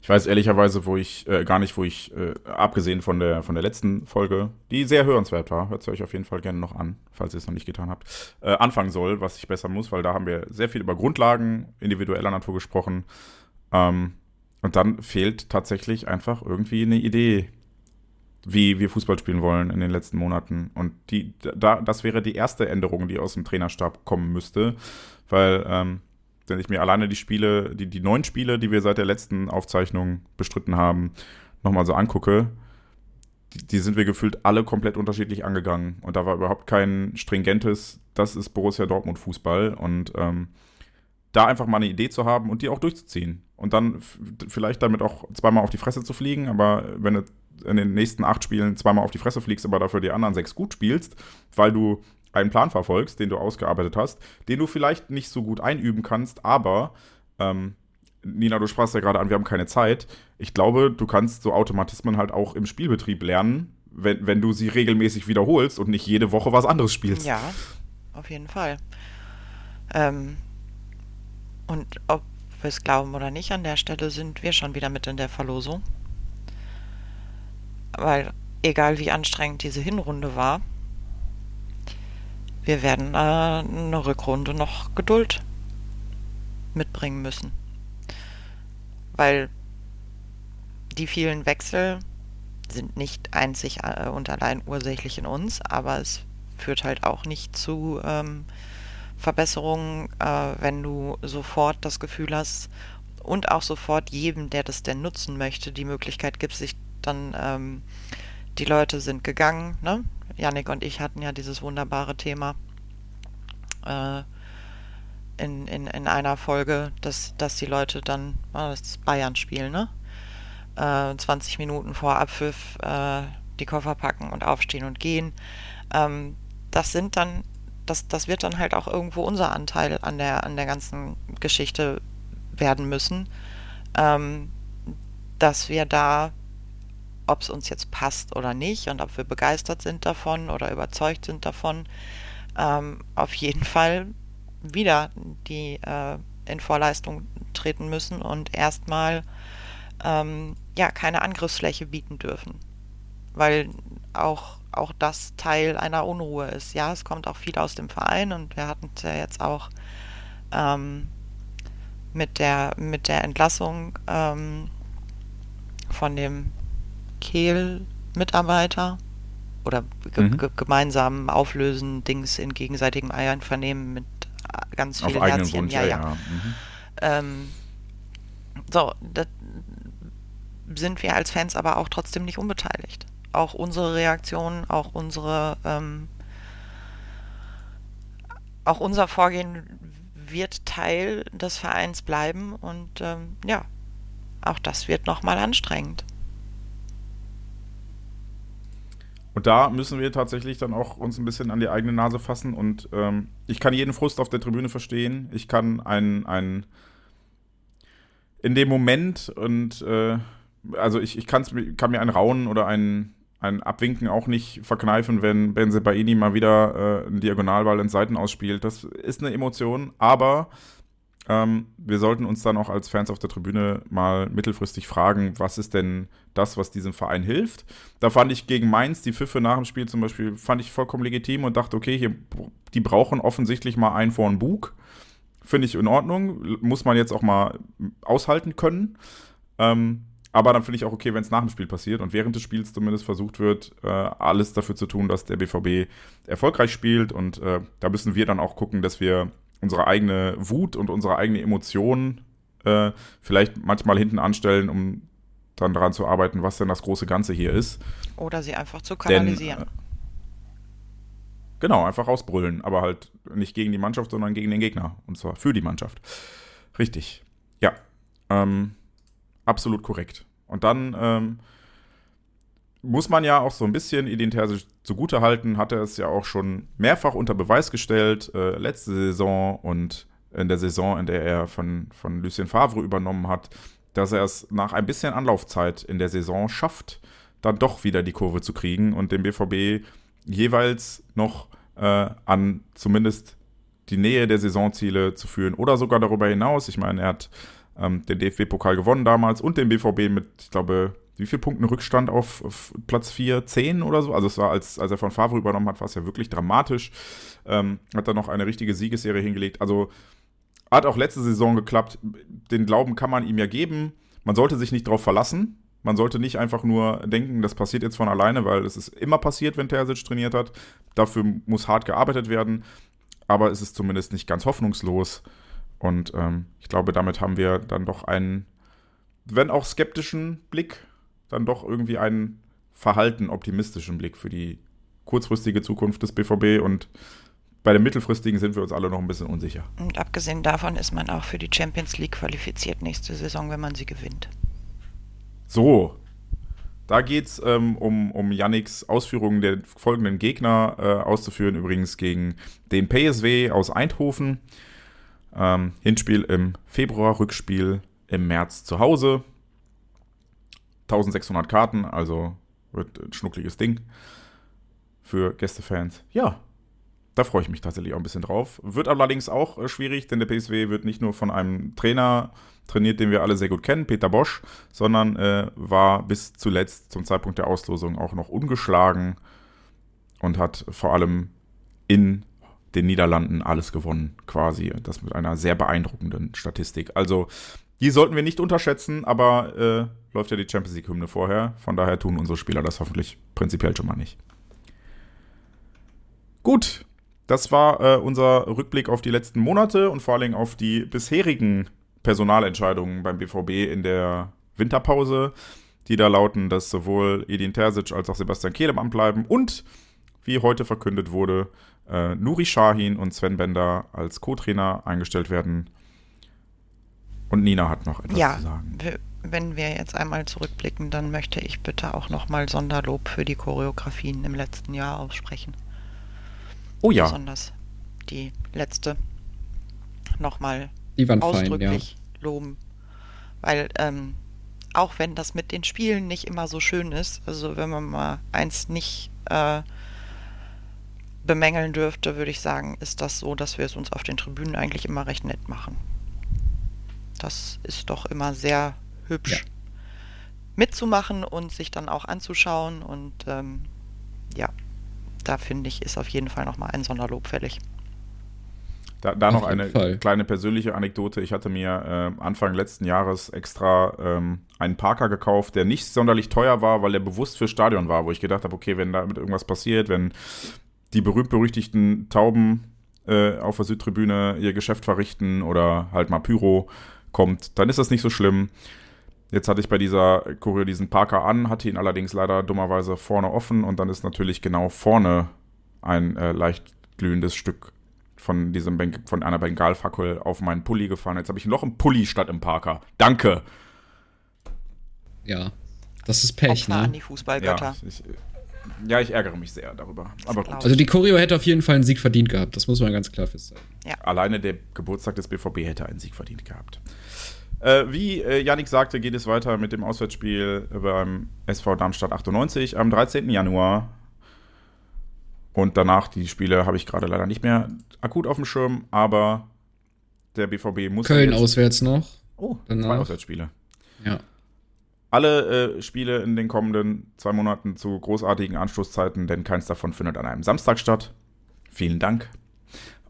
Ich weiß ehrlicherweise, wo ich äh, gar nicht, wo ich, äh, abgesehen von der, von der letzten Folge, die sehr hörenswert war, hört sie euch auf jeden Fall gerne noch an, falls ihr es noch nicht getan habt, äh, anfangen soll, was ich besser muss, weil da haben wir sehr viel über Grundlagen individueller Natur gesprochen. Ähm, und dann fehlt tatsächlich einfach irgendwie eine Idee, wie wir Fußball spielen wollen in den letzten Monaten. Und die, da, das wäre die erste Änderung, die aus dem Trainerstab kommen müsste, weil ähm, wenn ich mir alleine die Spiele, die, die neun Spiele, die wir seit der letzten Aufzeichnung bestritten haben, nochmal so angucke, die, die, sind wir gefühlt alle komplett unterschiedlich angegangen. Und da war überhaupt kein stringentes, das ist Borussia Dortmund Fußball. Und ähm, da einfach mal eine Idee zu haben und die auch durchzuziehen. Und dann vielleicht damit auch zweimal auf die Fresse zu fliegen, aber wenn du in den nächsten acht Spielen zweimal auf die Fresse fliegst, aber dafür die anderen sechs gut spielst, weil du einen Plan verfolgst, den du ausgearbeitet hast, den du vielleicht nicht so gut einüben kannst, aber ähm, Nina, du sprachst ja gerade an, wir haben keine Zeit. Ich glaube, du kannst so Automatismen halt auch im Spielbetrieb lernen, wenn, wenn du sie regelmäßig wiederholst und nicht jede Woche was anderes spielst. Ja, auf jeden Fall. Ähm, und ob wir es glauben oder nicht, an der Stelle sind wir schon wieder mit in der Verlosung. Weil, egal wie anstrengend diese Hinrunde war, wir werden äh, eine Rückrunde noch Geduld mitbringen müssen. Weil die vielen Wechsel sind nicht einzig äh, und allein ursächlich in uns, aber es führt halt auch nicht zu ähm, Verbesserungen, äh, wenn du sofort das Gefühl hast und auch sofort jedem, der das denn nutzen möchte, die Möglichkeit gibt, sich dann, ähm, die Leute sind gegangen, ne? Janik und ich hatten ja dieses wunderbare Thema äh, in, in, in einer Folge, dass, dass die Leute dann, oh, das Bayern spielen, ne? Äh, 20 Minuten vor Abpfiff äh, die Koffer packen und aufstehen und gehen. Ähm, das sind dann, das, das wird dann halt auch irgendwo unser Anteil an der, an der ganzen Geschichte werden müssen. Ähm, dass wir da ob es uns jetzt passt oder nicht und ob wir begeistert sind davon oder überzeugt sind davon, ähm, auf jeden Fall wieder die äh, in Vorleistung treten müssen und erstmal ähm, ja keine Angriffsfläche bieten dürfen, weil auch auch das Teil einer Unruhe ist. Ja, es kommt auch viel aus dem Verein und wir hatten ja jetzt auch ähm, mit der mit der Entlassung ähm, von dem Kehl-Mitarbeiter oder ge mhm. gemeinsam auflösen, Dings in gegenseitigem Einvernehmen mit ganz vielen Auf Herzchen. Wunsch, ja, ja. ja. Mhm. Ähm, so, da sind wir als Fans aber auch trotzdem nicht unbeteiligt. Auch unsere Reaktionen, auch unsere, ähm, auch unser Vorgehen wird Teil des Vereins bleiben und ähm, ja, auch das wird nochmal anstrengend. Und da müssen wir tatsächlich dann auch uns ein bisschen an die eigene Nase fassen. Und ähm, ich kann jeden Frust auf der Tribüne verstehen. Ich kann einen, einen in dem Moment und äh, also ich, ich kann mir ein Raunen oder ein, ein Abwinken auch nicht verkneifen, wenn Benzebaini mal wieder äh, einen Diagonalball in Seiten ausspielt. Das ist eine Emotion, aber ähm, wir sollten uns dann auch als Fans auf der Tribüne mal mittelfristig fragen, was ist denn das, was diesem Verein hilft. Da fand ich gegen Mainz die Pfiffe nach dem Spiel zum Beispiel, fand ich vollkommen legitim und dachte, okay, hier, die brauchen offensichtlich mal einen vor den Bug. Finde ich in Ordnung, muss man jetzt auch mal aushalten können. Ähm, aber dann finde ich auch okay, wenn es nach dem Spiel passiert und während des Spiels zumindest versucht wird, äh, alles dafür zu tun, dass der BVB erfolgreich spielt. Und äh, da müssen wir dann auch gucken, dass wir unsere eigene Wut und unsere eigene Emotion äh, vielleicht manchmal hinten anstellen, um dann daran zu arbeiten, was denn das große Ganze hier ist. Oder sie einfach zu kanalisieren. Denn, äh, genau, einfach rausbrüllen, aber halt nicht gegen die Mannschaft, sondern gegen den Gegner. Und zwar für die Mannschaft. Richtig. Ja. Ähm, absolut korrekt. Und dann ähm, muss man ja auch so ein bisschen Edin Terzic zugute halten, hat er es ja auch schon mehrfach unter Beweis gestellt, äh, letzte Saison und in der Saison, in der er von, von Lucien Favre übernommen hat, dass er es nach ein bisschen Anlaufzeit in der Saison schafft, dann doch wieder die Kurve zu kriegen und den BVB jeweils noch äh, an zumindest die Nähe der Saisonziele zu führen oder sogar darüber hinaus. Ich meine, er hat ähm, den DFB-Pokal gewonnen damals und den BVB mit, ich glaube, wie viele Punkte Rückstand auf, auf, Platz 4, 10 oder so. Also es war, als, als er von Favre übernommen hat, war es ja wirklich dramatisch. Ähm, hat dann noch eine richtige Siegesserie hingelegt. Also hat auch letzte Saison geklappt. Den Glauben kann man ihm ja geben. Man sollte sich nicht darauf verlassen. Man sollte nicht einfach nur denken, das passiert jetzt von alleine, weil es ist immer passiert, wenn Terzic trainiert hat. Dafür muss hart gearbeitet werden. Aber es ist zumindest nicht ganz hoffnungslos. Und ähm, ich glaube, damit haben wir dann doch einen, wenn auch skeptischen Blick, dann doch irgendwie einen verhalten optimistischen Blick für die kurzfristige Zukunft des BVB und bei den mittelfristigen sind wir uns alle noch ein bisschen unsicher. Und abgesehen davon ist man auch für die Champions League qualifiziert nächste Saison, wenn man sie gewinnt. So, da geht es ähm, um, um Yannicks Ausführungen der folgenden Gegner äh, auszuführen, übrigens gegen den PSW aus Eindhoven. Ähm, Hinspiel im Februar, Rückspiel im März zu Hause. 1600 Karten, also wird ein schnuckliges Ding für Gästefans. Ja, da freue ich mich tatsächlich auch ein bisschen drauf. Wird allerdings auch äh, schwierig, denn der PSW wird nicht nur von einem Trainer trainiert, den wir alle sehr gut kennen, Peter Bosch, sondern äh, war bis zuletzt zum Zeitpunkt der Auslosung auch noch ungeschlagen und hat vor allem in den Niederlanden alles gewonnen, quasi. Das mit einer sehr beeindruckenden Statistik. Also, die sollten wir nicht unterschätzen, aber äh, läuft ja die Champions League-Hymne vorher. Von daher tun unsere Spieler das hoffentlich prinzipiell schon mal nicht. Gut, das war äh, unser Rückblick auf die letzten Monate und vor allem auf die bisherigen Personalentscheidungen beim BVB in der Winterpause, die da lauten, dass sowohl Edin Terzic als auch Sebastian Kehl im Amt bleiben und, wie heute verkündet wurde, äh, Nuri Shahin und Sven Bender als Co-Trainer eingestellt werden. Und Nina hat noch etwas ja, zu sagen. Wenn wir jetzt einmal zurückblicken, dann möchte ich bitte auch nochmal Sonderlob für die Choreografien im letzten Jahr aussprechen. Oh ja. Besonders die letzte nochmal ausdrücklich fein, ja. loben. Weil ähm, auch wenn das mit den Spielen nicht immer so schön ist, also wenn man mal eins nicht äh, bemängeln dürfte, würde ich sagen, ist das so, dass wir es uns auf den Tribünen eigentlich immer recht nett machen. Das ist doch immer sehr hübsch ja. mitzumachen und sich dann auch anzuschauen und ähm, ja, da finde ich, ist auf jeden Fall nochmal ein Sonderlob fällig. Da, da noch eine Fall. kleine persönliche Anekdote. Ich hatte mir äh, Anfang letzten Jahres extra ähm, einen Parker gekauft, der nicht sonderlich teuer war, weil der bewusst für Stadion war, wo ich gedacht habe, okay, wenn damit irgendwas passiert, wenn die berühmt-berüchtigten Tauben äh, auf der Südtribüne ihr Geschäft verrichten oder halt mal Pyro kommt, dann ist das nicht so schlimm. Jetzt hatte ich bei dieser Choreo diesen Parker an, hatte ihn allerdings leider dummerweise vorne offen und dann ist natürlich genau vorne ein äh, leicht glühendes Stück von diesem ben von einer Bengalfackel auf meinen Pulli gefallen. Jetzt habe ich noch einen Pulli statt im Parker. Danke. Ja, das ist Pech, Opfer ne? an die Fußballgötter. Ja ich, ja, ich ärgere mich sehr darüber. Aber gut. Also die Choreo hätte auf jeden Fall einen Sieg verdient gehabt. Das muss man ganz klar feststellen. Ja. Alleine der Geburtstag des BVB hätte einen Sieg verdient gehabt. Äh, wie äh, Yannick sagte, geht es weiter mit dem Auswärtsspiel beim SV Darmstadt 98 am 13. Januar. Und danach, die Spiele habe ich gerade leider nicht mehr akut auf dem Schirm, aber der BVB muss. Köln auswärts noch. Oh, danach. zwei Auswärtsspiele. Ja. Alle äh, Spiele in den kommenden zwei Monaten zu großartigen Anstoßzeiten, denn keins davon findet an einem Samstag statt. Vielen Dank.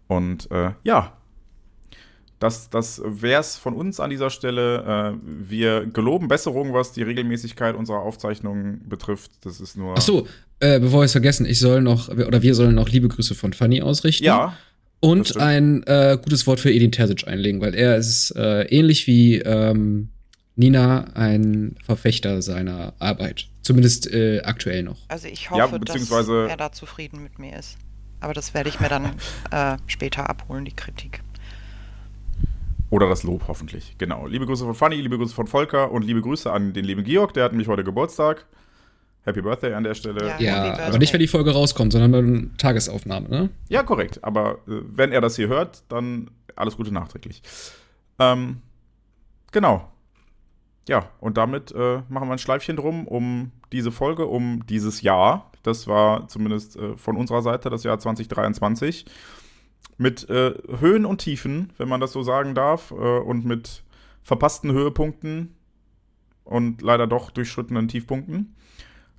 Und äh, ja, das, das wäre es von uns an dieser Stelle. Äh, wir geloben Besserung, was die Regelmäßigkeit unserer Aufzeichnungen betrifft. Das ist nur. Ach so, äh, bevor ich es vergessen, ich soll noch, oder wir sollen noch liebe Grüße von Fanny ausrichten. Ja. Und ein äh, gutes Wort für Edin Terzic einlegen, weil er ist äh, ähnlich wie ähm, Nina ein Verfechter seiner Arbeit. Zumindest äh, aktuell noch. Also ich hoffe, Ja, beziehungsweise- dass er da zufrieden mit mir ist. Aber das werde ich mir dann äh, später abholen, die Kritik. Oder das Lob hoffentlich. Genau. Liebe Grüße von Fanny, liebe Grüße von Volker und liebe Grüße an den lieben Georg, der hat nämlich heute Geburtstag. Happy Birthday an der Stelle. Ja. Ja, aber nicht, wenn die Folge rauskommt, sondern bei einer Tagesaufnahme, ne? Ja, korrekt. Aber äh, wenn er das hier hört, dann alles Gute nachträglich. Ähm, genau. Ja, und damit äh, machen wir ein Schleifchen drum um diese Folge, um dieses Jahr. Das war zumindest äh, von unserer Seite das Jahr 2023. Mit äh, Höhen und Tiefen, wenn man das so sagen darf, äh, und mit verpassten Höhepunkten und leider doch durchschrittenen Tiefpunkten.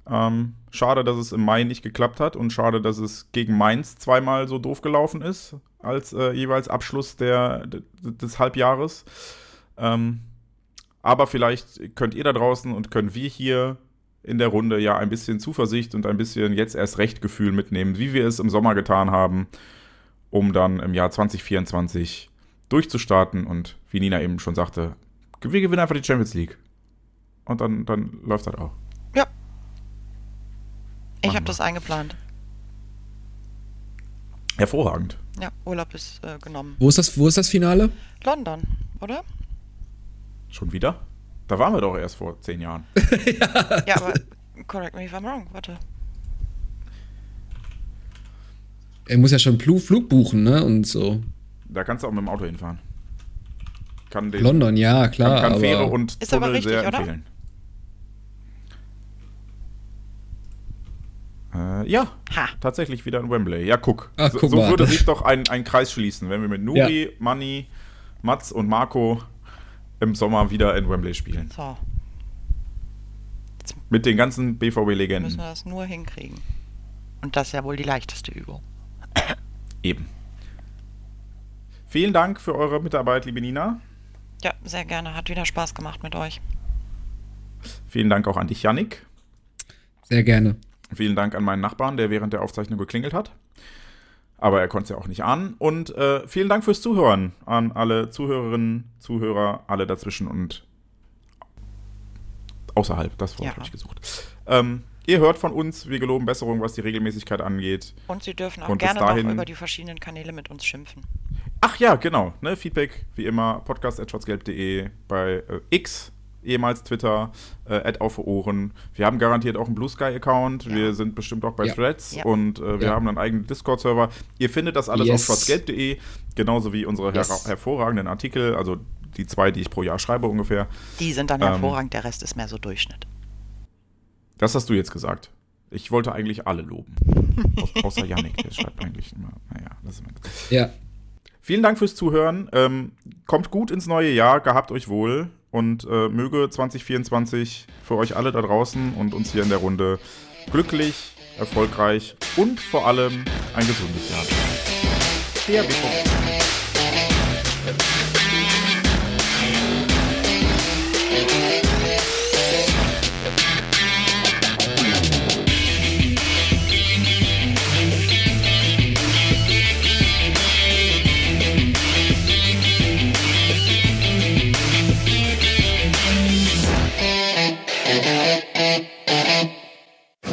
Ähm, schade, dass es im Mai nicht geklappt hat und schade, dass es gegen Mainz zweimal so doof gelaufen ist, als äh, jeweils Abschluss der, des Halbjahres. Ähm, aber vielleicht könnt ihr da draußen und können wir hier in der Runde ja ein bisschen Zuversicht und ein bisschen jetzt erst recht Gefühl mitnehmen, wie wir es im Sommer getan haben, um dann im Jahr 2024 durchzustarten und wie Nina eben schon sagte, wir gewinnen einfach die Champions League. Und dann, dann läuft das auch. Ja. Ich habe das eingeplant. Hervorragend. Ja, Urlaub ist äh, genommen. Wo ist das, wo ist das Finale? London, oder? Schon wieder? Da waren wir doch erst vor zehn Jahren. Ja, aber correct me if I'm wrong. Warte. Er muss ja schon Flug buchen, ne? Und so. Da kannst du auch mit dem Auto hinfahren. Kann den, London, ja, klar. kann, kann aber Fähre und Ist aber Tunnel richtig, sehr oder? empfehlen. Äh, ja, Ha. tatsächlich wieder in Wembley. Ja, guck. Ach, so guck so mal. würde sich doch ein, ein Kreis schließen, wenn wir mit Nuri, Manni, Mats und Marco im Sommer wieder in Wembley spielen. So, Mit den ganzen müssen BVB-Legenden. wir das nur hinkriegen. Und das ist ja wohl die leichteste Übung. Eben. Vielen Dank für eure Mitarbeit, liebe Nina. Ja, sehr gerne. Hat wieder Spaß gemacht mit euch. Vielen Dank auch an dich, Yannick. Sehr gerne. Vielen Dank an meinen Nachbarn, der während der Aufzeichnung geklingelt hat. Aber er konnte es ja auch nicht ahnen. Und äh, vielen Dank fürs Zuhören an alle Zuhörerinnen, Zuhörer, alle dazwischen und außerhalb. Das Wort Ja. habe ich gesucht. Ähm, ihr hört von uns, wir geloben Besserung, was die Regelmäßigkeit angeht. Und Sie dürfen auch Und gerne dahin- noch über die verschiedenen Kanäle mit uns schimpfen. Ach ja, genau. Ne, Feedback wie immer podcast.schwarzgelb.de bei äh, X, ehemals Twitter, äh, auf Ohren. Wir haben garantiert auch einen Blue Sky Account. Ja. Wir sind bestimmt auch bei Ja. Threads Ja. und äh, wir haben einen eigenen Discord-Server. Ihr findet das alles Yes. auf schwarzgelb.de, genauso wie unsere Yes. her hervorragenden Artikel, also die zwei, die ich pro Jahr schreibe ungefähr. Die sind dann Ähm. hervorragend, der Rest ist mehr so Durchschnitt. Das hast du jetzt gesagt. Ich wollte eigentlich alle loben. Au außer Yannick, der schreibt eigentlich immer. Naja, das ist Ja. Vielen Dank fürs Zuhören. Ähm, kommt gut ins neue Jahr, gehabt euch wohl und äh, möge 2024 für euch alle da draußen und uns hier in der Runde glücklich, erfolgreich und vor allem ein gesundes Jahr sein.